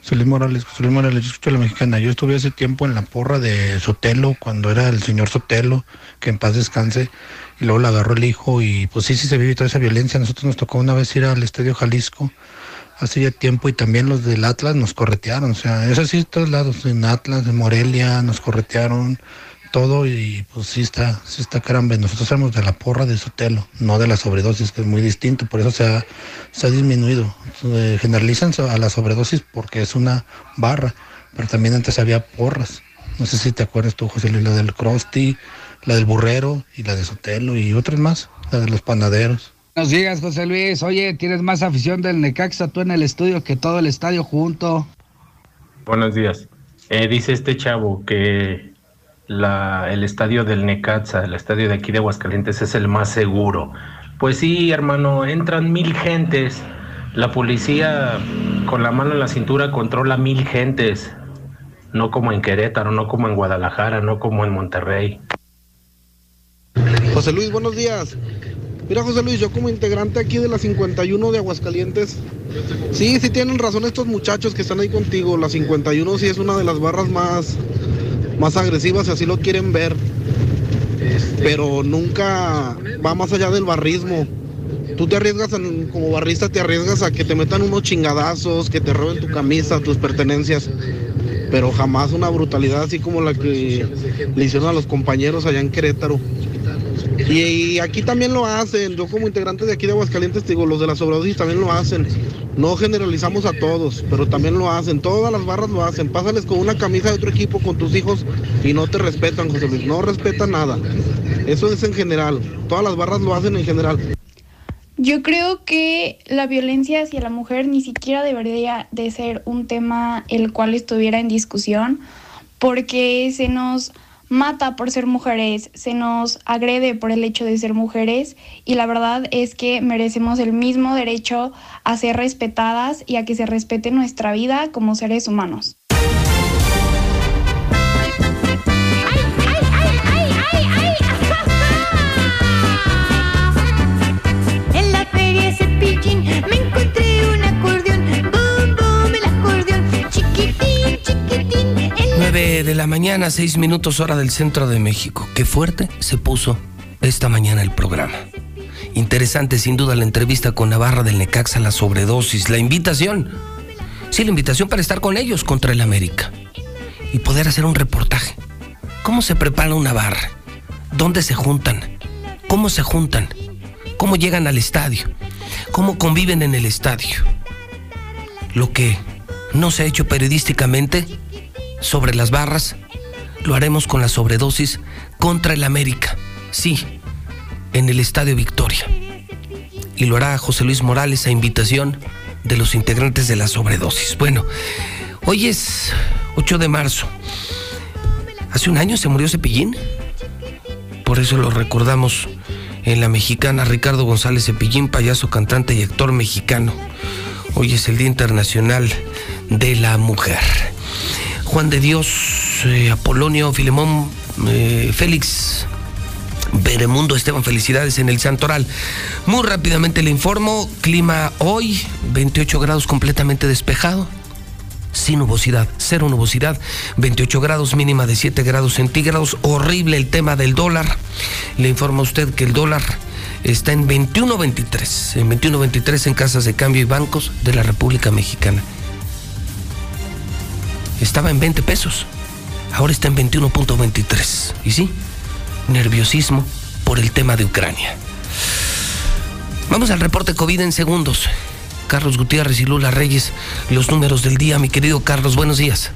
Luis Morales, Luis Morales, yo escucho la mexicana. Yo estuve hace tiempo en la porra de Sotelo, cuando era el señor Sotelo, que en paz descanse, y luego la agarró el hijo, y pues sí, sí se vive toda esa violencia. Nosotros nos tocó una vez ir al Estadio Jalisco hace ya tiempo, y también los del Atlas nos corretearon, o sea, es así de todos lados, en Atlas, en Morelia, nos corretearon todo y pues sí está, sí está caramba. Nosotros somos de la porra de Sotelo, no de la sobredosis, que es muy distinto, por eso se ha, se ha disminuido. generalizan a la sobredosis porque es una barra, pero también antes había porras. No sé si te acuerdas tú, José Luis, la del Crosti, la del Burrero y la de Sotelo y otras más, la de los panaderos. Buenos días, José Luis. Oye, tienes más afición del Necaxa tú en el estudio que todo el estadio junto. Buenos días. Eh, dice este chavo que el estadio del Necaxa, el estadio de aquí de Aguascalientes es el más seguro. Pues sí, hermano, entran mil gentes. La policía con la mano en la cintura controla mil gentes. No como en Querétaro, no como en Guadalajara, no como en Monterrey. José Luis, buenos días. Mira, José Luis, yo como integrante aquí de la 51 de Aguascalientes, sí, sí tienen razón estos muchachos que están ahí contigo. La 51 sí es una de las barras más más agresivas si así lo quieren ver. Pero nunca va más allá del barrismo. Tú te arriesgas, como barrista, te arriesgas a que te metan unos chingadazos, que te roben tu camisa, tus pertenencias. Pero jamás una brutalidad así como la que le hicieron a los compañeros allá en Querétaro. Y, aquí también lo hacen. Yo como integrante de aquí de Aguascalientes, digo, los de la sobredosis también lo hacen. No generalizamos a todos, pero también lo hacen. Todas las barras lo hacen. Pásales con una camisa de otro equipo con tus hijos y no te respetan, José Luis. No respetan nada. Eso es en general. Todas las barras lo hacen en general. Yo creo que la violencia hacia la mujer ni siquiera debería de ser un tema el cual estuviera en discusión, porque se nos mata por ser mujeres, se nos agrede por el hecho de ser mujeres y la verdad es que merecemos el mismo derecho a ser respetadas y a que se respete nuestra vida como seres humanos. 9 de la mañana, 6 minutos hora del centro de México. Qué fuerte se puso esta mañana el programa. Interesante sin duda la entrevista con Navarra del Necaxa, la sobredosis, la invitación. Sí, la invitación para estar con ellos contra el América y poder hacer un reportaje. ¿Cómo se prepara una barra? ¿Dónde se juntan? ¿Cómo se juntan? ¿Cómo llegan al estadio? ¿Cómo conviven en el estadio? Lo que no se ha hecho periodísticamente sobre las barras, lo haremos con la sobredosis contra el América. Sí, en el Estadio Victoria. Y lo hará José Luis Morales a invitación de los integrantes de la sobredosis. Bueno, hoy es 8 de marzo. Hace un año se murió Cepillín. Por eso lo recordamos en la mexicana Ricardo González Cepillín, payaso, cantante y actor mexicano. Hoy es el Día Internacional de la Mujer. Juan de Dios, eh, Apolonio, Filemón, eh, Félix, Beremundo, Esteban, felicidades en el Santoral. Muy rápidamente le informo, clima hoy, 28 grados completamente despejado, sin nubosidad, cero nubosidad, 28 grados, mínima de 7 grados centígrados. Horrible el tema del dólar. Le informo a usted que el dólar está en 21.23, en 21.23 en casas de cambio y bancos de la República Mexicana. Estaba en 20 pesos, ahora está en 21.23. Y sí, nerviosismo por el tema de Ucrania. Vamos al reporte COVID en segundos. Carlos Gutiérrez y Lula Reyes, los números del día. Mi querido Carlos, buenos días.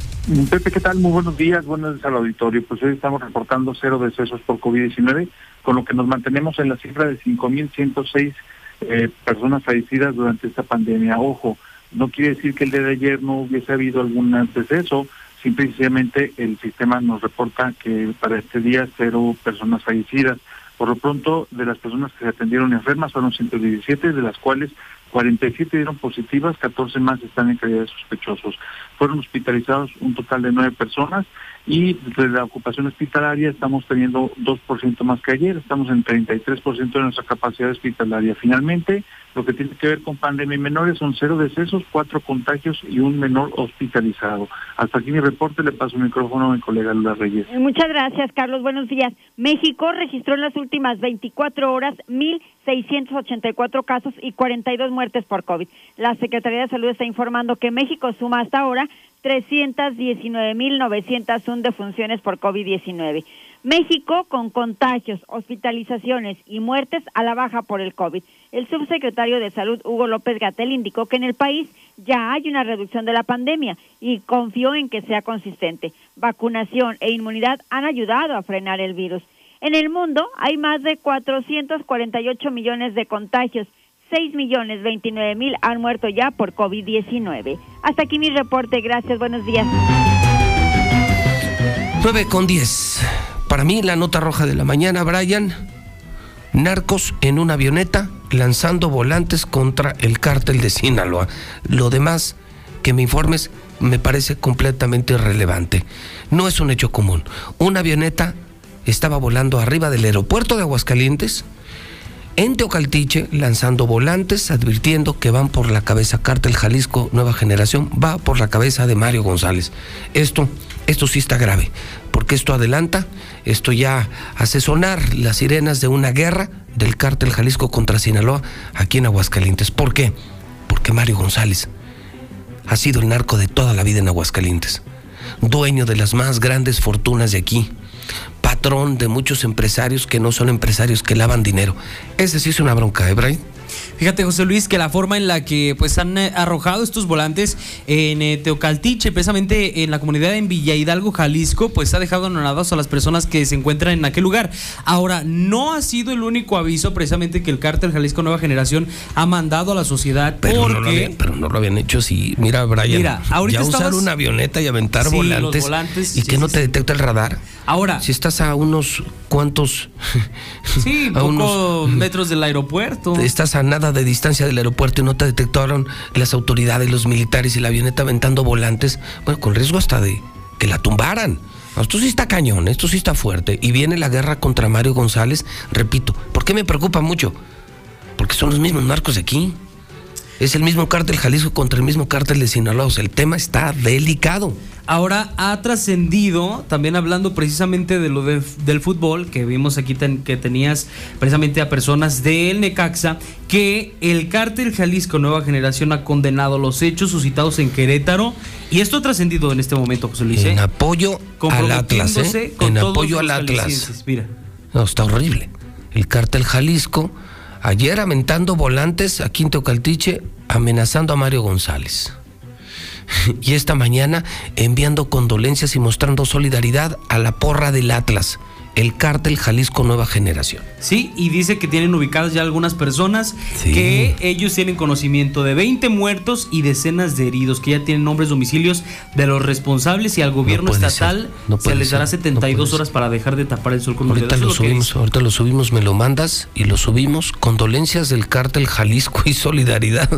Pepe, ¿qué tal? Muy buenos días, buenos días al auditorio. Pues hoy estamos reportando cero decesos por COVID-19, con lo que nos mantenemos en la cifra de 5.106 eh, personas fallecidas durante esta pandemia. Ojo, no quiere decir que el día de ayer no hubiese habido algún deceso, simplemente el sistema nos reporta que para este día cero personas fallecidas. Por lo pronto, de las personas que se atendieron enfermas fueron 117, de las cuales 47 dieron positivas, 14 más están en calidad de sospechosos. Fueron hospitalizados un total de nueve personas y de la ocupación hospitalaria estamos teniendo 2% más que ayer, estamos en 33% de nuestra capacidad hospitalaria. Finalmente, lo que tiene que ver con pandemia y menores son cero decesos, cuatro contagios y un menor hospitalizado. Hasta aquí mi reporte, le paso el micrófono a mi colega Lula Reyes. Muchas gracias, Carlos. Buenos días. México registró en las últimas 24 horas 1.684 casos y 42 muertes por COVID. La Secretaría de Salud está informando que México suma hasta ahora 319.901 defunciones por COVID-19. México con contagios, hospitalizaciones y muertes a la baja por el COVID. El subsecretario de Salud, Hugo López Gatel, indicó que en el país ya hay una reducción de la pandemia y confió en que sea consistente. Vacunación e inmunidad han ayudado a frenar el virus. En el mundo hay más de 448 millones de contagios. 6 millones 29 mil han muerto ya por COVID-19. Hasta aquí mi reporte. Gracias. Buenos días. 9 con 10. Para mí, la nota roja de la mañana, Brian. Narcos en una avioneta lanzando volantes contra el cártel de Sinaloa. Lo demás que me informes me parece completamente irrelevante. No es un hecho común. Una avioneta estaba volando arriba del aeropuerto de Aguascalientes, en Teocaltiche, lanzando volantes, advirtiendo que van por la cabeza Cártel Jalisco Nueva Generación, va por la cabeza de Mario González. Esto, esto sí está grave, porque esto adelanta, esto ya hace sonar las sirenas de una guerra del Cártel Jalisco contra Sinaloa aquí en Aguascalientes. ¿Por qué? Porque Mario González ha sido el narco de toda la vida en Aguascalientes, dueño de las más grandes fortunas de aquí, patrón de muchos empresarios que no son empresarios que lavan dinero. Ese sí es una bronca, ¿eh, Brian? Fíjate, José Luis, que la forma en la que pues han eh, arrojado estos volantes en eh, Teocaltiche, precisamente en la comunidad en Villa Hidalgo, Jalisco, pues ha dejado anonadados a las personas que se encuentran en aquel lugar. Ahora, no ha sido el único aviso precisamente que el cártel Jalisco Nueva Generación ha mandado a la sociedad Pero no, lo habían, pero no lo habían hecho si, mira, Brian, Mira, ahorita ya usar estabas- una avioneta y aventar Sí, volantes, volantes, y sí, que no te detecta el radar. Ahora, si estás a unos cuantos, sí, *laughs* a pocos metros del aeropuerto. estás a nada de distancia del aeropuerto y no te detectaron las autoridades, los militares y la avioneta aventando volantes, bueno, con riesgo hasta de que la tumbaran. Esto sí está cañón, esto sí está fuerte. Y viene la guerra contra Mario González, repito, ¿por qué me preocupa mucho? Porque son los mismos narcos de aquí. Es el mismo cártel Jalisco contra el mismo cártel de Sinaloa. O sea, el tema está delicado. Ahora ha trascendido, también hablando precisamente de lo de- del fútbol, que vimos aquí ten- que tenías precisamente a personas del Necaxa, que el cártel Jalisco Nueva Generación ha condenado los hechos suscitados en Querétaro. Y esto ha trascendido en este momento, José Luis. En ¿eh? apoyo al Atlas, ¿eh? con En apoyo al Atlas. jaliscienses. Mira. No, está horrible. El cártel Jalisco, ayer aventando volantes aquí en Teocaltiche, amenazando a Mario González. *laughs* Y esta mañana enviando condolencias y mostrando solidaridad a la porra del Atlas, el cártel Jalisco Nueva Generación. Sí, y dice que tienen ubicadas ya algunas personas que ellos tienen conocimiento de 20 muertos y decenas de heridos, que ya tienen nombres, domicilios de los responsables y al gobierno estatal no se les dará ser, 72 horas para dejar de tapar el sol con Ahorita lo que subimos, ahorita lo subimos, me lo mandas y lo subimos. Condolencias del cártel Jalisco y solidaridad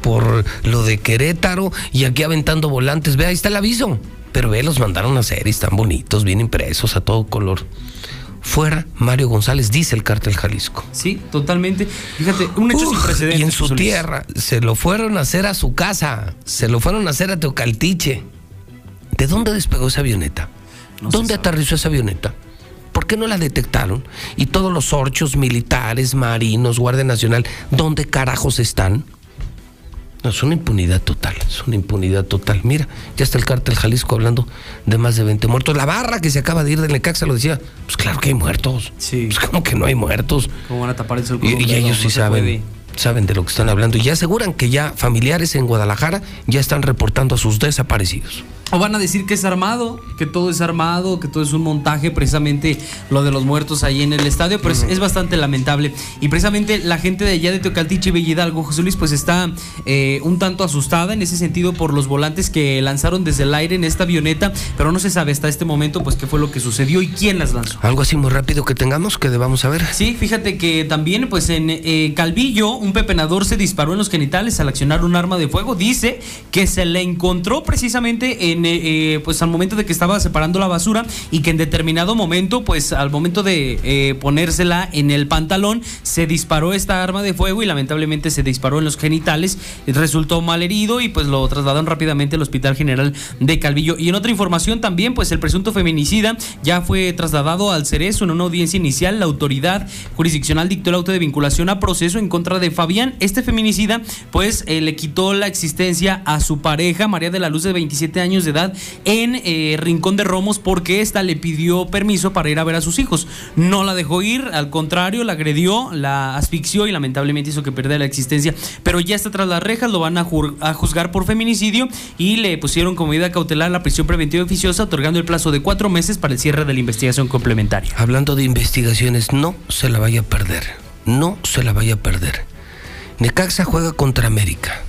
por lo de Querétaro y aquí aventando volantes. Ve, ahí está el aviso. Pero ve, los mandaron a hacer y están bonitos, bien impresos a todo color. Fuera Mario González, dice el cártel Jalisco. Sí, totalmente. Fíjate, un hecho sin precedentes. Y en su tierra, se lo fueron a hacer a su casa, se lo fueron a hacer a Teocaltiche. ¿De dónde despegó esa avioneta? ¿Dónde aterrizó esa avioneta? ¿Por qué no la detectaron? Y todos los orchos militares, marinos, Guardia Nacional, ¿dónde carajos están? No, es una impunidad total, es una impunidad total. Mira, ya está el cártel Jalisco hablando de más de 20 muertos. La barra que se acaba de ir del Necaxa lo decía, pues claro que hay muertos. Sí. Pues como que no hay muertos. ¿Cómo van a tapar el sol con Y, y ellos No sí saben, puede. Saben de lo que están hablando y ya aseguran que ya familiares en Guadalajara ya están reportando a sus desaparecidos. O van a decir que es armado, que todo es armado, que todo es un montaje, precisamente lo de los muertos ahí en el estadio, pero es, es bastante lamentable. Y precisamente la gente de allá de Teocaltiche y Bellidalgo, José Luis, pues está eh, un tanto asustada en ese sentido por los volantes que lanzaron desde el aire en esta avioneta, pero no se sabe hasta este momento pues qué fue lo que sucedió y quién las lanzó. Algo así muy rápido que tengamos que debamos saber. Sí, fíjate que también, pues en eh, Calvillo, un pepenador se disparó en los genitales al accionar un arma de fuego. Dice que se le encontró precisamente en, eh, eh, pues al momento de que estaba separando la basura y que en determinado momento, pues al momento de eh, ponérsela en el pantalón, se disparó esta arma de fuego y lamentablemente se disparó en los genitales. Resultó mal herido y pues lo trasladaron rápidamente al Hospital General de Calvillo. Y en otra información también, pues el presunto feminicida ya fue trasladado al Cerezo en una audiencia inicial. La autoridad jurisdiccional dictó el auto de vinculación a proceso en contra de Fabián. Este feminicida, pues eh, le quitó la existencia a su pareja, María de la Luz, de 27 años de edad, en eh, Rincón de Romos, porque ésta le pidió permiso para ir a ver a sus hijos. No la dejó ir, al contrario, la agredió, la asfixió y lamentablemente hizo que perdiera la existencia. Pero ya está tras las rejas, lo van a, a juzgar por feminicidio y le pusieron como medida cautelar la prisión preventiva oficiosa, otorgando el plazo de cuatro meses para el cierre de la investigación complementaria. Hablando de investigaciones, no se la vaya a perder. No se la vaya a perder. Necaxa juega contra América.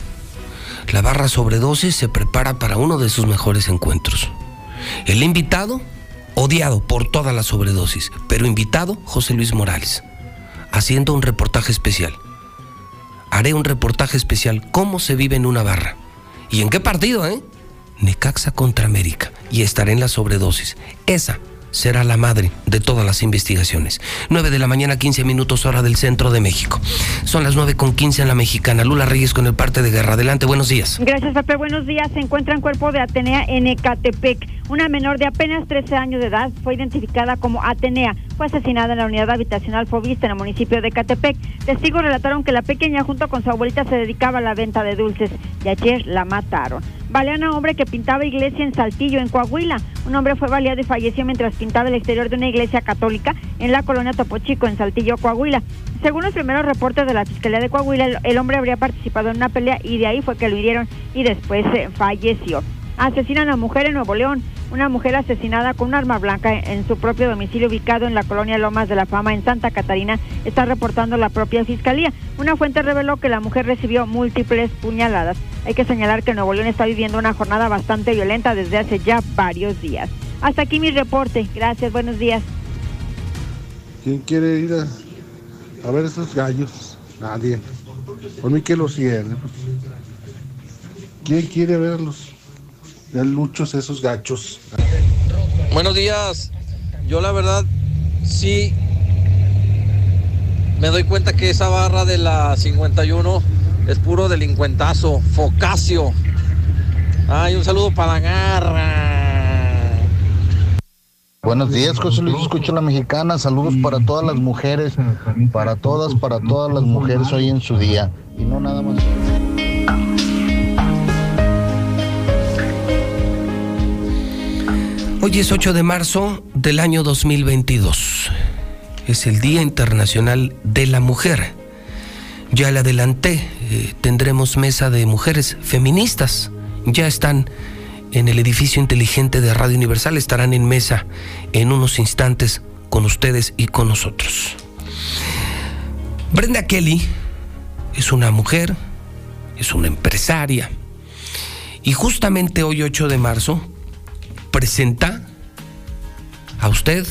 La barra sobredosis se prepara para uno de sus mejores encuentros. El invitado, odiado por toda la sobredosis, pero invitado, José Luis Morales, haciendo un reportaje especial. Haré un reportaje especial, cómo se vive en una barra. ¿Y en qué partido, eh? Necaxa contra América. Y estaré en la sobredosis. Esa será la madre de todas las investigaciones. 9 de la mañana, 15 minutos hora del centro de México. Son las 9 con 15 en la mexicana. Lula Reyes con el parte de guerra. Adelante, buenos días. Gracias, Pepe. Buenos días. Se encuentra en cuerpo de Atenea en Ecatepec. Una menor de apenas 13 años de edad fue identificada como Atenea. Fue asesinada en la unidad habitacional Fovista en el municipio de Catepec. Testigos relataron que la pequeña junto con su abuelita se dedicaba a la venta de dulces y ayer la mataron. Balean a hombre que pintaba iglesia en Saltillo, en Coahuila. Un hombre fue baleado y falleció mientras pintaba el exterior de una iglesia católica en la colonia Topo Chico, en Saltillo, Coahuila. Según los primeros reportes de la Fiscalía de Coahuila, el, el hombre habría participado en una pelea y de ahí fue que lo hirieron y después eh, falleció. Asesinan a mujer en Nuevo León. Una mujer asesinada con un arma blanca en su propio domicilio ubicado en la colonia Lomas de la Fama en Santa Catarina está reportando la propia fiscalía. Una fuente reveló que la mujer recibió múltiples puñaladas. Hay que señalar que Nuevo León está viviendo una jornada bastante violenta desde hace ya varios días. Hasta aquí mi reporte. Gracias, buenos días. ¿Quién quiere ir a, ver esos gallos? Nadie. Por mí que los cierre. ¿Quién quiere verlos? Ya luchos esos gachos. Buenos días. Yo la verdad sí me doy cuenta que esa barra de la 51 es puro delincuentazo, focacio. Ay, un saludo para la garra. Buenos días, José Luis, escucho la mexicana. Saludos para todas las mujeres, para todas, para todas las mujeres hoy en su día. Y no nada más. Hoy es 8 de marzo del año 2022. Es el Día Internacional de la Mujer. Ya le adelanté, eh, tendremos mesa de mujeres feministas. Ya están en el edificio inteligente de Radio Universal, estarán en mesa en unos instantes con ustedes y con nosotros. Brenda Kelly es una mujer, es una empresaria. Y justamente hoy 8 de marzo presenta a usted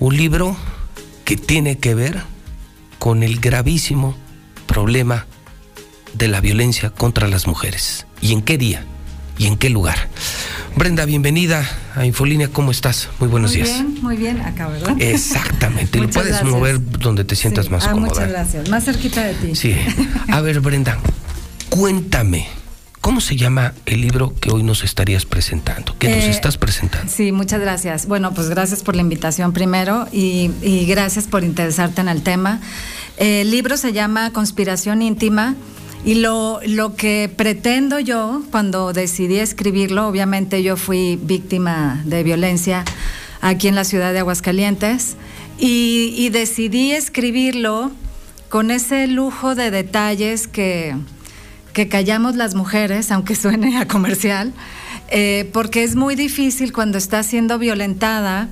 un libro que tiene que ver con el gravísimo problema de la violencia contra las mujeres. ¿Y en qué día? ¿Y en qué lugar? Brenda, bienvenida a Infolínea. ¿Cómo estás? Muy buenos muy días. bien, muy bien, acá, ¿verdad? Exactamente. Lo *laughs* puedes gracias. mover donde te sientas Sí. más Ah, cómoda. Muchas gracias. Más cerquita de ti. Sí. A ver, Brenda, cuéntame, ¿cómo se llama el libro que hoy nos estarías presentando? Que nos Eh, estás presentando. Sí, muchas gracias. Bueno, pues gracias por la invitación primero y, y gracias por interesarte en el tema. El libro se llama Conspiración íntima y lo, lo que pretendo yo cuando decidí escribirlo, obviamente yo fui víctima de violencia aquí en la ciudad de Aguascalientes y, y decidí escribirlo con ese lujo de detalles que, que callamos las mujeres, aunque suene a comercial, eh, porque es muy difícil cuando estás siendo violentada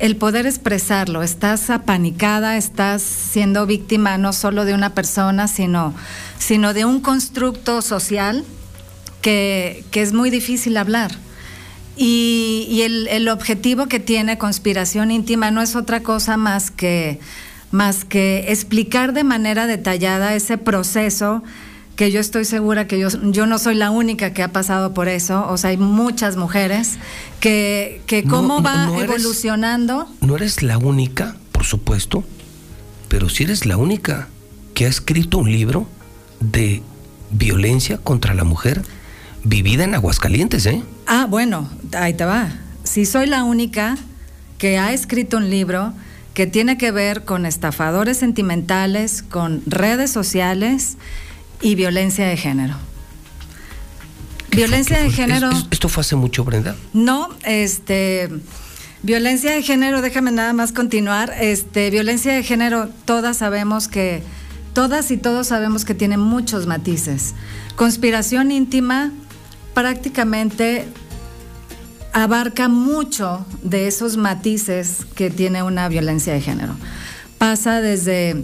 el poder expresarlo. Estás apanicada, estás siendo víctima no solo de una persona, sino, sino de un constructo social que, es muy difícil hablar. Y, y el, el objetivo que tiene Conspiración Íntima no es otra cosa más que, más que explicar de manera detallada ese proceso que yo estoy segura que yo, yo no soy la única que ha pasado por eso, o sea, hay muchas mujeres que, que cómo no, va no eres- evolucionando. No eres la única, por supuesto, pero sí eres la única que ha escrito un libro de violencia contra la mujer vivida en Aguascalientes, ¿eh? Ah, bueno, ahí te va. Si soy la única que ha escrito un libro que tiene que ver con estafadores sentimentales, con redes sociales y violencia de género. Violencia de género. Es- ¿Esto fue hace mucho, Brenda? No, este violencia de género, déjame nada más continuar. Este, violencia de género, todas sabemos que todas y todos sabemos que tiene muchos matices. Conspiración íntima prácticamente abarca mucho de esos matices que tiene una violencia de género. Pasa desde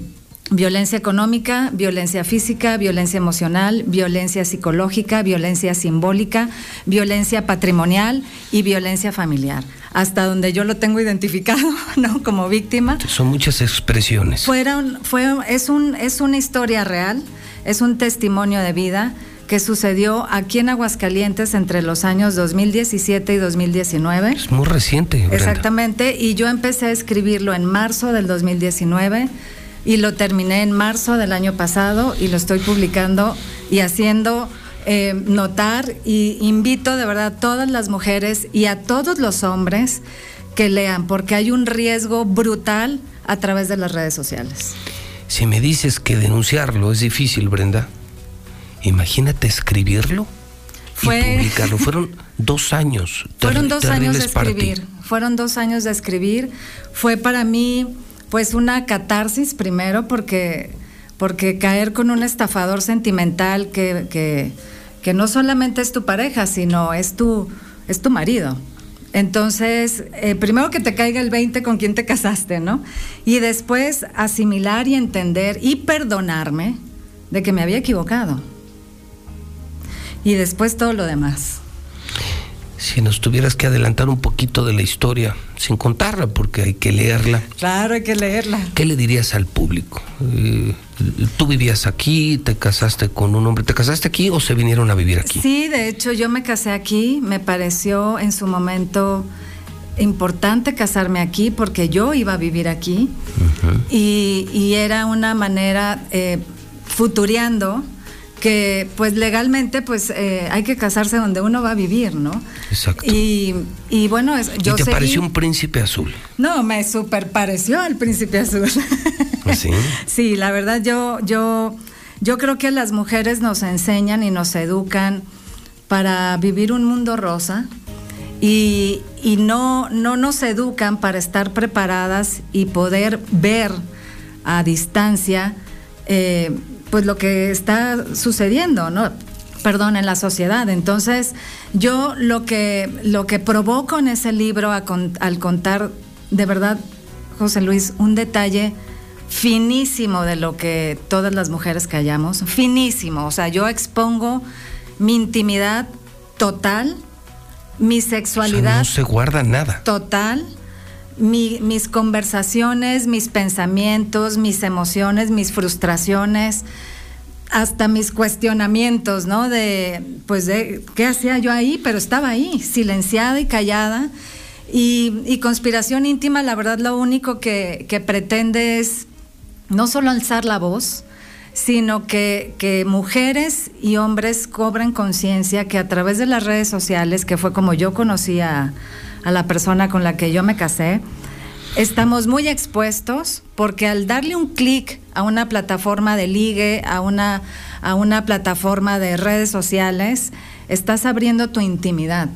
violencia económica, violencia física, violencia emocional, violencia psicológica, violencia simbólica, violencia patrimonial y violencia familiar. Hasta donde yo lo tengo identificado, *laughs* ¿no? Como víctima. Son muchas expresiones. Fueron, fue, es, un, es una historia real, es un testimonio de vida que sucedió aquí en Aguascalientes entre los años 2017 y 2019. Es muy reciente, Brenda. Exactamente, y yo empecé a escribirlo en marzo del 2019 y lo terminé en marzo del año pasado y lo estoy publicando y haciendo eh, notar y invito de verdad a todas las mujeres y a todos los hombres que lean, porque hay un riesgo brutal a través de las redes sociales. Si me dices que denunciarlo es difícil, Brenda, imagínate escribirlo Fue- y publicarlo. *laughs* Fueron dos años. Fueron dos años de escribir, fueron dos años de escribir. Fue para mí, pues, una catarsis primero, porque, porque caer con un estafador sentimental que, que, que no solamente es tu pareja, sino es tu, es tu marido. Entonces, eh, primero que te caiga el 20 con quien te casaste, ¿no? Y después asimilar y entender y perdonarme de que me había equivocado. Y después todo lo demás. Si nos tuvieras que adelantar un poquito de la historia, sin contarla, porque hay que leerla, Claro, hay que leerla. ¿qué le dirías al público? Eh, ¿Tú vivías aquí, te casaste con un hombre? ¿Te casaste aquí o se vinieron a vivir aquí? Sí, de hecho yo me casé aquí, me pareció en su momento importante casarme aquí porque yo iba a vivir aquí y, y era una manera eh, futureando que pues legalmente pues eh, hay que casarse donde uno va a vivir, ¿no? Exacto. Y, y bueno, es- yo y te seguí- pareció un príncipe azul. No, me super pareció al príncipe azul. ¿Así? *laughs* Sí, la verdad yo, yo, yo creo que las mujeres nos enseñan y nos educan para vivir un mundo rosa y, y no, no nos educan para estar preparadas y poder ver a distancia eh, pues lo que está sucediendo, ¿no? Perdón, en la sociedad. Entonces, yo lo que, lo que provoco en ese libro a con- al contar, de verdad, José Luis, un detalle finísimo de lo que todas las mujeres callamos, finísimo. O sea, yo expongo mi intimidad total, mi O sea, sexualidad no se guarda nada. total, mi- mis conversaciones, mis pensamientos, mis emociones, mis frustraciones, hasta mis cuestionamientos, ¿no? De, pues, de qué hacía yo ahí, pero estaba ahí, silenciada y callada. Y, conspiración íntima, la verdad, lo único que, que pretende es no solo alzar la voz, sino que, que mujeres y hombres cobren conciencia que a través de las redes sociales, que fue como yo conocí a, a la persona con la que yo me casé, estamos muy expuestos porque al darle un clic a una plataforma de ligue, a una, a una plataforma de redes sociales, estás abriendo tu intimidad.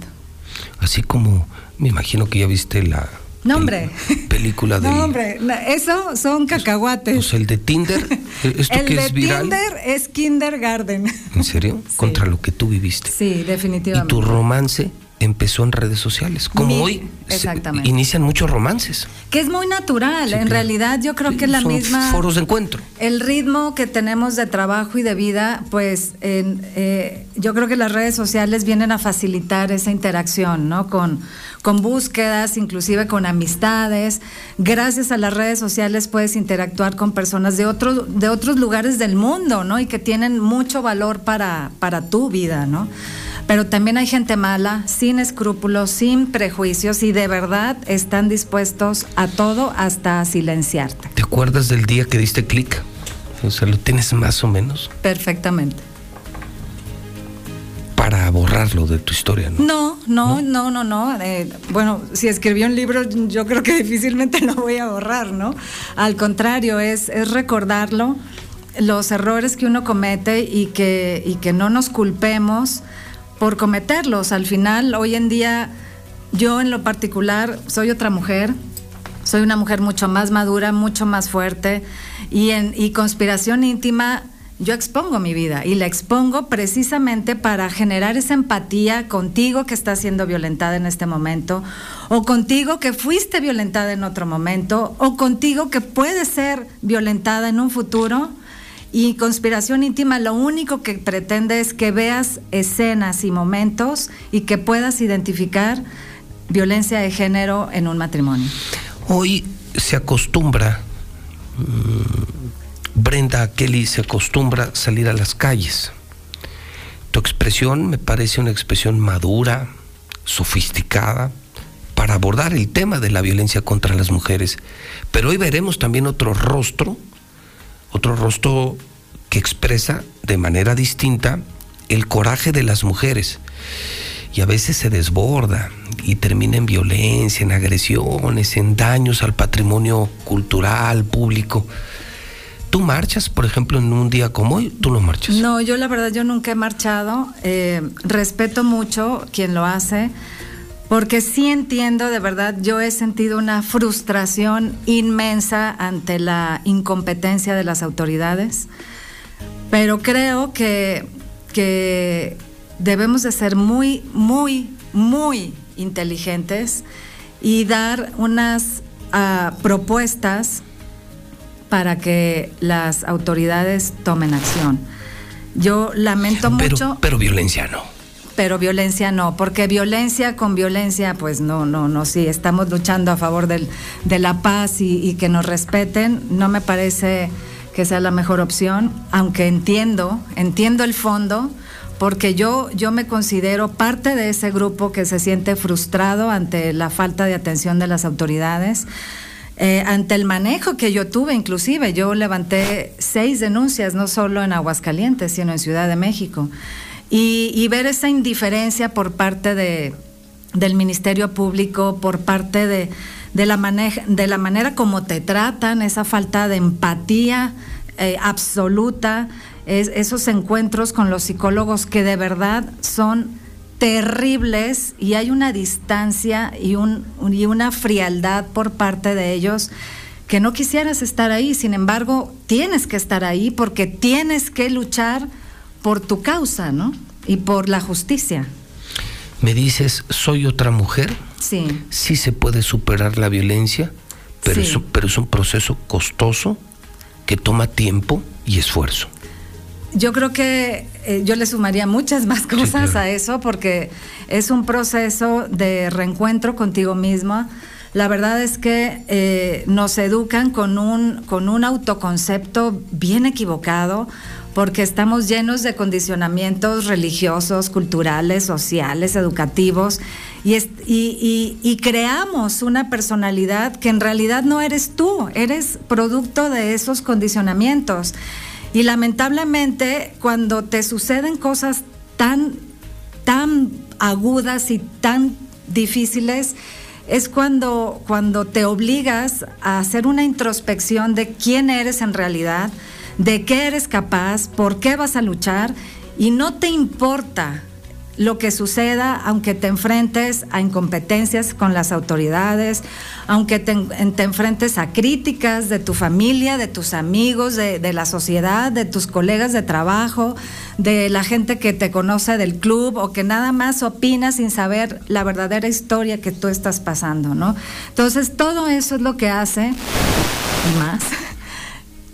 Así como me imagino que ya viste la No, hombre. película del *laughs* No, hombre, eso son cacahuates. pues, el de Tinder. Esto El que de es viral. Tinder es kindergarten. ¿En serio? *laughs* Contra lo que tú viviste. Sí, Y definitivamente. tu romance empezó en redes sociales. Como Mi- hoy se inician muchos romances. Que es muy natural. en realidad, yo creo que la Son misma. foros de encuentro. El ritmo que tenemos de trabajo y de vida, pues en, eh, yo creo que las redes sociales vienen a facilitar esa interacción, ¿no? Con, con búsquedas, inclusive con amistades. Gracias a las redes sociales puedes interactuar con personas de, otro, de otros lugares del mundo, ¿no? Y que tienen mucho valor para, para tu vida, ¿no? Pero también hay gente mala, sin escrúpulos, sin prejuicios y de verdad están dispuestos a todo hasta a silenciarte. ¿Te acuerdas del día que diste clic? O sea, lo tienes más o menos Perfectamente. para borrarlo de tu historia, ¿no? No, no, no, no, no. Eh, bueno, si escribí un libro, yo creo que difícilmente *laughs* lo voy a borrar, ¿no? Al contrario, es, es recordarlo, los errores que uno comete y que, y que no nos culpemos por cometerlos. Al final, hoy en día, yo en lo particular soy otra mujer. Soy una mujer mucho más madura, mucho más fuerte. Y en y conspiración íntima, yo expongo mi vida y la expongo precisamente para generar esa empatía contigo que estás siendo violentada en este momento, o contigo que fuiste violentada en otro momento, o contigo que puedes ser violentada en un futuro. Y conspiración íntima lo único que pretende es que veas escenas y momentos y que puedas identificar violencia de género en un matrimonio. Hoy se acostumbra, mm, Brenda Kelly se acostumbra salir a las calles. Tu expresión me parece una expresión madura, sofisticada, para abordar el tema de la violencia contra las mujeres. Pero hoy veremos también otro rostro, otro rostro que expresa de manera distinta el coraje de las mujeres. Y a veces se desborda y termina en violencia, en agresiones, en daños al patrimonio cultural, público. ¿Tú marchas, por ejemplo, en un día como hoy? ¿Tú no marchas? No, yo la verdad yo nunca he marchado. Eh, respeto mucho quien lo hace, porque sí entiendo, de verdad, yo he sentido una frustración inmensa ante la incompetencia de las autoridades, pero creo que, que debemos de ser muy, muy, muy inteligentes y dar unas ah, propuestas para que las autoridades tomen acción. Yo lamento Pero, mucho, pero violencia no. Pero violencia no, porque violencia con violencia, pues no, no, no, sí, estamos luchando a favor del- de la paz y, que nos respeten, no me parece que sea la mejor opción, aunque entiendo, entiendo el fondo, porque yo, yo me considero parte de ese grupo que se siente frustrado ante la falta de atención de las autoridades. Eh, ante el manejo que yo tuve, inclusive, yo levanté seis denuncias, no solo en Aguascalientes, sino en Ciudad de México. Y, ver esa indiferencia por parte de, del Ministerio Público, por parte de, de, la, de la manera como te tratan, esa falta de empatía eh, absoluta, es- esos encuentros con los psicólogos que de verdad son terribles y hay una distancia y, un, y una frialdad por parte de ellos que no quisieras estar ahí, sin embargo, tienes que estar ahí porque tienes que luchar por tu causa, ¿no? Y por la justicia. Me dices, soy otra mujer. Sí. Sí se puede superar la violencia, pero, Sí. es, un- pero es un proceso costoso que toma tiempo y esfuerzo. Yo creo que eh, yo le sumaría muchas más cosas a eso porque es un proceso de reencuentro contigo misma. La verdad es que eh, nos educan con un, con un autoconcepto bien equivocado porque estamos llenos de condicionamientos religiosos, culturales, sociales, educativos y, creamos una personalidad que en realidad no eres tú, eres producto de esos condicionamientos. Y lamentablemente cuando te suceden cosas tan, tan agudas y tan difíciles, es cuando, cuando te obligas a hacer una introspección de quién eres en realidad, de qué eres capaz, por qué vas a luchar y no te importa lo que suceda, aunque te enfrentes a incompetencias con las autoridades, aunque te, en- te enfrentes a críticas de tu familia, de tus amigos, de, de la sociedad, de tus colegas de trabajo, de la gente que te conoce del club o que nada más opina sin saber la verdadera historia que tú estás pasando, ¿no? Entonces, todo eso es lo que hace, y más,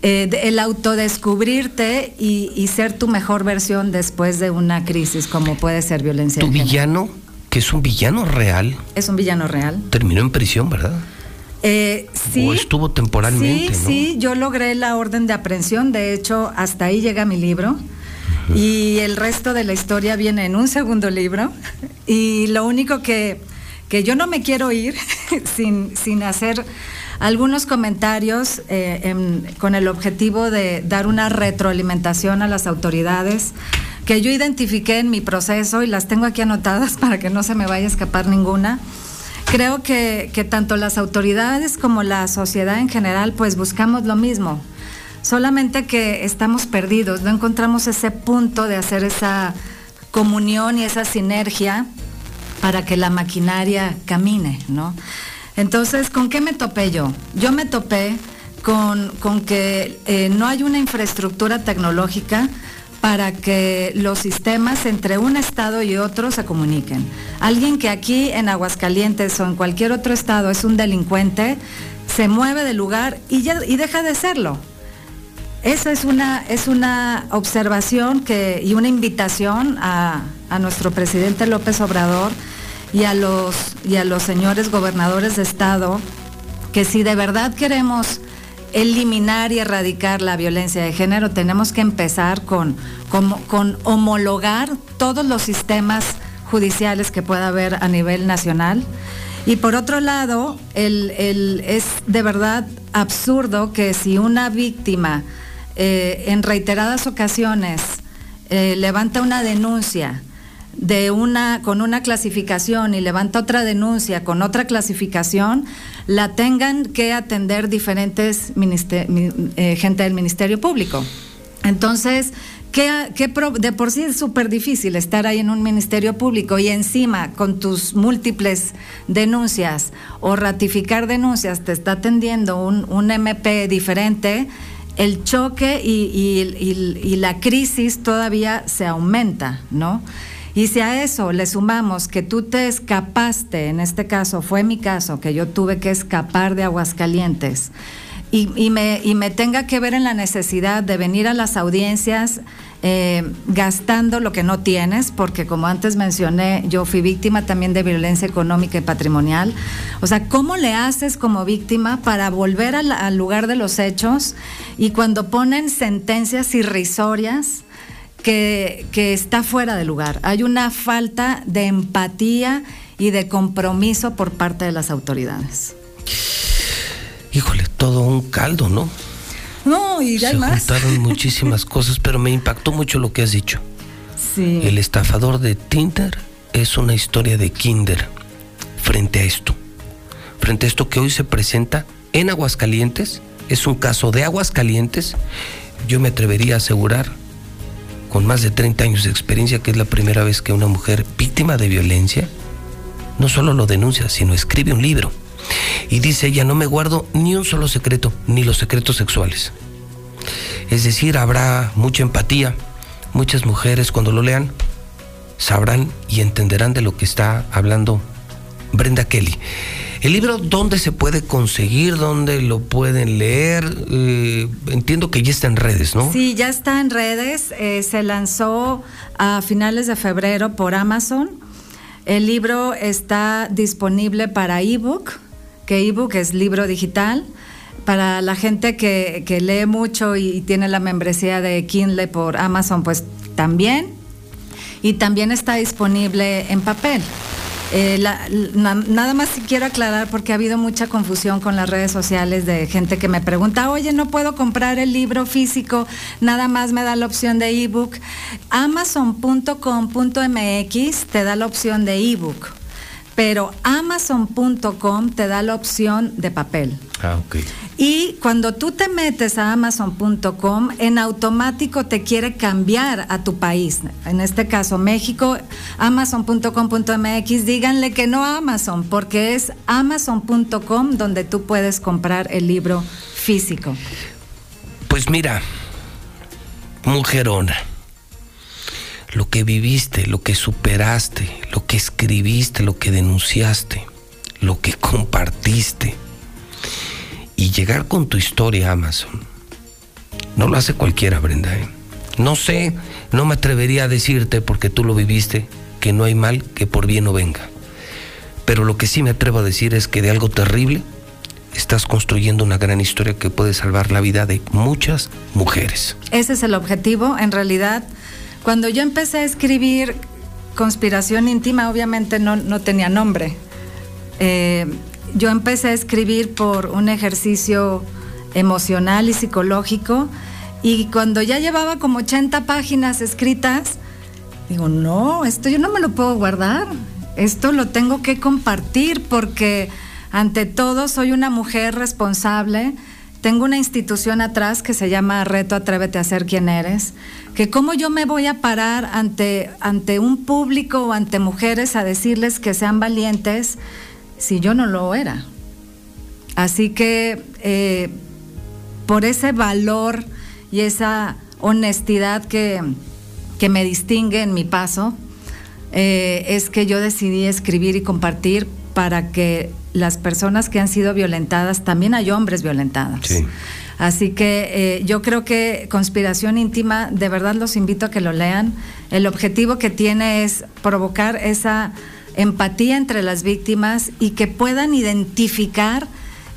eh, de- el autodescubrirte y, y ser tu mejor versión después de una crisis como puede ser violencia. Tu villano, que es un villano real, Es un villano real. terminó en prisión, ¿verdad? Eh, sí. O estuvo temporalmente, sí, ¿no? sí, yo logré la orden de aprehensión, de hecho, hasta ahí llega mi libro. Y el resto de la historia viene en un segundo libro. Y lo único que, que yo no me quiero ir *laughs* sin, sin hacer algunos comentarios eh, en- con el objetivo de dar una retroalimentación a las autoridades que yo identifiqué en mi proceso y las tengo aquí anotadas *laughs* para que no se me vaya a escapar ninguna. Creo que, que tanto las autoridades como la sociedad en general pues buscamos lo mismo, solamente que estamos perdidos, no encontramos ese punto de hacer esa comunión y esa sinergia para que la maquinaria camine, ¿no? Entonces, ¿con qué me topé yo? Yo me topé con, con que eh, no hay una infraestructura tecnológica para que los sistemas entre un estado y otro se comuniquen. Alguien que aquí en Aguascalientes o en cualquier otro estado es un delincuente, se mueve del lugar y, ya, y deja de serlo. Esa es una, es una observación que, y una invitación a, a nuestro presidente López Obrador y a, los, y a los señores gobernadores de Estado que si de verdad queremos eliminar y erradicar la violencia de género, tenemos que empezar con, con, homologar todos los sistemas judiciales que pueda haber a nivel nacional. Y por otro lado, el- el- es de verdad absurdo que si una víctima eh, en reiteradas ocasiones eh, levanta una denuncia de una con una clasificación y levanta otra denuncia con otra clasificación, la tengan que atender diferentes eh, gente del Ministerio Público. Entonces, ¿qué, de por sí es súper difícil estar ahí en un ministerio público y encima con tus múltiples denuncias o ratificar denuncias te está atendiendo un, MP diferente, el choque y- y la crisis todavía se aumenta, ¿no? Y si a eso le sumamos que tú te escapaste, en este caso fue mi caso, que yo tuve que escapar de Aguascalientes, y, me, tenga que ver en la necesidad de venir a las audiencias eh, gastando lo que no tienes, porque como antes mencioné, yo fui víctima también de violencia económica y patrimonial. O sea, ¿cómo le haces como víctima para volver al lugar de los hechos y cuando ponen sentencias irrisorias? Que, que está fuera de lugar. Hay una falta de empatía y de compromiso por parte de las autoridades. Híjole, todo un caldo, ¿no? No, y ya hay Se más. juntaron *laughs* muchísimas cosas, pero me impactó mucho lo que has dicho. Sí. El estafador de Tinder es una historia de Kinder frente a esto. Frente a esto que hoy se presenta en Aguascalientes, es un caso de Aguascalientes, yo me atrevería a asegurar, con más de 30 años de experiencia, que es la primera vez que una mujer víctima de violencia no solo lo denuncia, sino escribe un libro. Y dice ella, no me guardo ni un solo secreto, ni los secretos sexuales. Es decir, habrá mucha empatía. Muchas mujeres cuando lo lean sabrán y entenderán de lo que está hablando Brenda Kelly. El libro, ¿dónde se puede conseguir? ¿Dónde lo pueden leer? Eh, entiendo que ya está en redes, ¿no? Sí, ya está en redes. eh, se lanzó a finales de febrero por Amazon. El libro está disponible para ebook, que ebook es libro digital. Para la gente que, lee mucho y, y tiene la membresía de Kindle por Amazon, pues también. Y también está disponible en papel. Eh, nada más quiero aclarar porque ha habido mucha confusión con las redes sociales de gente que me pregunta, oye, no puedo comprar el libro físico, nada más me da la opción de ebook. Amazon.com.mx te da la opción de ebook, pero Amazon.com te da la opción de papel. Ah, ok. Y cuando tú te metes a amazon.com, en automático te quiere cambiar a tu país. En este caso, México, amazon.com.mx, díganle que no a Amazon, porque es amazon.com donde tú puedes comprar el libro físico. Pues mira, mujerona, lo que viviste, lo que superaste, lo que escribiste, lo que denunciaste, lo que compartiste y llegar con tu historia a Amazon. No lo hace cualquiera, Brenda. ¿eh? No sé, no me atrevería a decirte porque tú lo viviste, que no hay mal que por bien no venga. Pero lo que sí me atrevo a decir es que de algo terrible estás construyendo una gran historia que puede salvar la vida de muchas mujeres. Ese es el objetivo. En realidad, cuando yo empecé a escribir Conspiración íntima, obviamente no, no tenía nombre. Eh, yo empecé a escribir por un ejercicio emocional y psicológico y cuando ya llevaba como 80 páginas escritas, digo, no, esto yo no me lo puedo guardar, esto lo tengo que compartir porque ante todo soy una mujer responsable, tengo una institución atrás que se llama Reto Atrévete a ser quien eres, que cómo yo me voy a parar ante, ante un público o ante mujeres a decirles que sean valientes si yo no lo era. Así que eh, por ese valor y esa honestidad que, que me distingue en mi paso, eh, es que yo decidí escribir y compartir para que las personas que han sido violentadas, también hay hombres violentados. Así que eh, yo creo que Conspiración Íntima, de verdad los invito a que lo lean. El objetivo que tiene es provocar esa empatía entre las víctimas y que puedan identificar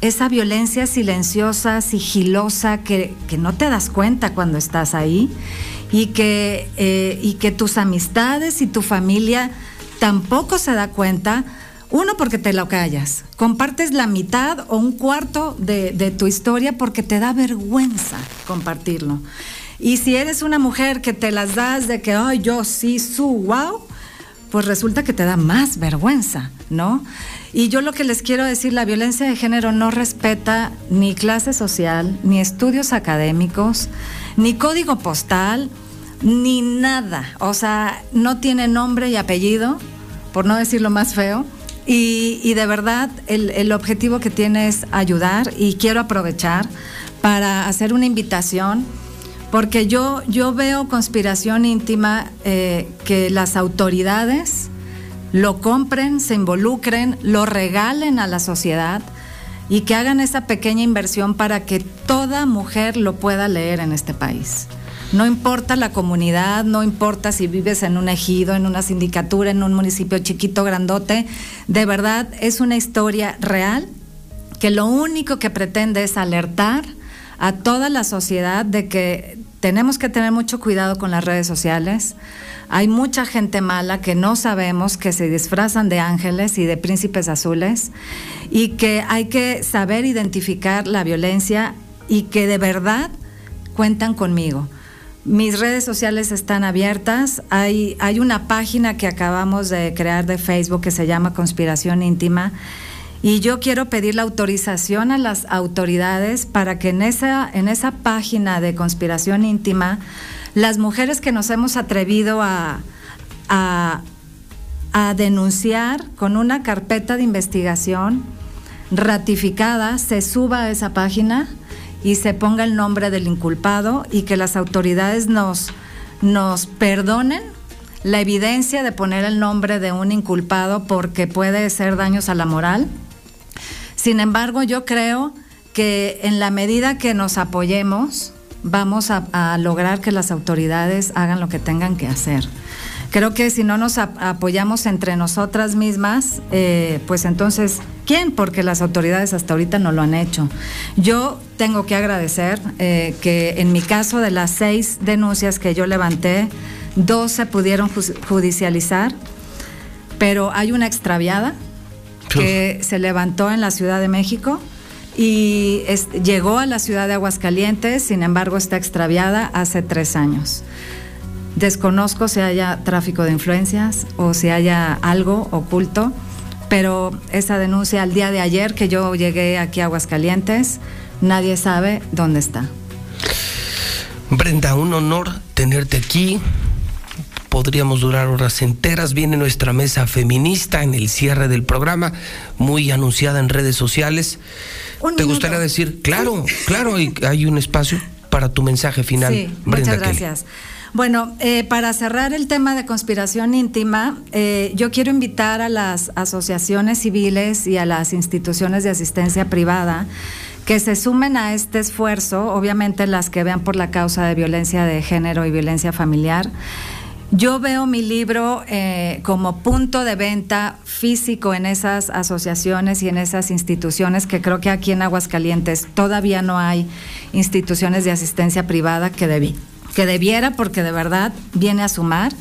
esa violencia silenciosa, sigilosa, que, que no te das cuenta cuando estás ahí y que, eh, y que tus amistades y tu familia tampoco se da cuenta. Uno, porque te lo callas. Compartes la mitad o un cuarto de, de tu historia porque te da vergüenza compartirlo. Y si eres una mujer que te las das de que, ay, yo sí, su, wow, pues resulta que te da más vergüenza, ¿no? Y yo lo que les quiero decir, la violencia de género no respeta ni clase social, ni estudios académicos, ni código postal, ni nada. O sea, no tiene nombre y apellido, por no decirlo más feo. Y, de verdad, el, el objetivo que tiene es ayudar y quiero aprovechar para hacer una invitación porque yo, yo veo conspiración íntima eh, que las autoridades lo compren, se involucren, lo regalen a la sociedad y que hagan esa pequeña inversión para que toda mujer lo pueda leer en este país. No importa la comunidad, no importa si vives en un ejido, en una sindicatura, en un municipio chiquito, grandote, de verdad es una historia real que lo único que pretende es alertar a toda la sociedad de que tenemos que tener mucho cuidado con las redes sociales. Hay mucha gente mala que no sabemos que se disfrazan de ángeles y de príncipes azules y que hay que saber identificar la violencia y que de verdad cuentan conmigo. Mis redes sociales están abiertas. Hay, hay una página que acabamos de crear de Facebook que se llama Conspiración Íntima. Y yo quiero pedir la autorización a las autoridades para que en esa, en esa página de conspiración íntima, las mujeres que nos hemos atrevido a, a, a denunciar con una carpeta de investigación ratificada, se suba a esa página y se ponga el nombre del inculpado y que las autoridades nos, nos perdonen la evidencia de poner el nombre de un inculpado porque puede ser daños a la moral. Sin embargo, yo creo que en la medida que nos apoyemos, vamos a, a lograr que las autoridades hagan lo que tengan que hacer. Creo que si no nos ap- apoyamos entre nosotras mismas, eh, pues entonces, ¿quién? Porque las autoridades hasta ahorita no lo han hecho. Yo tengo que agradecer eh, que en mi caso de las seis denuncias que yo levanté, dos se pudieron judicializar, pero hay una extraviada que se levantó en la Ciudad de México y es- llegó a la ciudad de Aguascalientes, sin embargo está extraviada hace tres años. Desconozco si haya tráfico de influencias o si haya algo oculto, pero esa denuncia al día de ayer que yo llegué aquí a Aguascalientes, nadie sabe dónde está. Brenda, un honor tenerte aquí. Podríamos durar horas enteras. Viene nuestra mesa feminista en el cierre del programa, muy anunciada en redes sociales. ¿Te gustaría decir? Claro, claro, hay, hay un espacio para tu mensaje final, Sí, Brenda muchas Kelly. Bueno, eh, para cerrar el tema de conspiración íntima, eh, yo quiero invitar a las asociaciones civiles y a las instituciones de asistencia privada que se sumen a este esfuerzo, obviamente las que vean por la causa de violencia de género y violencia familiar. Yo veo mi libro eh, como punto de venta físico en esas asociaciones y en esas instituciones que creo que aquí en Aguascalientes todavía no hay instituciones de asistencia privada que, debí, que debiera porque de verdad viene a sumar.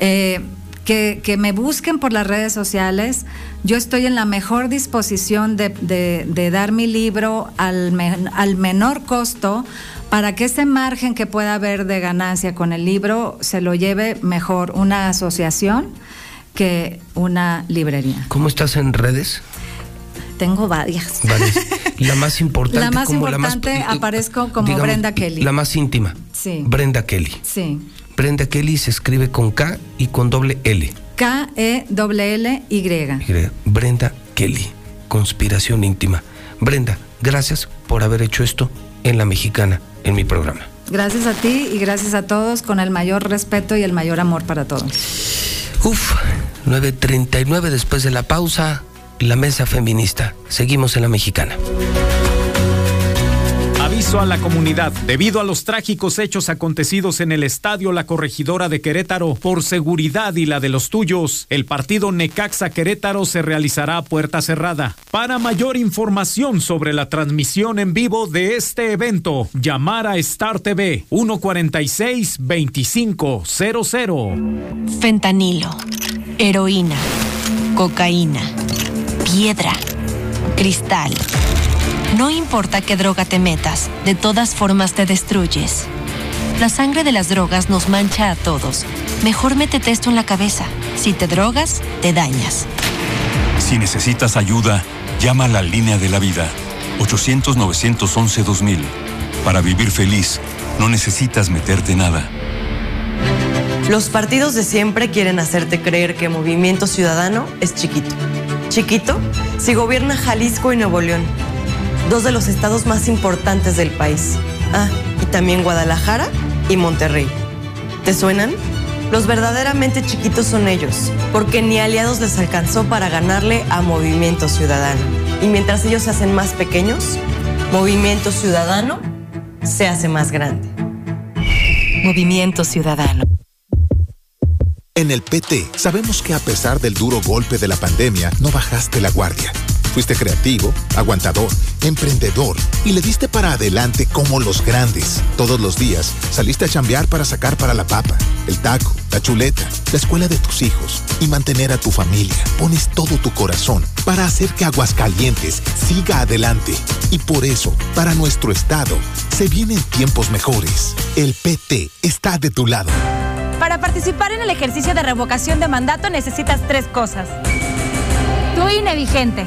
Eh, que, que me busquen por las redes sociales. Yo estoy en la mejor disposición de, de- de dar mi libro al, al menor costo para que ese margen que pueda haber de ganancia con el libro se lo lleve mejor una asociación que una librería. ¿Cómo estás en redes? Tengo varias. Vale. *laughs* La más importante. La más como la más- importante aparezco como digamos, Brenda Kelly. La más íntima. Sí. Brenda Kelly. Sí. Brenda Kelly se escribe con K y con doble L. E K-E-L-L-Y. Y Brenda Kelly, conspiración íntima. Brenda, gracias por haber hecho esto en La Mexicana, en mi programa. Gracias a ti y gracias a todos con el mayor respeto y el mayor amor para todos. Uf, 9.39 después de la pausa, la mesa feminista. Seguimos en La Mexicana. A la comunidad. Debido a los trágicos hechos acontecidos en el estadio La Corregidora de Querétaro, por seguridad y la de los tuyos, el partido Necaxa Querétaro se realizará a puerta cerrada. Para mayor información sobre la transmisión en vivo de este evento, llamar a Star TV 146-2500. Fentanilo, heroína, cocaína, piedra, cristal. No importa qué droga te metas, de todas formas te destruyes. La sangre de las drogas nos mancha a todos. Mejor métete esto en la cabeza. Si te drogas, te dañas. Si necesitas ayuda, llama a la línea de la vida. 800-911-2000. Para vivir feliz, no necesitas meterte nada. Los partidos de siempre quieren hacerte creer que Movimiento Ciudadano es chiquito. Chiquito si gobierna Jalisco y Nuevo León, dos de los estados más importantes del país. Ah, y también Guadalajara y Monterrey. ¿Te suenan? Los verdaderamente chiquitos son ellos, porque ni aliados les alcanzó para ganarle a Movimiento Ciudadano. Y mientras ellos se hacen más pequeños, Movimiento Ciudadano se hace más grande. Movimiento Ciudadano. En el PT sabemos que a pesar del duro golpe de la pandemia, no bajaste la guardia. Fuiste creativo, aguantador, emprendedor y le diste para adelante como los grandes. Todos los días saliste a chambear para sacar para la papa, el taco, la chuleta, la escuela de tus hijos y mantener a tu familia. Pones todo tu corazón para hacer que Aguascalientes siga adelante. Y por eso, para nuestro estado, se vienen tiempos mejores. El PT está de tu lado. Para participar en el ejercicio de revocación de mandato necesitas tres cosas. Tu INE vigente.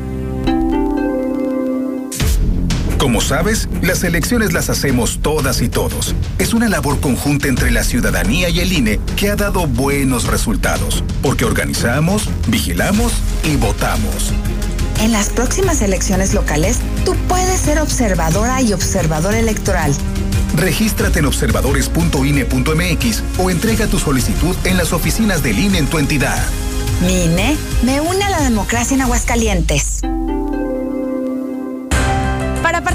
Como sabes, las elecciones las hacemos todas y todos. Es una labor conjunta entre la ciudadanía y el INE que ha dado buenos resultados, porque organizamos, vigilamos y votamos. En las próximas elecciones locales, tú puedes ser observadora y observador electoral. Regístrate en observadores.ine.mx o entrega tu solicitud en las oficinas del INE en tu entidad. Mi INE me une a la democracia en Aguascalientes.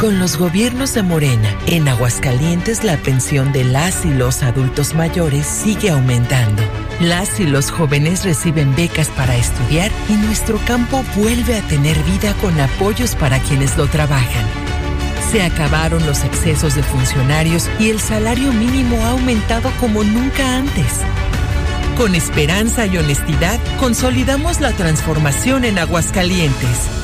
Con los gobiernos de Morena, en Aguascalientes la pensión de las y los adultos mayores sigue aumentando. Las y los jóvenes reciben becas para estudiar y nuestro campo vuelve a tener vida con apoyos para quienes lo trabajan. Se acabaron los excesos de funcionarios y el salario mínimo ha aumentado como nunca antes. Con esperanza y honestidad, consolidamos la transformación en Aguascalientes.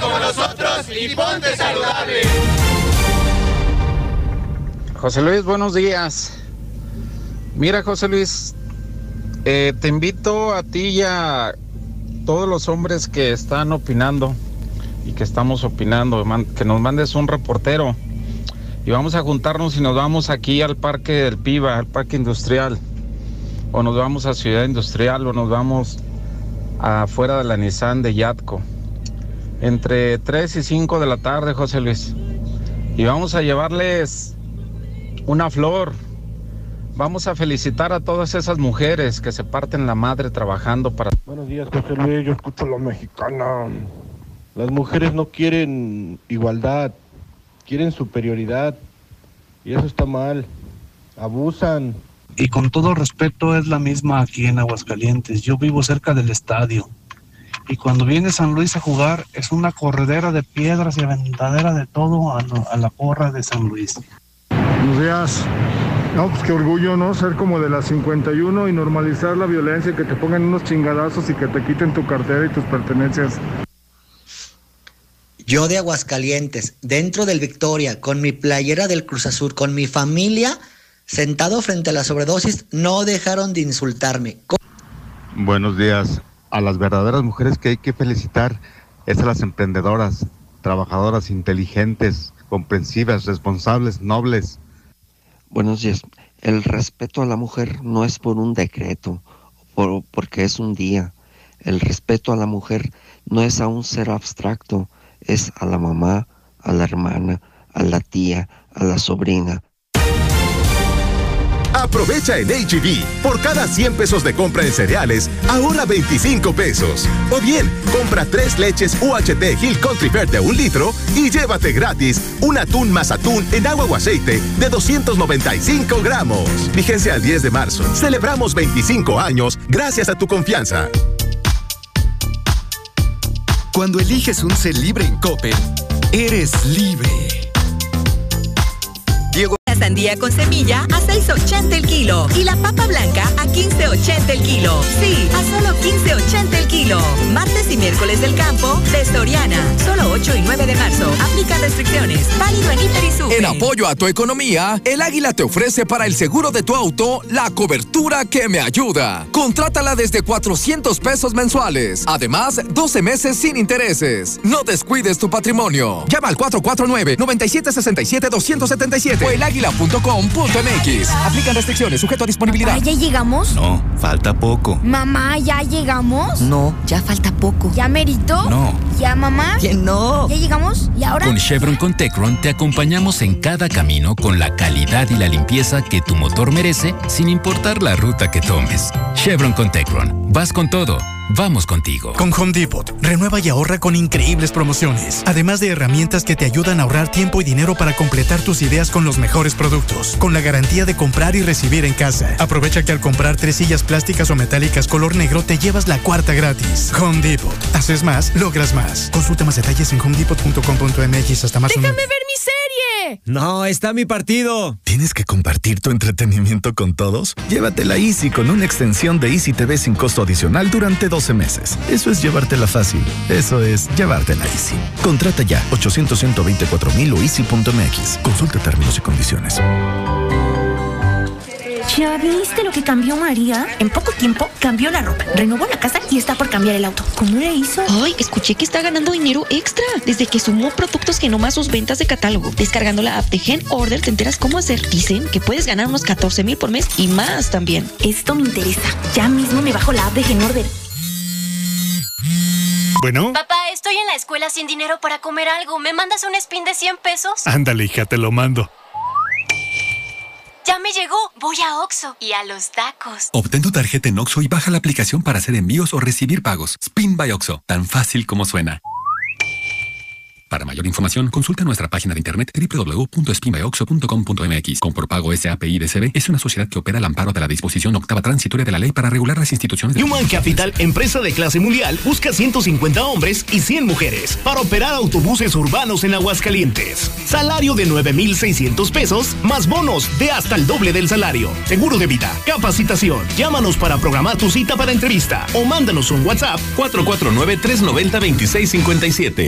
como nosotros y ponte saludable. José Luis, buenos días. Mira, José Luis, eh, te invito a ti y a todos los hombres que están opinando y que estamos opinando, que nos mandes un reportero y vamos a juntarnos y nos vamos aquí al parque del Piva, al parque industrial, o nos vamos a Ciudad Industrial, o nos vamos afuera de la Nissan de Yatco entre 3 y 5 de la tarde, José Luis. Y vamos a llevarles una flor. Vamos a felicitar a todas esas mujeres que se parten la madre trabajando para... Buenos días, José Luis. Yo escucho a la mexicana. Las mujeres no quieren igualdad, quieren superioridad. Y eso está mal. Abusan. Y con todo respeto es la misma aquí en Aguascalientes. Yo vivo cerca del estadio y cuando viene San Luis a jugar es una corredera de piedras y aventadera de todo a, a, la porra de San Luis. Buenos días. No, pues qué orgullo, ¿no? Ser como de las 51 y normalizar la violencia, que te pongan unos chingadazos y que te quiten tu cartera y tus pertenencias. Yo de Aguascalientes, dentro del Victoria, con mi playera del Cruz Azul, con mi familia, sentado frente a la sobredosis, no dejaron de insultarme. Buenos días. A las verdaderas mujeres que hay que felicitar es a las emprendedoras, trabajadoras inteligentes, comprensivas, responsables, nobles. Buenos días. El respeto a la mujer no es por un decreto, por, porque es un día. El respeto a la mujer no es a un ser abstracto, es a la mamá, a la hermana, a la tía, a la sobrina. Aprovecha en HB. E por cada 100 pesos de compra en cereales, ahorra 25 pesos. O bien, compra tres leches UHT Hill Country Fair de un litro y llévate gratis un atún más atún en agua o aceite de 295 gramos. Vigencia al 10 de marzo. Celebramos 25 años gracias a tu confianza. Cuando eliges un ser libre en Coppel, eres libre. La sandía con semilla a 6.80 el kilo y la papa blanca a 15.80 el kilo. Sí, a solo 15.80 el kilo. Martes y miércoles del campo de Soriana. Solo 8 y 9 de marzo. Aplica restricciones. Válido en Inter y En apoyo a tu economía, el Águila te ofrece para el seguro de tu auto la cobertura que me ayuda. Contrátala desde 400 pesos mensuales. Además, 12 meses sin intereses. No descuides tu patrimonio. Llama al 449 9767 277 o el águila .com.mx. Aplican restricciones, sujeto a disponibilidad. ¿Ya llegamos? No, falta poco. Mamá, ¿ya llegamos? No, ya falta poco. ¿Ya merito? No. ¿Ya mamá? ¿Ya no? ¿Ya llegamos? ¿Y ahora? Con Chevron con Tecron te acompañamos en cada camino con la calidad y la limpieza que tu motor merece sin importar la ruta que tomes. Chevron con Tecron. Vas con todo Vamos contigo. Con Home Depot, renueva y ahorra con increíbles promociones. Además de herramientas que te ayudan a ahorrar tiempo y dinero para completar tus ideas con los mejores productos. Con la garantía de comprar y recibir en casa. Aprovecha que al comprar tres sillas plásticas o metálicas color negro te llevas la cuarta gratis. Home Depot. Haces más, logras más. Consulta más detalles en homedepot.com.mx hasta más. ¡Déjame ver mi No, está mi partido. ¿Tienes que compartir tu entretenimiento con todos? Llévatela Easy con una extensión de Easy TV sin costo adicional durante dos meses. Eso es llevártela fácil. Eso es llevártela Easy. Contrata ya 800 124 mil o easy.mx. Consulta términos y condiciones. ¿Ya viste lo que cambió María? En poco tiempo cambió la ropa, renovó la casa y está por cambiar el auto. ¿Cómo le hizo? Ay, escuché que está ganando dinero extra desde que sumó productos Genoma sus ventas de catálogo. Descargando la app de Gen Order te enteras cómo hacer. Dicen que puedes ganar unos 14 mil por mes y más también. Esto me interesa. Ya mismo me bajo la app de Gen Order. Bueno. Papá, estoy en la escuela sin dinero para comer algo. ¿Me mandas un spin de 100 pesos? Ándale, hija, te lo mando. Ya me llegó. Voy a Oxo y a los tacos. Obtén tu tarjeta en Oxo y baja la aplicación para hacer envíos o recibir pagos. Spin by Oxo, tan fácil como suena. Para mayor información, consulta nuestra página de internet www.spinbyoxo.com.mx. Con por pago SAPI DCB es una sociedad que opera al amparo de la disposición octava transitoria de la ley para regular las instituciones de Human Capital, empresa de clase mundial, busca 150 hombres y 100 mujeres para operar autobuses urbanos en Aguascalientes. Salario de 9,600 pesos más bonos de hasta el doble del salario. Seguro de vida, capacitación. Llámanos para programar tu cita para entrevista o mándanos un WhatsApp 449 390 2657.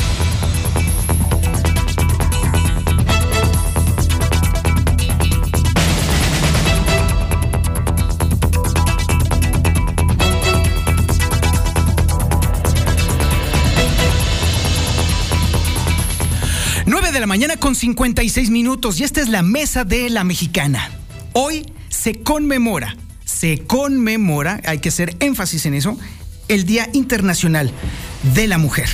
9 de la mañana con 56 minutos y esta es la mesa de la mexicana. Hoy se conmemora, se conmemora, hay que hacer énfasis en eso, el Día Internacional de la Mujer.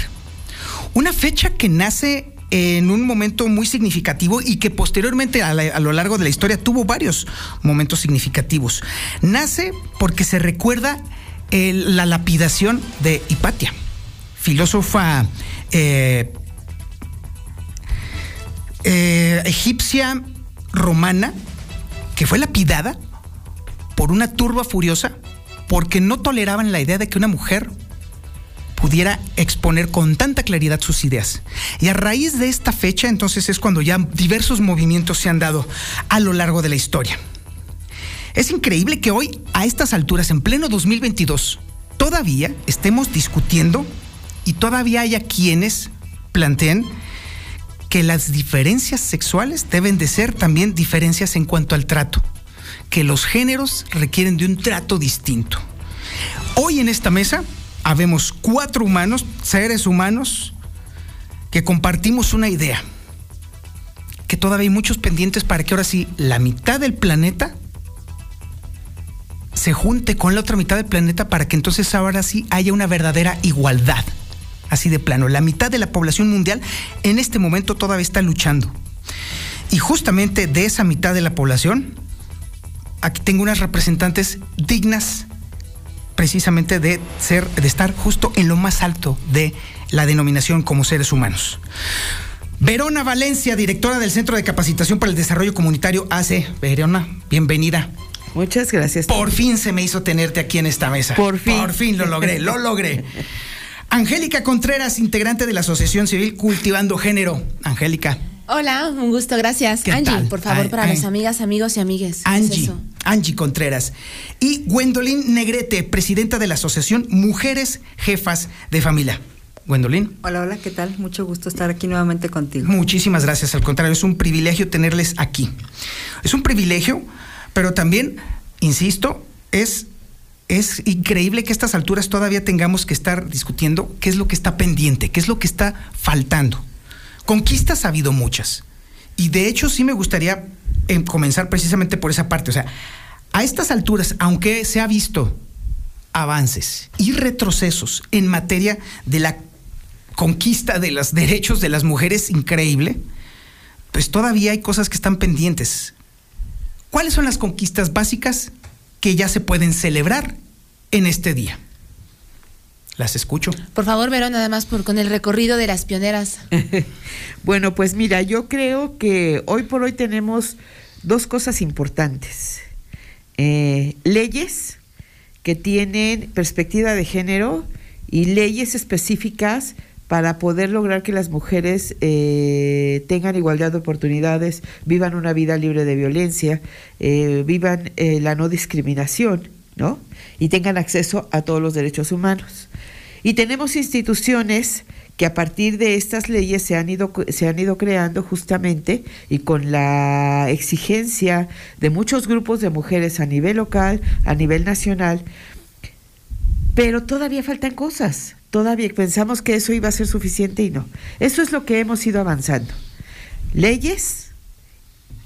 Una fecha que nace en un momento muy significativo y que posteriormente a, lo largo de la historia tuvo varios momentos significativos. Nace porque se recuerda la lapidación de Hipatia, filósofa eh, eh, egipcia romana que fue lapidada por una turba furiosa porque no toleraban la idea de que una mujer pudiera exponer con tanta claridad sus ideas. Y a raíz de esta fecha, entonces es cuando ya diversos movimientos se han dado a lo largo de la historia. Es increíble que hoy, a estas alturas, en pleno 2022, todavía estemos discutiendo y todavía haya quienes planteen que las diferencias sexuales deben de ser también diferencias en cuanto al trato, que los géneros requieren de un trato distinto. Hoy en esta mesa habemos cuatro humanos, seres humanos, que compartimos una idea, que todavía hay muchos pendientes para que ahora sí la mitad del planeta se junte con la otra mitad del planeta para que entonces ahora sí haya una verdadera igualdad. Así de plano, la mitad de la población mundial en este momento todavía está luchando. Y justamente de esa mitad de la población, aquí tengo unas representantes dignas precisamente de ser, de estar justo en lo más alto de la denominación como seres humanos. Verona Valencia, directora del Centro de Capacitación para el Desarrollo Comunitario AC. Verona, bienvenida. Muchas gracias. Por fin se me hizo tenerte aquí en esta mesa. Por fin. Por fin lo logré, lo logré. *laughs* Angélica Contreras, integrante de la Asociación Civil Cultivando Género. Angélica. Hola, un gusto, gracias. Angie, por favor, para las amigas, amigos y amigues. Angie, Angie Contreras. Y Gwendolyn Negrete, presidenta de la Asociación Mujeres Jefas de Familia. Gwendolyn. Hola, hola, ¿qué tal? Mucho gusto estar aquí nuevamente contigo. Muchísimas gracias, al contrario, es un privilegio tenerles aquí. Es un privilegio, pero también, insisto, es es increíble que a estas alturas todavía tengamos que estar discutiendo qué es lo que está pendiente, qué es lo que está faltando. Conquistas ha habido muchas. Y de hecho sí me gustaría em, comenzar precisamente por esa parte. O sea, a estas alturas, aunque se ha visto avances y retrocesos en materia de la conquista de los derechos de las mujeres increíble, pues todavía hay cosas que están pendientes. ¿Cuáles son las conquistas básicas que ya se pueden celebrar en este día? Las escucho. Por favor, Verón, nada más por, con el recorrido de las pioneras. *laughs* bueno, pues mira, yo creo que hoy por hoy tenemos dos cosas importantes. Eh, leyes que tienen perspectiva de género y leyes específicas para poder lograr que las mujeres eh, tengan igualdad de oportunidades, vivan una vida libre de violencia, eh, vivan la no discriminación, ¿no? Y tengan acceso a todos los derechos humanos. Y tenemos instituciones que a partir de estas leyes se han ido se han ido creando justamente y con la exigencia de muchos grupos de mujeres a nivel local, a nivel nacional, pero todavía faltan cosas. Todavía pensamos que eso iba a ser suficiente y no. Eso es lo que hemos ido avanzando. Leyes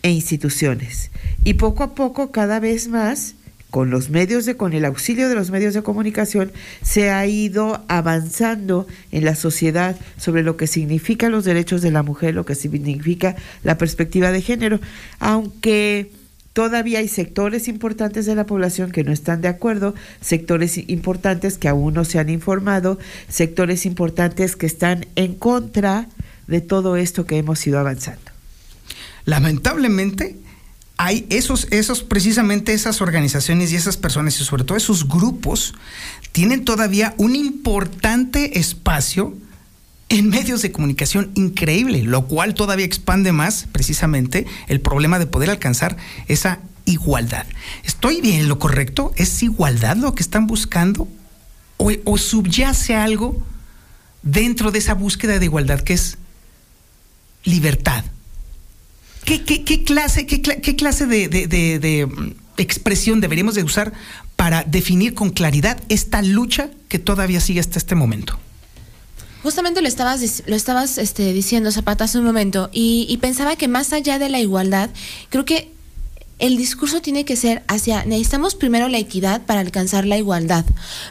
e instituciones. Y poco a poco, cada vez más, con los medios de, con el auxilio de los medios de comunicación, se ha ido avanzando en la sociedad sobre lo que significan los derechos de la mujer, lo que significa la perspectiva de género, aunque todavía hay sectores importantes de la población que no están de acuerdo, sectores importantes que aún no se han informado, sectores importantes que están en contra de todo esto que hemos ido avanzando. Lamentablemente, hay esos, esos, precisamente esas organizaciones y esas personas y sobre todo esos grupos tienen todavía un importante espacio en medios de comunicación increíble, lo cual todavía expande más precisamente el problema de poder alcanzar esa igualdad. ¿Estoy bien en lo correcto? ¿Es igualdad lo que están buscando? ¿O, subyace algo dentro de esa búsqueda de igualdad que es libertad? ¿Qué, clase, qué, clase de, mm, expresión deberíamos de usar para definir con claridad esta lucha que todavía sigue hasta este momento? Justamente lo estabas, lo estabas este, diciendo, Zapata, hace un momento, y, pensaba que más allá de la igualdad, creo que el discurso tiene que ser hacia, necesitamos primero la equidad para alcanzar la igualdad,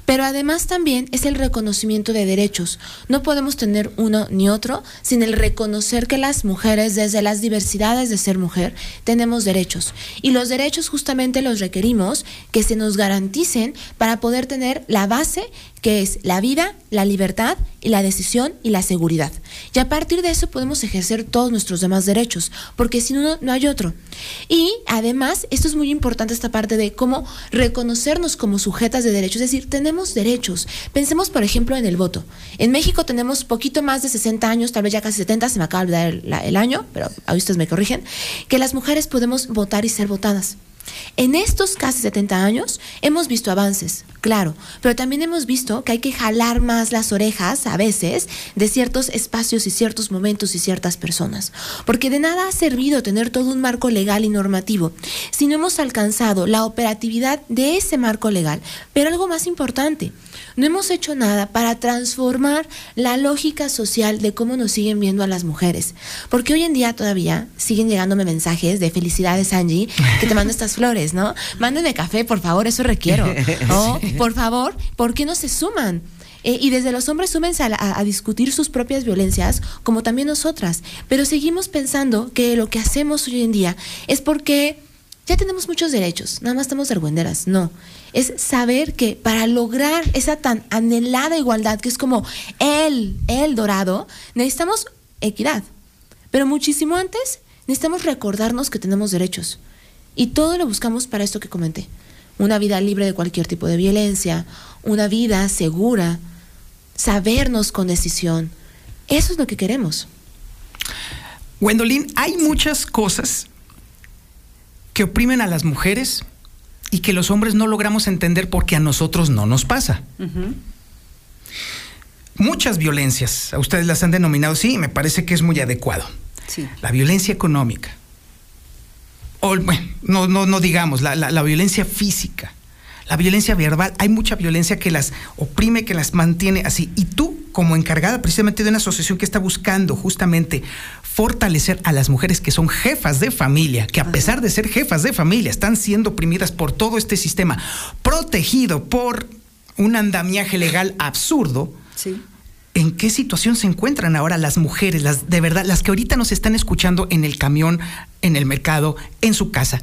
pero además también es el reconocimiento de derechos. No podemos tener uno ni otro sin el reconocer que las mujeres, desde las diversidades de ser mujer, tenemos derechos. Y los derechos justamente los requerimos que se nos garanticen para poder tener la base que es la vida, la libertad y la decisión y la seguridad. Y a partir de eso podemos ejercer todos nuestros demás derechos, porque si no, no hay otro. Y además, esto es muy importante, esta parte de cómo reconocernos como sujetas de derechos, es decir, tenemos derechos. Pensemos, por ejemplo, en el voto. En México tenemos poquito más de 60 años, tal vez ya casi 70, se me acaba de dar el, año, pero a ustedes me corrigen, que las mujeres podemos votar y ser votadas. En estos casi 70 años hemos visto avances, claro, pero también hemos visto que hay que jalar más las orejas a veces de ciertos espacios y ciertos momentos y ciertas personas, porque de nada ha servido tener todo un marco legal y normativo si no hemos alcanzado la operatividad de ese marco legal. Pero algo más importante, no hemos hecho nada para transformar la lógica social de cómo nos siguen viendo a las mujeres. Porque hoy en día todavía siguen llegándome mensajes de felicidades, Angie, que te mando estas flores, ¿no? Mándenme café, por favor, eso requiero. *laughs* O, por favor, ¿por qué no se suman? Eh, y desde los hombres súmense a, a, discutir sus propias violencias, como también nosotras. Pero seguimos pensando que lo que hacemos hoy en día es porque ya tenemos muchos derechos, nada más estamos argüenderas. No es saber que para lograr esa tan anhelada igualdad, que es como el, el dorado, necesitamos equidad. Pero muchísimo antes necesitamos recordarnos que tenemos derechos. Y todo lo buscamos para esto que comenté. Una vida libre de cualquier tipo de violencia, una vida segura, sabernos con decisión. Eso es lo que queremos. Gwendolyn, hay muchas cosas que oprimen a las mujeres y que los hombres no logramos entender porque a nosotros no nos pasa. Muchas violencias, a ustedes las han denominado, sí, me parece que es muy adecuado. La violencia económica. O, bueno, no, no, no digamos, la, la violencia física, la violencia verbal. Hay mucha violencia que las oprime, que las mantiene así. Y tú, como encargada precisamente de una asociación que está buscando justamente fortalecer a las mujeres que son jefas de familia, que a pesar de ser jefas de familia están siendo oprimidas por todo este sistema, protegido por un andamiaje legal absurdo. ¿En qué situación se encuentran ahora las mujeres, las de verdad, las que ahorita nos están escuchando en el camión, en el mercado, en su casa?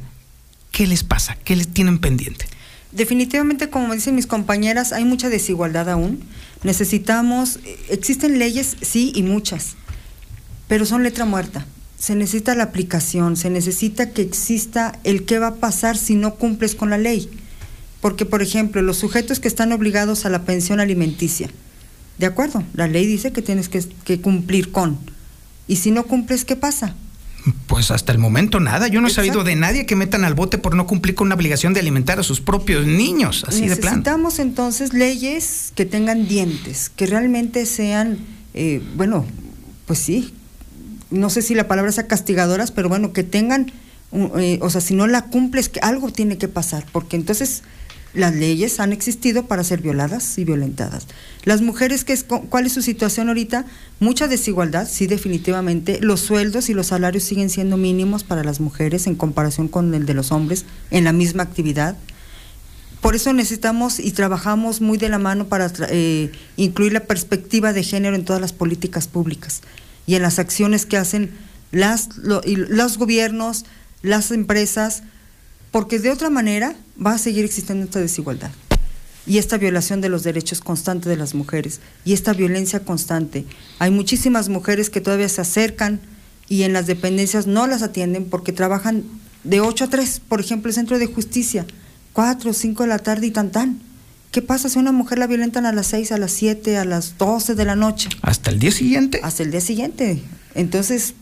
¿Qué les pasa? ¿Qué les tienen pendiente? Definitivamente, como dicen mis compañeras, hay mucha desigualdad aún. Necesitamos, existen leyes, sí, y muchas pero son letra muerta. Se necesita la aplicación, se necesita que exista el qué va a pasar si no cumples con la ley. Porque, por ejemplo, los sujetos que están obligados a la pensión alimenticia, de acuerdo, la ley dice que tienes que, cumplir con. Y si no cumples, ¿qué pasa? Pues hasta el momento nada. Yo no he sabido de nadie que metan al bote por no cumplir con una obligación de alimentar a sus propios niños, así de plan. Necesitamos entonces leyes que tengan dientes, que realmente sean, eh, bueno, pues sí, no sé si la palabra sea castigadoras, pero bueno, que tengan, eh, o sea, si no la cumples, que algo tiene que pasar, porque entonces las leyes han existido para ser violadas y violentadas. Las mujeres, ¿qué es, ¿cuál es su situación ahorita? Mucha desigualdad, sí, definitivamente. Los sueldos y los salarios siguen siendo mínimos para las mujeres en comparación con el de los hombres en la misma actividad. Por eso necesitamos y trabajamos muy de la mano para eh, incluir la perspectiva de género en todas las políticas públicas y en las acciones que hacen las, los gobiernos, las empresas, porque de otra manera va a seguir existiendo esta desigualdad y esta violación de los derechos constante de las mujeres y esta violencia constante. Hay muchísimas mujeres que todavía se acercan y en las dependencias no las atienden porque trabajan de 8 a 3, por ejemplo, el centro de justicia, 4 o 5 de la tarde y tan tan. ¿Qué pasa si una mujer la violentan a las 6, a las 7, a las 12 de la noche? ¿Hasta el día siguiente? Hasta el día siguiente. Entonces,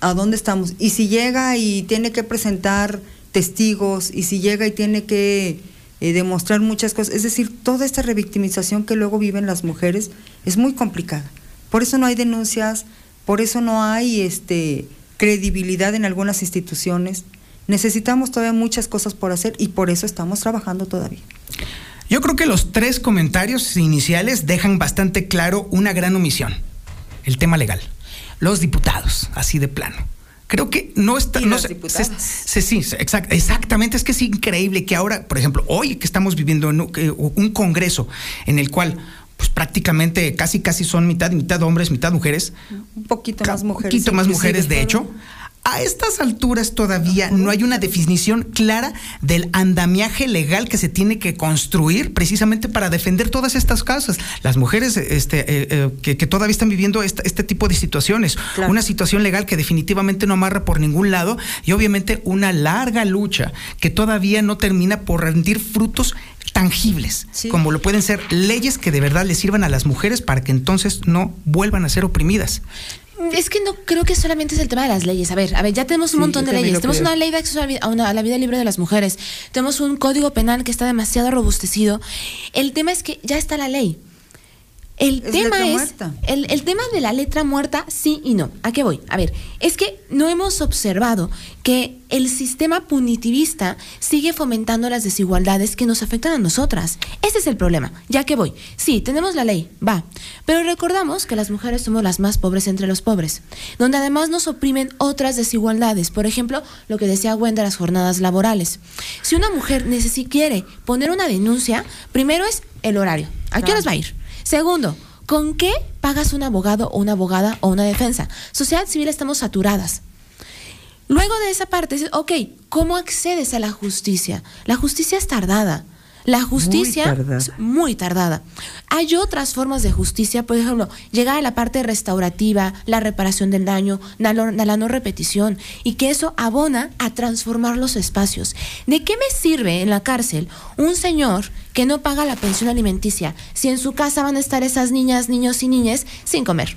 ¿a dónde estamos? Y si llega y tiene que presentar testigos, y si llega y tiene que eh, demostrar muchas cosas, es decir, toda esta revictimización que luego viven las mujeres es muy complicada. Por eso no hay denuncias, por eso no hay este, credibilidad en algunas instituciones. Necesitamos todavía muchas cosas por hacer y por eso estamos trabajando todavía. Yo creo que los tres comentarios iniciales dejan bastante claro una gran omisión, el tema legal. Los diputados, así de plano. Creo que no está. No se, se, sí, exact, exactamente. Es que es increíble que ahora, por ejemplo, hoy que estamos viviendo en un congreso en el cual pues prácticamente casi casi son mitad y mitad hombres, mitad mujeres. Un poquito más mujeres. Un poquito más mujeres, de hecho. A estas alturas todavía no hay una definición clara del andamiaje legal que se tiene que construir precisamente para defender todas estas causas. Las mujeres este, eh, eh, que, todavía están viviendo este tipo de situaciones. Una situación legal que definitivamente no amarra por ningún lado y obviamente una larga lucha que todavía no termina por rendir frutos tangibles, como lo pueden ser leyes que de verdad les sirvan a las mujeres para que entonces no vuelvan a ser oprimidas. Es que no creo que solamente es el tema de las leyes. A ver, a ver, ya tenemos un montón de leyes. Tenemos una ley de acceso a, la vida libre de las mujeres. Tenemos un código penal que está demasiado robustecido. El tema es que ya está la ley. El tema es el, el, tema de la letra muerta, sí y no. ¿A qué voy? A ver, es que no hemos observado que el sistema punitivista sigue fomentando las desigualdades que nos afectan a nosotras. Ese es el problema. ¿Ya que voy? Sí, tenemos la ley, va. Pero recordamos que las mujeres somos las más pobres entre los pobres, donde además nos oprimen otras desigualdades. Por ejemplo, lo que decía Gwen de las jornadas laborales. Si una mujer quiere poner una denuncia, primero es el horario. ¿A qué horas va a ir? Segundo, ¿con qué pagas un abogado o una abogada o una defensa? Sociedad civil estamos saturadas. Luego de esa parte, ok, ¿cómo accedes a la justicia? La justicia es tardada. La justicia es muy tardada. Hay otras formas de justicia, por ejemplo, llegar a la parte restaurativa, la reparación del daño, la, la no repetición, y que eso abona a transformar los espacios. ¿De qué me sirve en la cárcel un señor que no paga la pensión alimenticia si en su casa van a estar esas niñas, niños y niñas sin comer?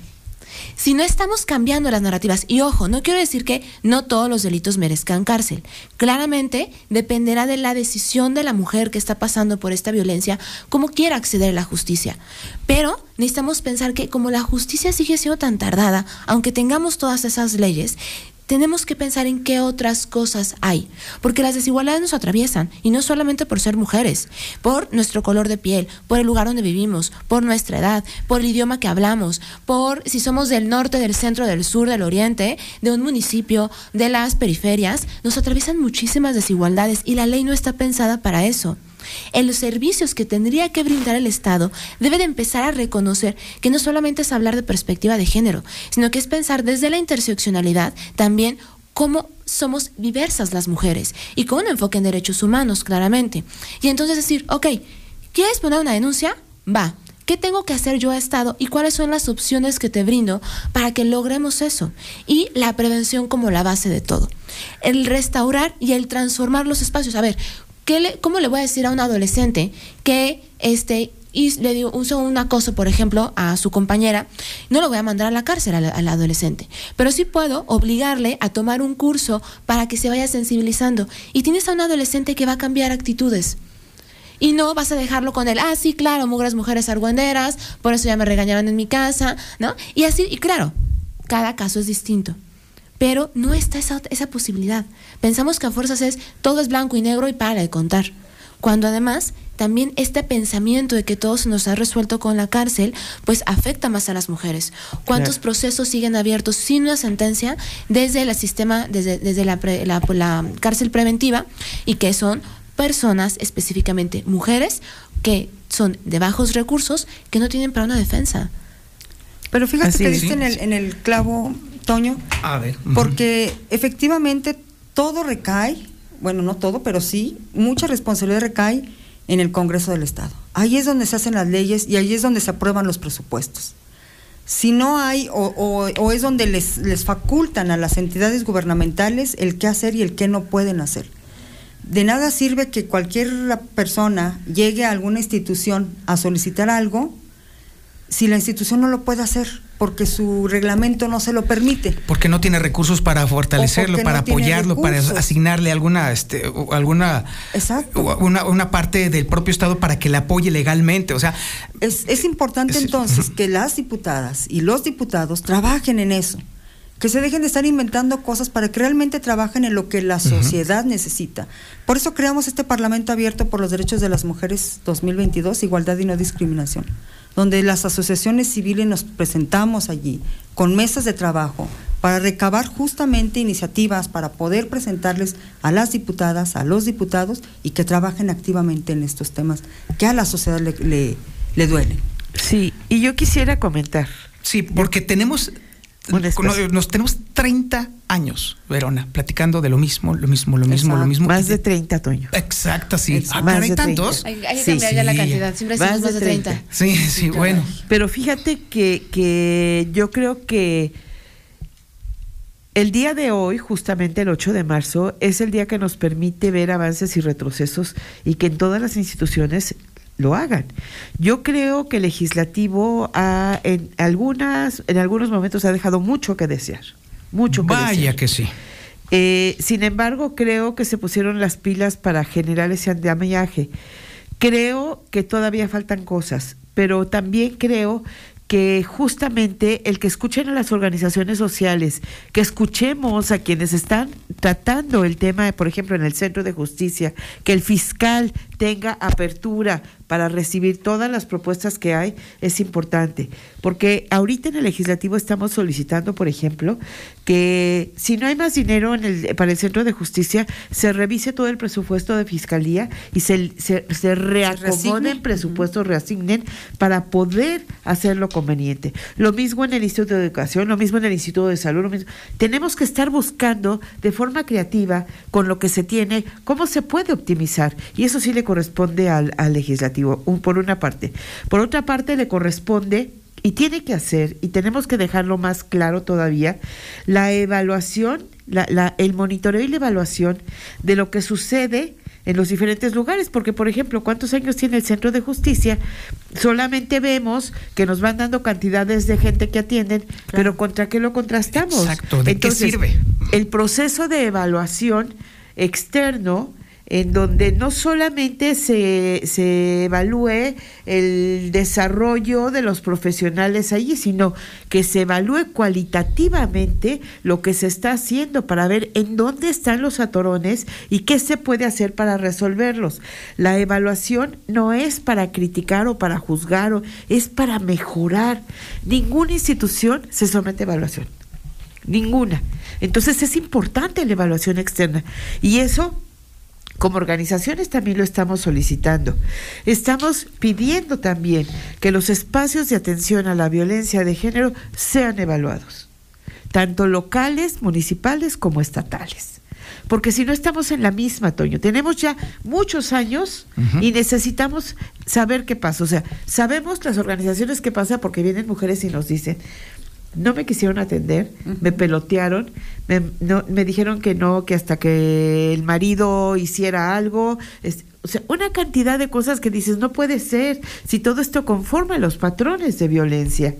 Si no estamos cambiando las narrativas, y ojo, no quiero decir que no todos los delitos merezcan cárcel. Claramente dependerá de la decisión de la mujer que está pasando por esta violencia, cómo quiera acceder a la justicia. Pero necesitamos pensar que como la justicia sigue siendo tan tardada, aunque tengamos todas esas leyes, tenemos que pensar en qué otras cosas hay, porque las desigualdades nos atraviesan, y no solamente por ser mujeres, por nuestro color de piel, por el lugar donde vivimos, por nuestra edad, por el idioma que hablamos, por si somos del norte, del centro, del sur, del oriente, de un municipio, de las periferias, nos atraviesan muchísimas desigualdades y la ley no está pensada para eso en los servicios que tendría que brindar el Estado, debe de empezar a reconocer que no solamente es hablar de perspectiva de género, sino que es pensar desde la interseccionalidad también cómo somos diversas las mujeres y con un enfoque en derechos humanos, claramente. Y entonces decir, ok, ¿quieres poner una denuncia? Va. ¿Qué tengo que hacer yo a Estado y cuáles son las opciones que te brindo para que logremos eso? Y la prevención como la base de todo. El restaurar y el transformar los espacios. A ver, ¿cómo le voy a decir a un adolescente que este y le dio, un acoso, por ejemplo, a su compañera, no lo voy a mandar a la cárcel al, adolescente, pero sí puedo obligarle a tomar un curso para que se vaya sensibilizando. Y tienes a un adolescente que va a cambiar actitudes. Y no vas a dejarlo con él, ah, sí, claro, mugras mujeres argüenderas, por eso ya me regañaron en mi casa, ¿no? Y así, y claro, cada caso es distinto pero no está esa, esa posibilidad. Pensamos que a fuerzas es todo es blanco y negro y para de contar. Cuando además también este pensamiento de que todo se nos ha resuelto con la cárcel, pues afecta más a las mujeres. ¿Cuántos procesos siguen abiertos sin una sentencia desde el sistema, desde, desde la, la, cárcel preventiva y que son personas, específicamente mujeres, que son de bajos recursos, que no tienen para una defensa? Pero fíjate que diste en, el, en el clavo Toño. A ver. Porque efectivamente todo recae, bueno, no todo, pero sí, mucha responsabilidad recae en el Congreso del Estado. Ahí es donde se hacen las leyes y ahí es donde se aprueban los presupuestos. Si no hay, o, es donde les, les facultan a las entidades gubernamentales el qué hacer y el qué no pueden hacer. De nada sirve que cualquier persona llegue a alguna institución a solicitar algo si la institución no lo puede hacer porque su reglamento no se lo permite. Porque no tiene recursos para fortalecerlo, para apoyarlo, para asignarle alguna, este, alguna, Una, una, parte del propio Estado para que le apoye legalmente. O sea, es, es importante entonces que las diputadas y los diputados trabajen en eso, que se dejen de estar inventando cosas para que realmente trabajen en lo que la sociedad necesita. Por eso creamos este Parlamento abierto por los derechos de las mujeres 2022, igualdad y no discriminación donde las asociaciones civiles nos presentamos allí con mesas de trabajo para recabar justamente iniciativas para poder presentarles a las diputadas, a los diputados y que trabajen activamente en estos temas que a la sociedad le, le, le duelen. Sí, y yo quisiera comentar. Sí, porque tenemos nos tenemos 30 años, Verona, platicando de lo mismo, lo mismo, lo mismo, lo mismo. Más de 30, Toño. Exacto, sí. Ah, más de tantos? Hay, hay que cambiar ya la cantidad, siempre más, más de 30. Sí, sí, bueno. Pero fíjate que, que yo creo que el día de hoy, justamente el 8 de marzo, es el día que nos permite ver avances y retrocesos y que en todas las instituciones lo hagan. Yo creo que el legislativo ha, en algunas, en algunos momentos ha dejado mucho que desear, mucho que Vaya que sí. Eh, sin embargo, creo que se pusieron las pilas para generar ese andamiaje. Creo que todavía faltan cosas, pero también creo que justamente el que escuchen a las organizaciones sociales, que escuchemos a quienes están tratando el tema, por ejemplo, en el Centro de Justicia, que el fiscal tenga apertura para recibir todas las propuestas que hay, es importante. Porque ahorita en el legislativo estamos solicitando, por ejemplo, que si no hay más dinero en el, para el Centro de Justicia, se revise todo el presupuesto de Fiscalía y se, se, se reacomoden presupuestos, reasignen para poder hacerlo conveniente. Lo mismo en el Instituto de Educación, lo mismo en el Instituto de Salud. Lo mismo. Tenemos que estar buscando de forma creativa, con lo que se tiene, cómo se puede optimizar. Y eso sí le corresponde al, al legislativo, un, por una parte. Por otra parte, le corresponde y tiene que hacer, y tenemos que dejarlo más claro todavía, la evaluación, la, la, el monitoreo y la evaluación de lo que sucede en los diferentes lugares, porque por ejemplo, ¿cuántos años tiene el centro de justicia? Solamente vemos que nos van dando cantidades de gente que atienden, claro. pero ¿contra qué lo contrastamos? Exacto, ¿de Entonces, qué sirve? El proceso de evaluación externo en donde no solamente se, se evalúe el desarrollo de los profesionales allí, sino que se evalúe cualitativamente lo que se está haciendo para ver en dónde están los atorones y qué se puede hacer para resolverlos. La evaluación no es para criticar o para juzgar, o, es para mejorar. Ninguna institución se somete a evaluación. Ninguna. Entonces es importante la evaluación externa. Y eso como organizaciones también lo estamos solicitando. Estamos pidiendo también que los espacios de atención a la violencia de género sean evaluados, tanto locales, municipales como estatales. Porque si no estamos en la misma, Toño, tenemos ya muchos años uh -huh. y necesitamos saber qué pasa. O sea, sabemos las organizaciones qué pasa porque vienen mujeres y nos dicen, no me quisieron atender, uh -huh. me pelotearon, me, no, me, dijeron que no, que hasta que el marido hiciera algo, es, o sea, una cantidad de cosas que dices, no puede ser, si todo esto conforma los patrones de violencia.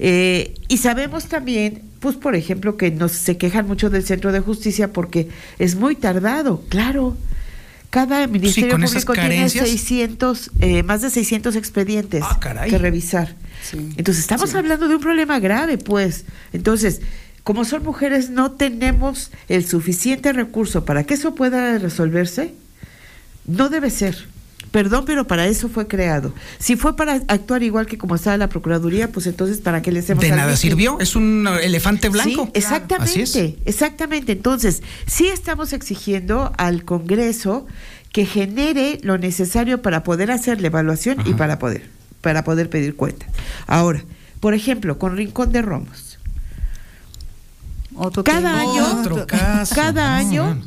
Eh, y sabemos también, pues por ejemplo, que nos se quejan mucho del centro de justicia porque es muy tardado, claro. Cada ministerio sí, público tiene 600, eh, más de 600 expedientes ah, que revisar. Sí. Entonces, estamos sí. hablando de un problema grave, pues. Entonces, como son mujeres, no tenemos el suficiente recurso para que eso pueda resolverse. No debe ser. Perdón, pero para eso fue creado. Si fue para actuar igual que como estaba la Procuraduría, pues entonces, ¿para qué le hacemos De nada sirvió, es un elefante blanco. Sí, exactamente, es. exactamente. Entonces, sí estamos exigiendo al Congreso que genere lo necesario para poder hacer la evaluación Ajá. y para poder, para poder pedir cuentas. Ahora, por ejemplo, con Rincón de Romos. Otro cada tema. año, Otro caso. cada año man.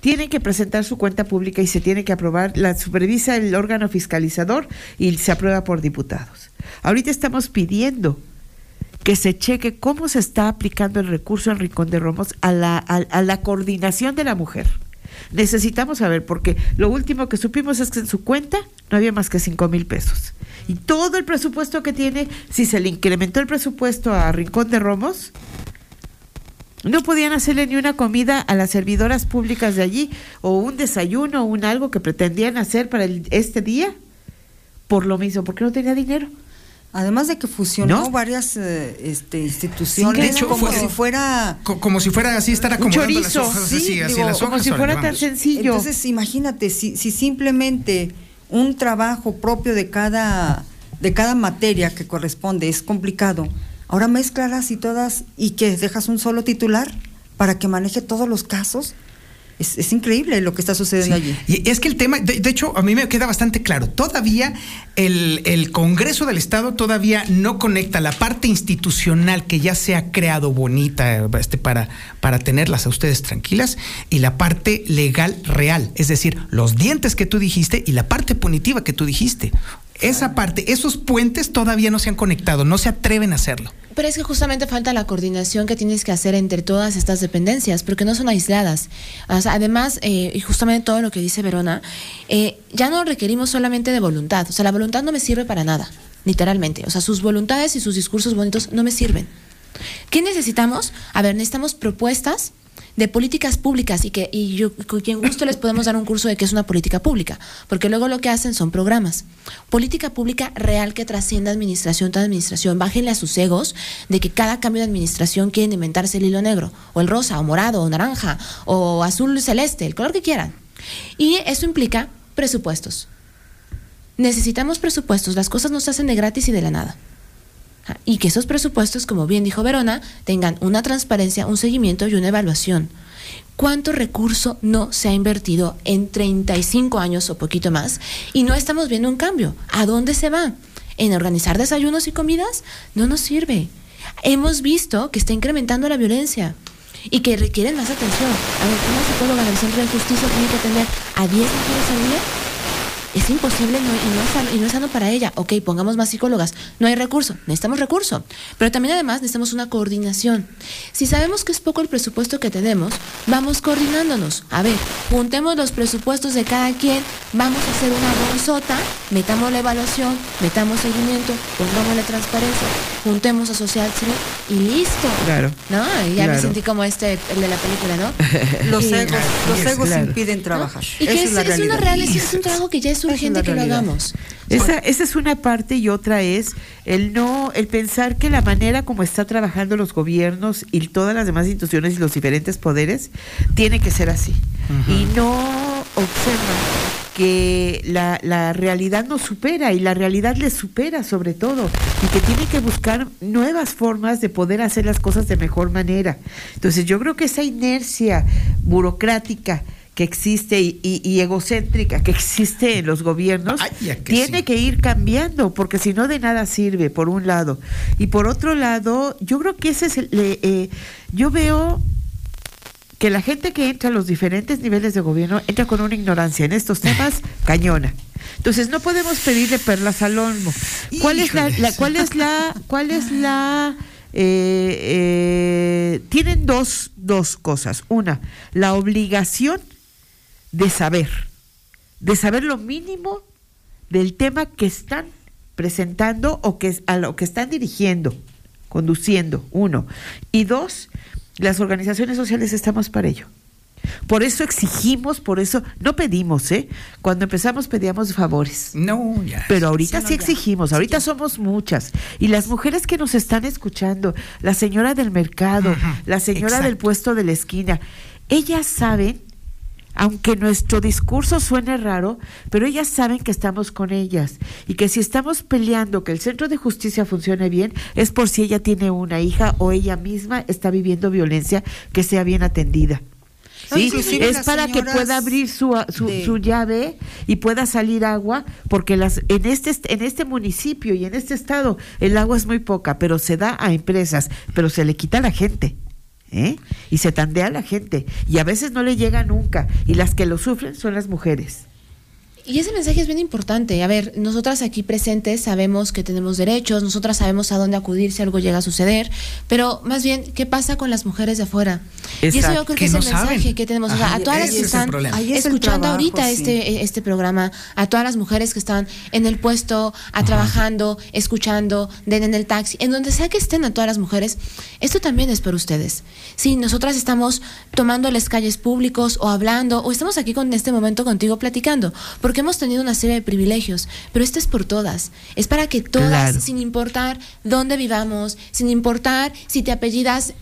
tienen que presentar su cuenta pública y se tiene que aprobar, la supervisa el órgano fiscalizador y se aprueba por diputados. Ahorita estamos pidiendo que se cheque cómo se está aplicando el recurso en Rincón de Romos a la, a, a la coordinación de la mujer. Necesitamos saber, porque lo último que supimos es que en su cuenta no había más que 5 mil pesos. Y todo el presupuesto que tiene, si se le incrementó el presupuesto a Rincón de Romos, no podían hacerle ni una comida a las servidoras públicas de allí, o un desayuno, o un algo que pretendían hacer para el, este día, por lo mismo, porque no tenía dinero. Además de que fusionó ¿No? varias eh, este, instituciones, de hecho, como fue- si fuera Co- como si fuera así estar Un acomodando chorizo, las hojas sí, así, así digo, las como si fuera tan vamos. sencillo. Entonces, imagínate, si, si simplemente un trabajo propio de cada, de cada materia que corresponde es complicado, Ahora mezclalas y todas y que dejas un solo titular para que maneje todos los casos. Es, es increíble lo que está sucediendo allí. Y es que el tema, de, de, hecho, a mí me queda bastante claro. Todavía el, el, Congreso del Estado todavía no conecta la parte institucional que ya se ha creado bonita este, para, para tenerlas a ustedes tranquilas y la parte legal real. Es decir, los dientes que tú dijiste y la parte punitiva que tú dijiste. Esa parte, esos puentes todavía no se han conectado, no se atreven a hacerlo. Pero es que justamente falta la coordinación que tienes que hacer entre todas estas dependencias, porque no son aisladas. O sea, además, eh, y justamente todo lo que dice Verona, eh, ya no requerimos solamente de voluntad. O sea, la voluntad no me sirve para nada, literalmente. O sea, sus voluntades y sus discursos bonitos no me sirven. ¿Qué necesitamos? A ver, necesitamos propuestas de políticas públicas y que y yo con quien gusto les podemos dar un curso de qué es una política pública, porque luego lo que hacen son programas. Política pública real que trascienda administración tras administración. Bájenle a sus egos de que cada cambio de administración quieren inventarse el hilo negro, o el rosa, o morado, o naranja, o azul celeste, el color que quieran. Y eso implica presupuestos. Necesitamos presupuestos, las cosas no se hacen de gratis y de la nada y que esos presupuestos, como bien dijo Verona, tengan una transparencia, un seguimiento y una evaluación. ¿Cuánto recurso no se ha invertido en 35 años o poquito más y no estamos viendo un cambio? ¿A dónde se va? ¿En organizar desayunos y comidas? No nos sirve. Hemos visto que está incrementando la violencia y que requieren más atención. A ver, ¿una psicóloga del Centro de Justicia tiene que atender a 10 mujeres al día? Es imposible no, y, no es sano, y no es sano para ella. Ok, pongamos más psicólogas. No hay recurso, necesitamos recurso. Pero también además necesitamos una coordinación. Si sabemos que es poco el presupuesto que tenemos, vamos coordinándonos. A ver, juntemos los presupuestos de cada quien, vamos a hacer una bolsota, metamos la evaluación, metamos seguimiento, pongamos la transparencia, juntemos a social y listo. Claro. ¿No? Y ya me sentí como este, el de la película, ¿no? *laughs* los egos, los egos claro. impiden trabajar. ¿No? Y que es, es, es, una real, es un trabajo que ya es urgente que lo hagamos. Esa, esa es una parte y otra es el no, el pensar que la manera como está trabajando los gobiernos y todas las demás instituciones y los diferentes poderes tiene que ser así. Uh -huh. Y no observan que la, la, realidad nos supera y la realidad les supera sobre todo y que tiene que buscar nuevas formas de poder hacer las cosas de mejor manera. Entonces yo creo que esa inercia burocrática que existe y, y, y, egocéntrica que existe en los gobiernos Ay, que tiene sí. que ir cambiando porque si no de nada sirve por un lado. Y por otro lado yo creo que ese es el, eh, yo veo que la gente que entra a los diferentes niveles de gobierno entra con una ignorancia en estos temas cañona. Entonces no podemos pedirle perlas al olmo. Cuál es la, la cuál es la cuál es la eh, eh, tienen dos, dos cosas. Una, la obligación de saber, de saber lo mínimo del tema que están presentando o que a lo que están dirigiendo, conduciendo, uno. Y dos, las organizaciones sociales estamos para ello. Por eso exigimos, por eso no pedimos, ¿eh? Cuando empezamos pedíamos favores. No, ya. Pero ahorita sí, no, sí exigimos, ahorita sí, somos muchas. Y las mujeres que nos están escuchando, la señora del mercado, la señora Exacto. del puesto de la esquina, ellas saben aunque nuestro discurso suene raro, pero ellas saben que estamos con ellas y que si estamos peleando que el centro de justicia funcione bien es por si ella tiene una hija o ella misma está viviendo violencia que sea bien atendida. ¿sí? es para que pueda abrir su, su, de... su, llave y pueda salir agua, porque las en este en este municipio y en este estado el agua es muy poca, pero se da a empresas, pero se le quita a la gente. ¿Eh? y se tandea a la gente y a veces no le llega nunca y las que lo sufren son las mujeres. Y ese mensaje es bien importante. A ver, nosotras aquí presentes sabemos que tenemos derechos, nosotras sabemos a dónde acudir si algo llega a suceder, pero más bien, ¿qué pasa con las mujeres de afuera? Exacto. Y eso yo creo que, que es no el mensaje que tenemos. Ajá, o sea, a todas las que están escuchando trabajo, ahorita sí. este, este programa, a todas las mujeres que están en el puesto, a trabajando, escuchando, en el taxi, en donde sea que estén a todas las mujeres, esto también es por ustedes. Si nosotras estamos tomando las calles públicos o hablando, o estamos aquí con este momento contigo platicando, porque hemos tenido una serie de privilegios, pero esto es por todas. Es para que todas, claro. sin importar dónde vivamos, sin importar si te apellidas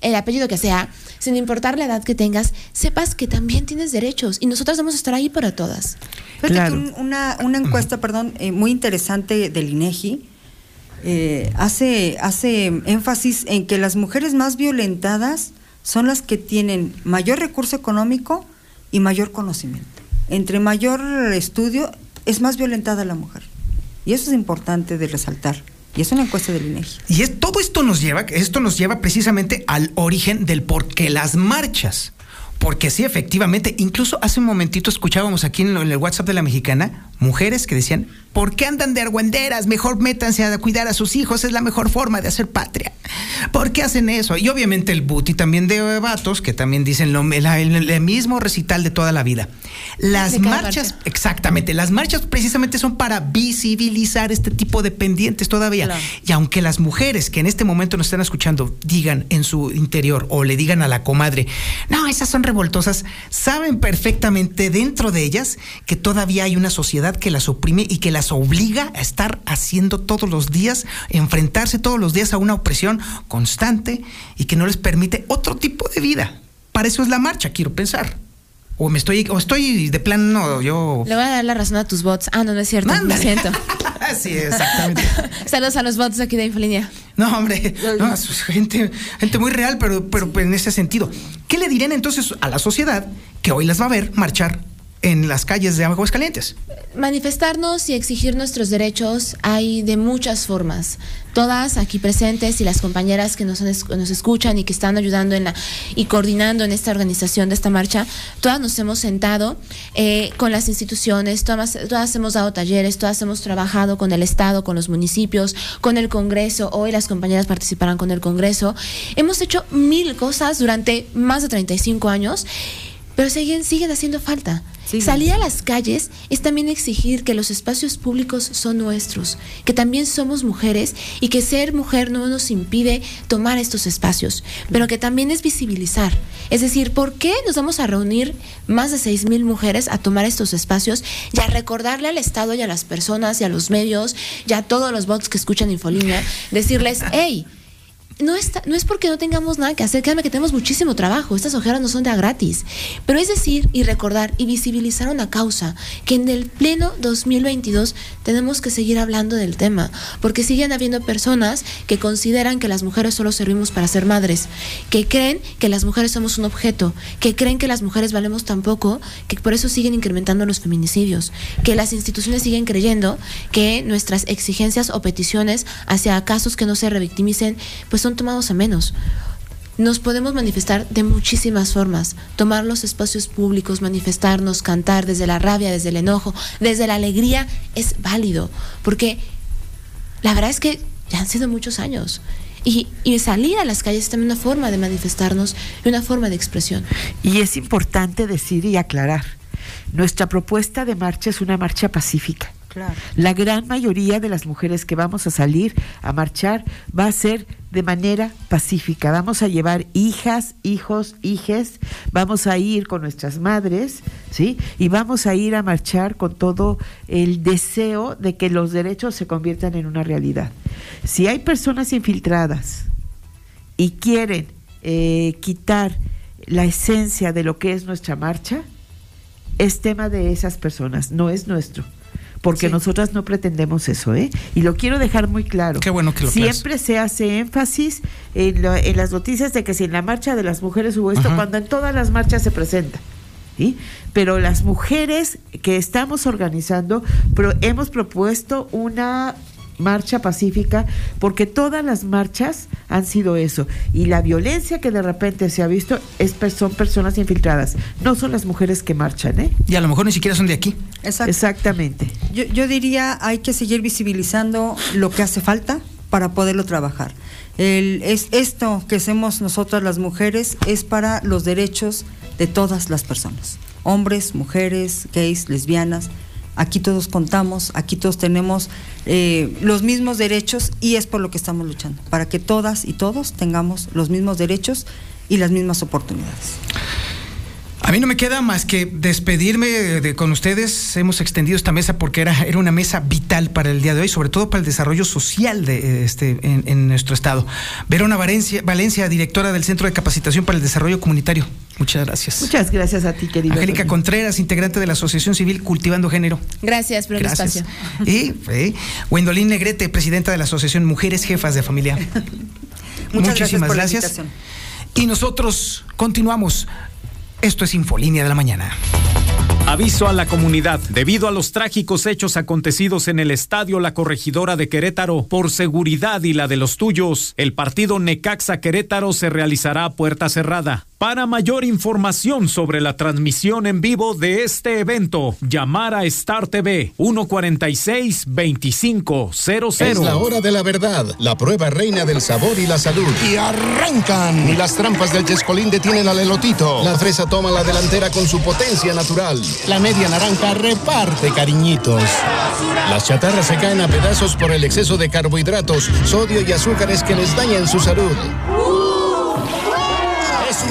el apellido que sea, sin importar la edad que tengas, sepas que también tienes derechos y nosotras vamos a estar ahí para todas. Claro. una, una encuesta, perdón, eh, muy interesante del INEGI eh, hace, hace énfasis en que las mujeres más violentadas son las que tienen mayor recurso económico y mayor conocimiento. Entre mayor estudio es más violentada la mujer. Y eso es importante de resaltar. Y es una encuesta del INEGI. Y es, todo esto nos lleva, esto nos lleva precisamente al origen del por qué las marchas. Porque sí, efectivamente, incluso hace un momentito escuchábamos aquí en el WhatsApp de la mexicana mujeres que decían, ¿por qué andan de argüenderas? Mejor métanse a cuidar a sus hijos, es la mejor forma de hacer patria. ¿Por qué hacen eso? Y obviamente el buti también de vatos que también dicen lo, el, mismo recital de toda la vida. Las marchas, exactamente, las marchas precisamente son para visibilizar este tipo de pendientes todavía. Y aunque las mujeres que en este momento nos están escuchando digan en su interior o le digan a la comadre, no, esas son revoltosas, saben perfectamente dentro de ellas que todavía hay una sociedad que las oprime y que las obliga a estar haciendo todos los días, enfrentarse todos los días a una opresión constante y que no les permite otro tipo de vida. Para eso es la marcha, quiero pensar. O me estoy, o estoy de plano, yo. Le voy a dar la razón a tus bots. Ah, no, no es cierto. Lo siento. *laughs* sí, exactamente. *laughs* Saludos a los bots aquí de Infolínea. No, hombre, no, gente, gente muy real, pero, pero en ese sentido. ¿Qué le dirían entonces a la sociedad que hoy las va a ver marchar en las calles de Aguascalientes. Manifestarnos y exigir nuestros derechos hay de muchas formas. Todas aquí presentes y las compañeras que nos, nos escuchan y que están ayudando en la, y coordinando en esta organización de esta marcha, todas nos hemos sentado eh, con las instituciones, todas, todas hemos dado talleres, todas hemos trabajado con el Estado, con los municipios, con el Congreso. Hoy las compañeras participarán con el Congreso. Hemos hecho mil cosas durante más de 35 años pero siguen, siguen haciendo falta. Salir a las calles es también exigir que los espacios públicos son nuestros, que también somos mujeres y que ser mujer no nos impide tomar estos espacios, pero que también es visibilizar. Es decir, ¿por qué nos vamos a reunir más de seis mil mujeres a tomar estos espacios y a recordarle al Estado y a las personas y a los medios y a todos los bots que escuchan Infolínea, decirles, hey, no, está, no es porque no tengamos nada que hacer, créanme que tenemos muchísimo trabajo, estas ojeras no son de gratis, pero es decir y recordar y visibilizar una causa que en el pleno 2022 tenemos que seguir hablando del tema, porque siguen habiendo personas que consideran que las mujeres solo servimos para ser madres, que creen que las mujeres somos un objeto, que creen que las mujeres valemos tan poco, que por eso siguen incrementando los feminicidios, que las instituciones siguen creyendo que nuestras exigencias o peticiones hacia casos que no se revictimicen, pues son tomados a menos. Nos podemos manifestar de muchísimas formas, tomar los espacios públicos, manifestarnos, cantar desde la rabia, desde el enojo, desde la alegría, es válido, porque la verdad es que ya han sido muchos años. Y, y, salir a las calles es también una forma de manifestarnos y una forma de expresión. Y es importante decir y aclarar, nuestra propuesta de marcha es una marcha pacífica. La gran mayoría de las mujeres que vamos a salir a marchar va a ser de manera pacífica. Vamos a llevar hijas, hijos, hijes, vamos a ir con nuestras madres, ¿sí? Y vamos a ir a marchar con todo el deseo de que los derechos se conviertan en una realidad. Si hay personas infiltradas y quieren eh, quitar la esencia de lo que es nuestra marcha, es tema de esas personas, no es nuestro porque nosotras no pretendemos eso, ¿eh? Y lo quiero dejar muy claro. Qué bueno que lo Siempre se hace énfasis en, en, las noticias de que si en la marcha de las mujeres hubo esto, cuando en todas las marchas se presenta. ¿Sí? Pero las mujeres que estamos organizando hemos propuesto una marcha pacífica, porque todas las marchas han sido eso. Y la violencia que de repente se ha visto es, son personas infiltradas, no son las mujeres que marchan. ¿eh? Y a lo mejor ni siquiera son de aquí. Exactamente. Yo, yo diría, hay que seguir visibilizando lo que hace falta para poderlo trabajar. El, es, esto que hacemos nosotras las mujeres es para los derechos de todas las personas, hombres, mujeres, gays, lesbianas, Aquí todos contamos, aquí todos tenemos eh, los mismos derechos y es por lo que estamos luchando, para que todas y todos tengamos los mismos derechos y las mismas oportunidades. A mí no me queda más que despedirme de, con ustedes. Hemos extendido esta mesa porque era, era una mesa vital para el día de hoy, sobre todo para el desarrollo social de este en, nuestro estado. Verona Valencia, Valencia, directora del Centro de Capacitación para el Desarrollo Comunitario. Muchas gracias. Muchas gracias a ti, querido. Angélica Contreras, integrante de la Asociación Civil Cultivando Género. Gracias por el Gracias. espacio. Y eh, Wendolín Negrete, presidenta de la Asociación Mujeres Jefas de Familia. *laughs* Muchas gracias Muchísimas por la gracias. invitación. Y nosotros continuamos. Esto es Infolínea de la Mañana. Aviso a la comunidad. Debido a los trágicos hechos acontecidos en el estadio La Corregidora de Querétaro, por seguridad y la de los tuyos, el partido Necaxa Querétaro se realizará a puerta cerrada. Para mayor información sobre la transmisión en vivo de este evento, llamar a Star TV 146-2500. Es la hora de la verdad, la prueba reina del sabor y la salud. Y arrancan. Y las trampas del Chescolín detienen al elotito. La fresa toma la delantera con su potencia natural. La media naranja reparte cariñitos. Las chatarras se caen a pedazos por el exceso de carbohidratos, sodio y azúcares que les dañan su salud.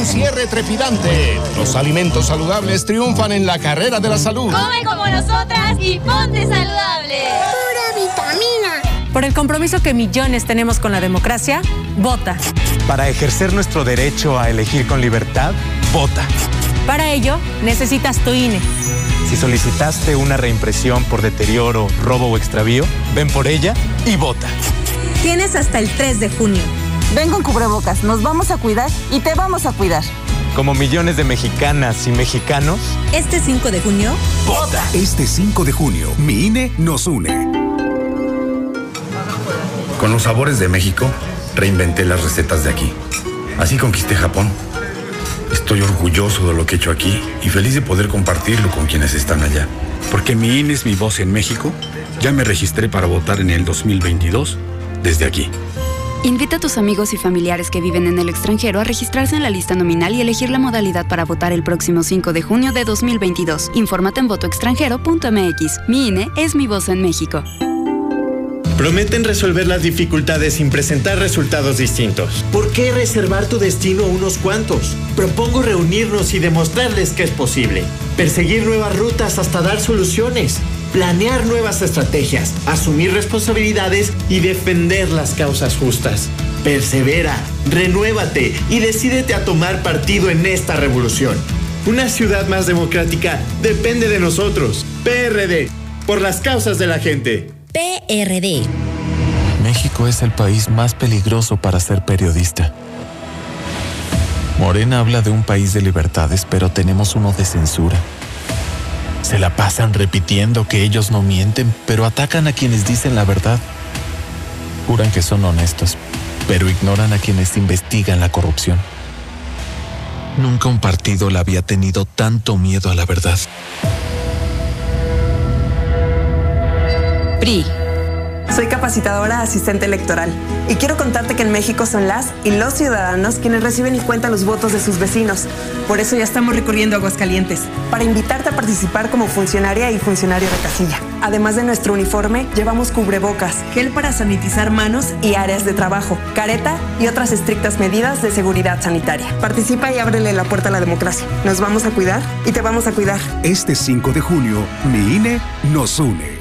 Un cierre trepidante. Los alimentos saludables triunfan en la carrera de la salud. Come como nosotras y ponte saludable. Pura vitamina. Por el compromiso que millones tenemos con la democracia, vota. Para ejercer nuestro derecho a elegir con libertad, vota. Para ello, necesitas tu INE. Si solicitaste una reimpresión por deterioro, robo o extravío, ven por ella y vota. Tienes hasta el 3 de junio. Ven con cubrebocas, nos vamos a cuidar y te vamos a cuidar. Como millones de mexicanas y mexicanos, Este 5 de junio, Vota. Este 5 de junio, mi INE nos une. Con los sabores de México, reinventé las recetas de aquí. Así conquisté Japón. Estoy orgulloso de lo que he hecho aquí y feliz de poder compartirlo con quienes están allá. Porque mi INE es mi voz en México, ya me registré para votar en el 2022 desde aquí. Invita a tus amigos y familiares que viven en el extranjero a registrarse en la lista nominal y elegir la modalidad para votar el próximo 5 de junio de 2022. Infórmate en votoextranjero.mx. Mi INE es mi voz en México. Prometen resolver las dificultades sin presentar resultados distintos. ¿Por qué reservar tu destino a unos cuantos? Propongo reunirnos y demostrarles que es posible. Perseguir nuevas rutas hasta dar soluciones. Planear nuevas estrategias, asumir responsabilidades y defender las causas justas. Persevera, renuévate y decídete a tomar partido en esta revolución. Una ciudad más democrática depende de nosotros. PRD, por las causas de la gente. PRD. México es el país más peligroso para ser periodista. Morena habla de un país de libertades, pero tenemos uno de censura. Se la pasan repitiendo que ellos no mienten, pero atacan a quienes dicen la verdad. Juran que son honestos, pero ignoran a quienes investigan la corrupción. Nunca un partido le había tenido tanto miedo a la verdad. PRI. Soy capacitadora asistente electoral y quiero contarte que en México son las y los ciudadanos quienes reciben y cuentan los votos de sus vecinos. Por eso ya estamos recurriendo a Aguascalientes para invitarte a participar como funcionaria y funcionario de casilla. Además de nuestro uniforme, llevamos cubrebocas, gel para sanitizar manos y áreas de trabajo, careta y otras estrictas medidas de seguridad sanitaria. Participa y ábrele la puerta a la democracia. Nos vamos a cuidar y te vamos a cuidar. Este 5 de junio, mi INE nos une.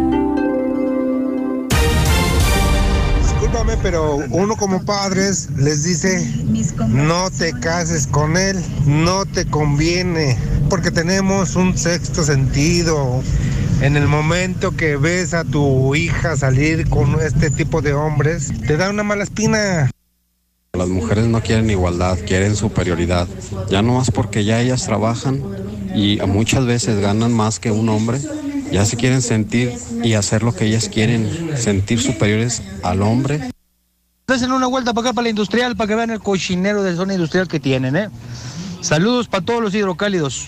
Pero uno como padres les dice, no te cases con él, no te conviene, porque tenemos un sexto sentido. En el momento que ves a tu hija salir con este tipo de hombres, te da una mala espina. Las mujeres no quieren igualdad, quieren superioridad. Ya no más porque ya ellas trabajan y muchas veces ganan más que un hombre, ya se quieren sentir y hacer lo que ellas quieren, sentir superiores al hombre. Hacen una vuelta para acá, para la industrial, para que vean el cochinero de zona industrial que tienen, ¿eh? Saludos para todos los hidrocálidos.